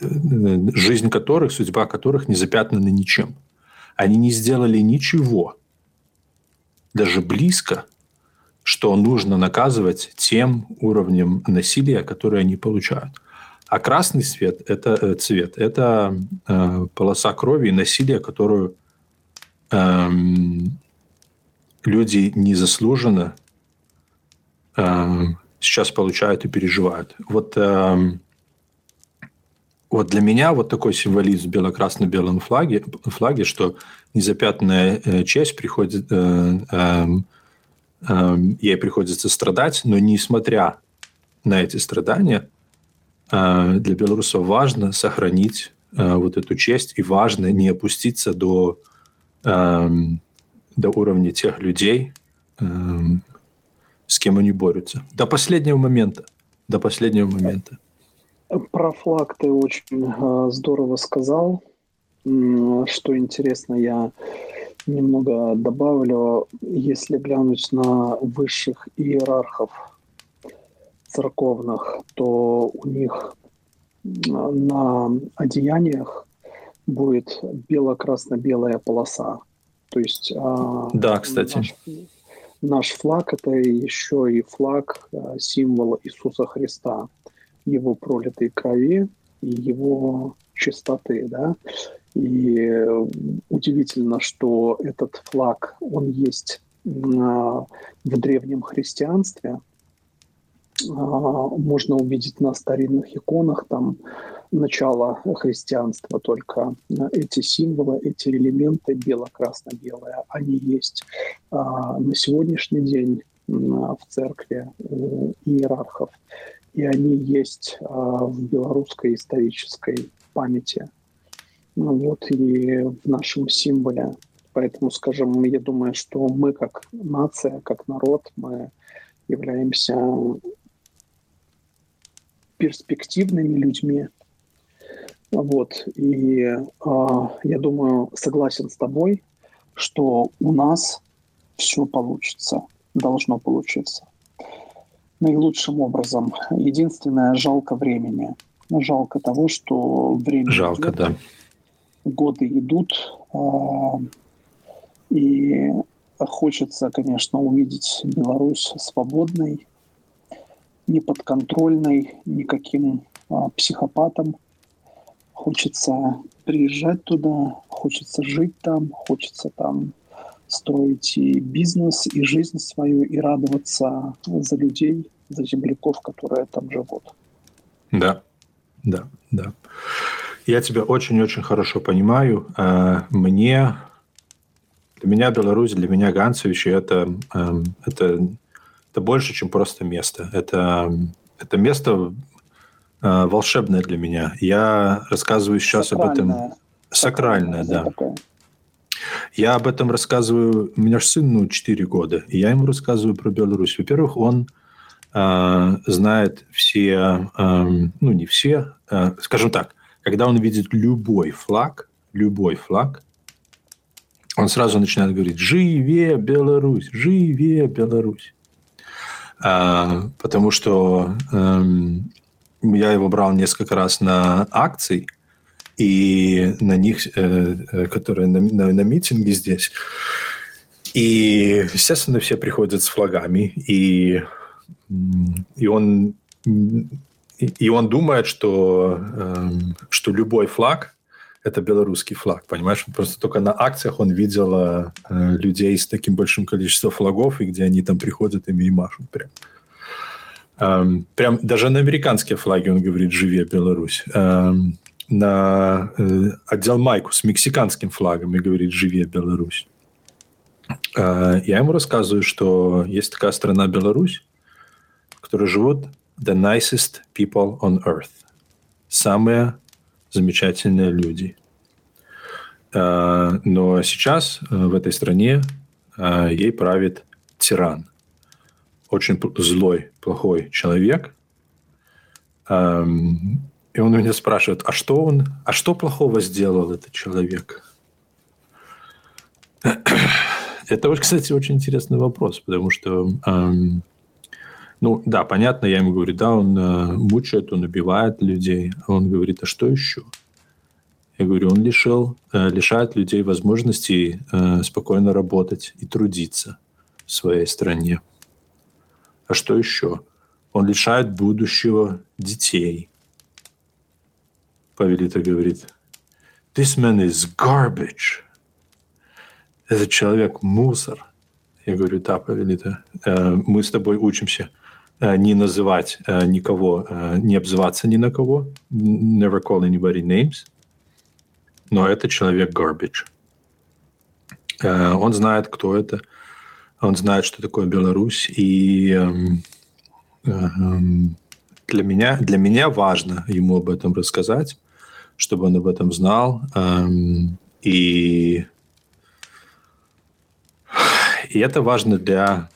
S1: жизнь которых, судьба которых не запятнана ничем. Они не сделали ничего, даже близко, что нужно наказывать тем уровнем насилия, которые они получают. А красный цвет это э, цвет это э, полоса крови и насилия, которую э, люди незаслуженно э, сейчас получают и переживают. Вот, э, вот для меня вот такой символизм бело-красно-белом флаге, флаге, что незапятная э, честь приходит, э, э, э, ей приходится страдать, но несмотря на эти страдания, а, для белорусов важно сохранить а, вот эту честь, и важно не опуститься до, до уровня тех людей, с кем они борются. До последнего момента. До последнего момента.
S2: Про флаг ты очень а, здорово сказал. Что интересно, я немного добавлю. Если глянуть на высших иерархов церковных, то у них на одеяниях будет бело-красно-белая полоса. То есть
S1: а, да, кстати.
S2: Наш, наш флаг это еще и флаг, а, символ Иисуса Христа, его пролитой крови и его чистоты, да. И удивительно, что этот флаг, он есть в древнем христианстве, а, можно увидеть на старинных иконах там начало христианства только эти символы, эти элементы бело-красно-белые, они есть а, на сегодняшний день в церкви у иерархов, и они есть а, в белорусской исторической памяти. Ну вот и в нашем символе. Поэтому, скажем, я думаю, что мы как нация, как народ, мы являемся перспективными людьми. Вот. И э, я думаю, согласен с тобой, что у нас все получится, должно получиться. Наилучшим образом. Единственное, жалко времени. Жалко того, что время
S1: Жалко, идет, да.
S2: годы идут, э, и хочется, конечно, увидеть Беларусь свободной, не подконтрольной никаким а, психопатам. Хочется приезжать туда, хочется жить там, хочется там строить и бизнес, и жизнь свою, и радоваться за людей, за земляков, которые там живут.
S1: Да, да, да. Я тебя очень-очень хорошо понимаю. А, мне, для меня Беларусь, для меня Ганцевич, это, эм, это это больше, чем просто место. Это, это место э, волшебное для меня. Я рассказываю сейчас Сакральное. об этом. Сакральное, да. Такое. Я об этом рассказываю. У меня же сын, ну, 4 года. И я ему рассказываю про Беларусь. Во-первых, он э, знает все, э, ну, не все, э, скажем так, когда он видит любой флаг, любой флаг, он сразу начинает говорить «Живе Беларусь! Живе Беларусь!» А, потому что эм, я его брал несколько раз на акции, и на них, э, э, которые на, на, на митинге здесь. И, естественно, все приходят с флагами, и, и он и он думает, что, эм, что любой флаг это белорусский флаг, понимаешь? Просто только на акциях он видел э, людей с таким большим количеством флагов, и где они там приходят ими и машут прям. Эм, прям даже на американские флаги он говорит «Живи, Беларусь». Эм, на э, отдел майку с мексиканским флагом и говорит «Живи, Беларусь». Э, я ему рассказываю, что есть такая страна Беларусь, в которой живут the nicest people on earth. Самые замечательные люди. Э, но сейчас в этой стране ей правит тиран – очень злой, плохой человек. И он меня спрашивает, а что он, а что плохого сделал этот человек? [clears throat] Это, кстати, очень интересный вопрос, потому что, эм, ну, да, понятно, я ему говорю, да, он э, мучает, он убивает людей. А он говорит, а что еще? Я говорю, он лишил, э, лишает людей возможности э, спокойно работать и трудиться в своей стране. А что еще? Он лишает будущего детей. Павелита говорит, this man is garbage. Этот человек мусор. Я говорю, да, Павелита, э, мы с тобой учимся э, не называть э, никого, не обзываться ни на кого, never call anybody names, но это человек garbage. Он знает, кто это, он знает, что такое Беларусь, и эм, эм, для меня, для меня важно ему об этом рассказать, чтобы он об этом знал. Эм, и, и это важно для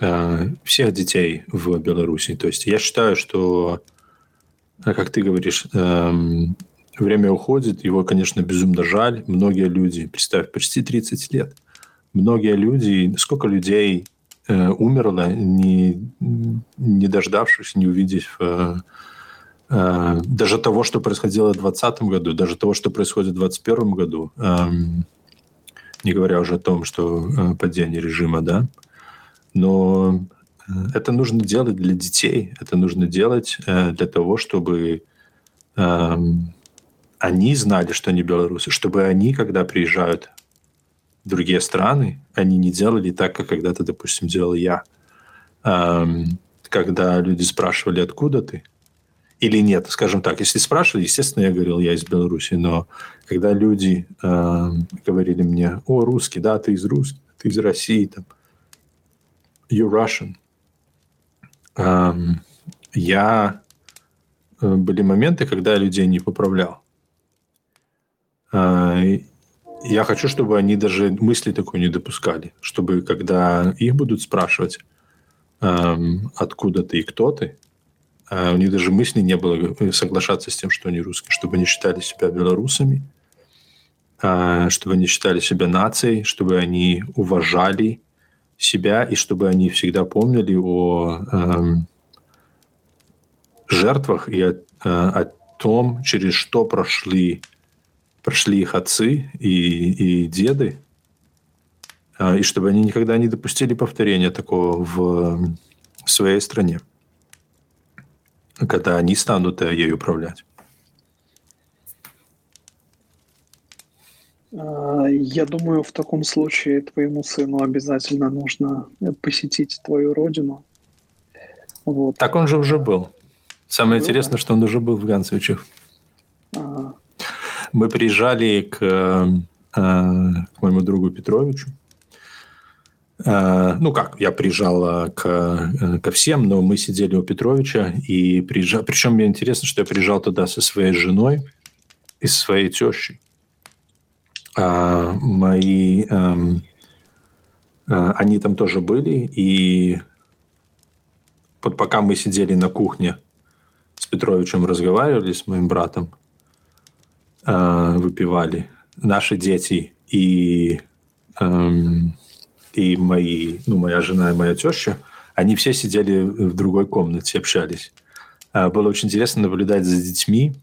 S1: э, всех детей в Беларуси. То есть я считаю, что, как ты говоришь, время уходит, его, конечно, безумно жаль. Многие люди, представь, почти 30 лет – многие люди, сколько людей э, умерло, не, не дождавшись, не увидев э, э, даже того, что происходило в 2020 году, даже того, что происходит в 2021 году, э, не говоря уже о том, что э, падение режима, да, но э, это нужно делать для детей, это нужно делать э, для того, чтобы э, они знали, что они белорусы, чтобы они, когда приезжают другие страны, они не делали так, как когда-то, допустим, делал я. Когда люди спрашивали, откуда ты, или нет, скажем так, если спрашивали, естественно, я говорил, я из Беларуси, но когда люди э, говорили мне, о, русский, да, ты из Руси, ты из России, там, you Russian, э, я были моменты, когда я людей не поправлял. Я хочу, чтобы они даже мысли такой не допускали, чтобы когда их будут спрашивать, эм, откуда ты и кто ты, э, у них даже мысли не было соглашаться с тем, что они русские, чтобы они считали себя белорусами, э, чтобы они считали себя нацией, чтобы они уважали себя и чтобы они всегда помнили о эм, жертвах и о, э, о том, через что прошли прошли их отцы и, и деды, а, и чтобы они никогда не допустили повторения такого в, в своей стране, когда они станут ею управлять.
S2: А, я думаю, в таком случае твоему сыну обязательно нужно посетить твою родину.
S1: Вот. Так он же уже был. Самое был, интересное, что он уже был в Ганцевичах. Ага мы приезжали к, э, к моему другу Петровичу. Э, ну как, я приезжал э, к, ко всем, но мы сидели у Петровича и приезжал. Причем мне интересно, что я приезжал туда со своей женой и со своей тещей. А мои, эм, они там тоже были, и вот пока мы сидели на кухне с Петровичем, разговаривали с моим братом, э, выпивали наши дети и, э, и мои, ну, моя жена и моя теща, они все сидели в другой комнате, общались. Э, было очень интересно наблюдать за детьми,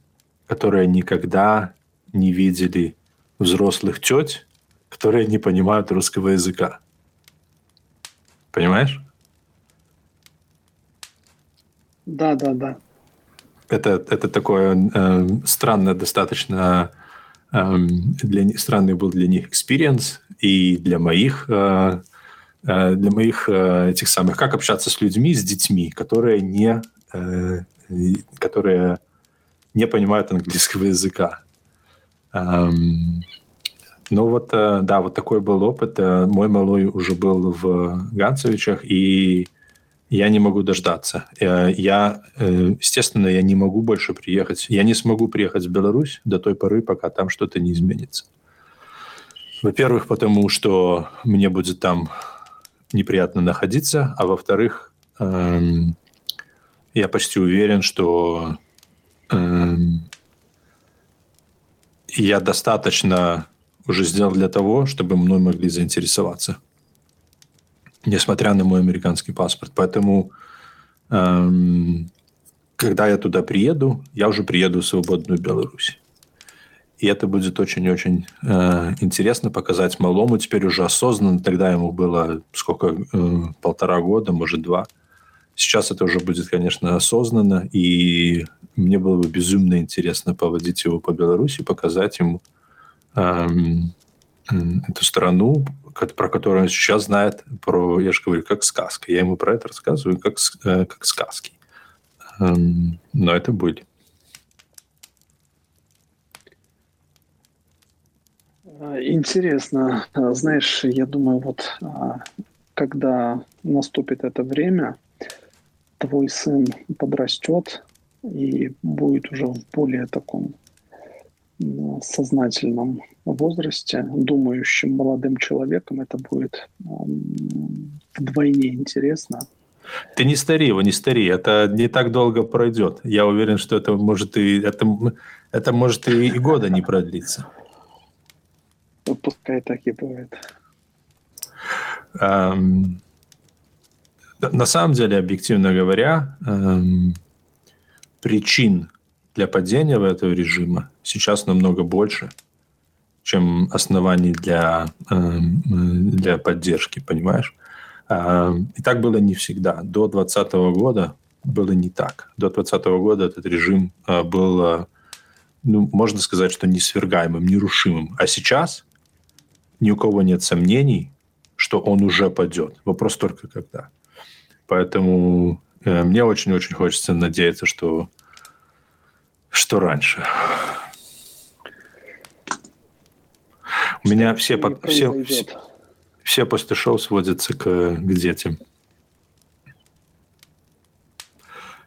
S1: которые никогда не видели взрослых теть, которые не понимают русского языка. Понимаешь?
S2: Да, да, да
S1: это, это такое э, странное достаточно, для, странный был для них experience, и для моих э, э, для моих э, этих самых, как общаться с людьми, с детьми, которые не, которые не понимают английского языка. Эм, ну вот, да, вот такой был опыт. Мой малой уже был в Ганцевичах, и я не могу дождаться. Э, я, естественно, я не могу больше приехать. Я не смогу приехать в Беларусь до той поры, пока там что-то не изменится. Во-первых, потому что мне будет там неприятно находиться, а во-вторых, эм, я почти уверен, что эм, я достаточно уже сделал для того, чтобы мной могли заинтересоваться, несмотря на мой американский паспорт. Поэтому, эм, когда я туда приеду, я уже приеду в свободную Беларусь. И это будет очень-очень э, интересно показать малому, теперь уже осознанно. Тогда ему было сколько, э, полтора года, может, два. Сейчас это уже будет, конечно, осознанно, и мне было бы безумно интересно поводить его по Беларуси, показать ему, Эм, эту страну, про которую он сейчас знает, про, я же говорю, как сказка. Я ему про это рассказываю как, э, как сказки. Эм, но это были.
S2: А, интересно. А, знаешь, я думаю, вот а, когда наступит это время, твой сын подрастет и будет уже в более таком сознательном возрасте, думающим молодым человеком, это будет вдвойне интересно.
S1: Ты не стари его, не стари. Это не так долго пройдет. Я уверен, что это может и это, это может и, и года не продлиться.
S2: Пускай так и будет.
S1: Эм, на самом деле, объективно говоря, эм, причин для падения в этого режима сейчас намного больше, чем оснований для, эм, для поддержки, понимаешь? Эм, и так было не всегда. До 2020 года было не так. До 2020 года этот режим э, был, э, ну, можно сказать, что несвергаемым, нерушимым. А сейчас ни у кого нет сомнений, что он уже падет. Вопрос только когда. Поэтому э, мне очень-очень хочется надеяться, что что раньше. У меня все, под, все, все, все после шоу сводятся к, к детям.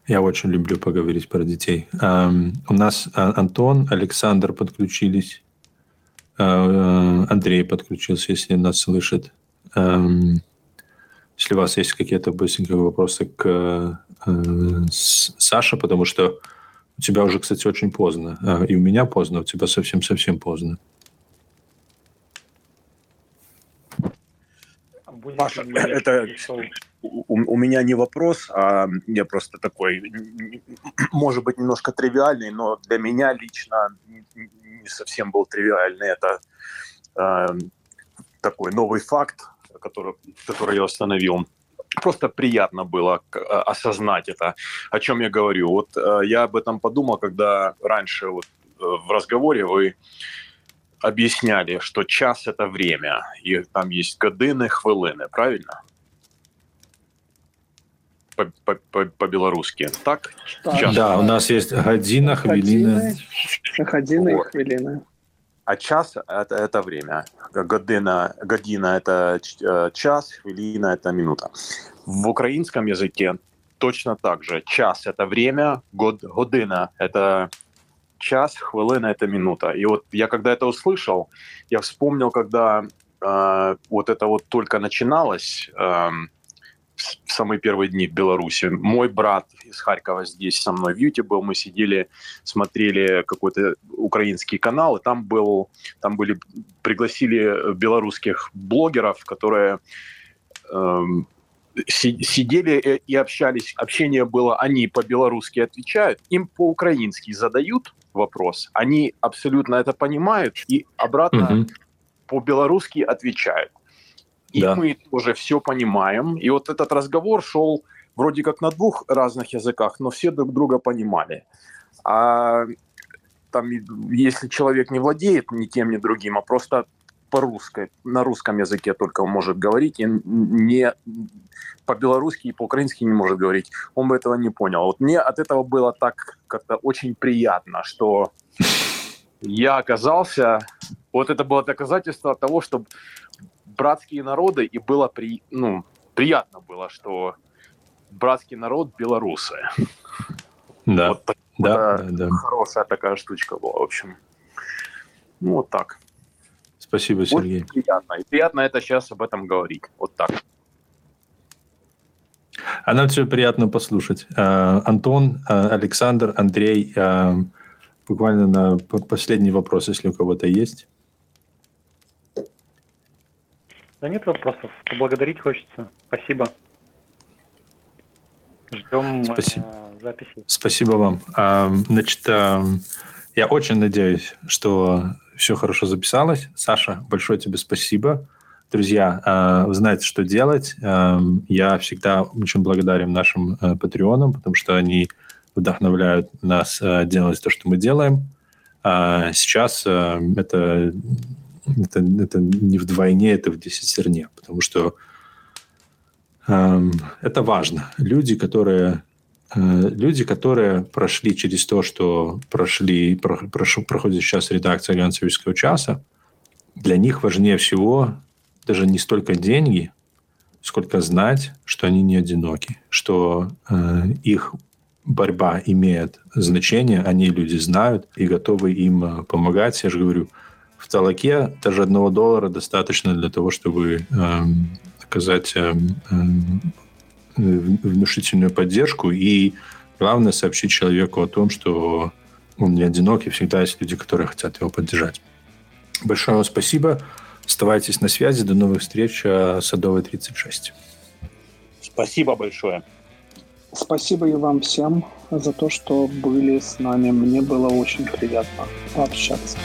S1: Я очень люблю поговорить про детей. Um, у нас а, Антон, Александр подключились. Uh, Андрей подключился, если нас слышит. Um, если у вас есть какие-то быстренькие вопросы к uh, Саше, потому что у тебя уже, кстати, очень поздно. А, и у меня поздно, у тебя совсем-совсем поздно.
S4: Паша, это у, у меня не вопрос, а я просто такой, может быть, немножко тривиальный, но для меня лично не совсем был тривиальный. Это э, такой новый факт, который, который я установил просто приятно было а, осознать это, о чем я говорю. Вот э, я об этом подумал, когда раньше вот э, в разговоре вы объясняли, что час – это время, и там есть годины, хвилины, правильно? По-белорусски, так?
S1: Час. Да, у нас есть година, хвилина.
S2: Година и хвилина
S4: а час это, это время. Година, година это э, час, хвилина это минута. В украинском языке точно так же. Час это время, год, година это час, хвилина это минута. И вот я когда это услышал, я вспомнил, когда э, вот это вот только начиналось, э, в самые первые дни в Беларуси. Мой брат из Харькова здесь со мной в Юте был, мы сидели, смотрели какой-то украинский канал, и там был, там были, пригласили белорусских блогеров, которые э, сидели и общались, общение было, они по-белорусски отвечают, им по-украински задают вопрос, они абсолютно это понимают и обратно угу. по-белорусски отвечают. И да. мы тоже все понимаем. И вот этот разговор шел вроде как на двух разных языках, но все друг друга понимали. А там, если человек не владеет ни тем, ни другим, а просто по-русски, на русском языке только может говорить, и не по-белорусски и по-украински не может говорить. Он бы этого не понял. Вот мне от этого было так как-то очень приятно, что я оказался... Вот это было доказательство того, что братские народы, и было при, ну, приятно было, что братский народ белорусы.
S1: Да,
S4: вот
S1: да, да, да.
S4: Хорошая такая штучка была, в общем. Ну, вот так.
S1: Спасибо, Сергей.
S4: Очень приятно. И приятно это сейчас об этом говорить. Вот так.
S1: А нам все приятно послушать. А, Антон, а, Александр, Андрей, а, буквально на последний вопрос, если у кого-то есть.
S5: Да нет вопросов. Поблагодарить хочется. Спасибо. Ждем
S1: Спасибо.
S5: Э, записи.
S1: Спасибо вам. Значит, я очень надеюсь, что все хорошо записалось. Саша, большое тебе спасибо. Друзья, вы знаете, что делать. Я всегда очень благодарен нашим э, патреонам, потому что они вдохновляют нас э, делать то, что мы делаем. Сейчас э, это, это, это не вдвойне, это в десятерне, потому что это важно. Люди, которые люди, которые прошли через то, что прошли, про, прошу, проходит сейчас редакция глянцевического часа, для них важнее всего даже не столько деньги, сколько знать, что они не одиноки, что э, их борьба имеет значение, они люди знают и готовы им э, помогать. Я же говорю, в Талаке даже одного доллара достаточно для того, чтобы э, оказать э, э, внушительную поддержку и, главное, сообщить человеку о том, что он не одинок, и всегда есть люди, которые хотят его поддержать. Большое вам спасибо. Оставайтесь на связи. До новых встреч. Э, Садовый 36.
S4: Спасибо большое.
S2: Спасибо и вам всем за то, что были с нами. Мне было очень приятно пообщаться.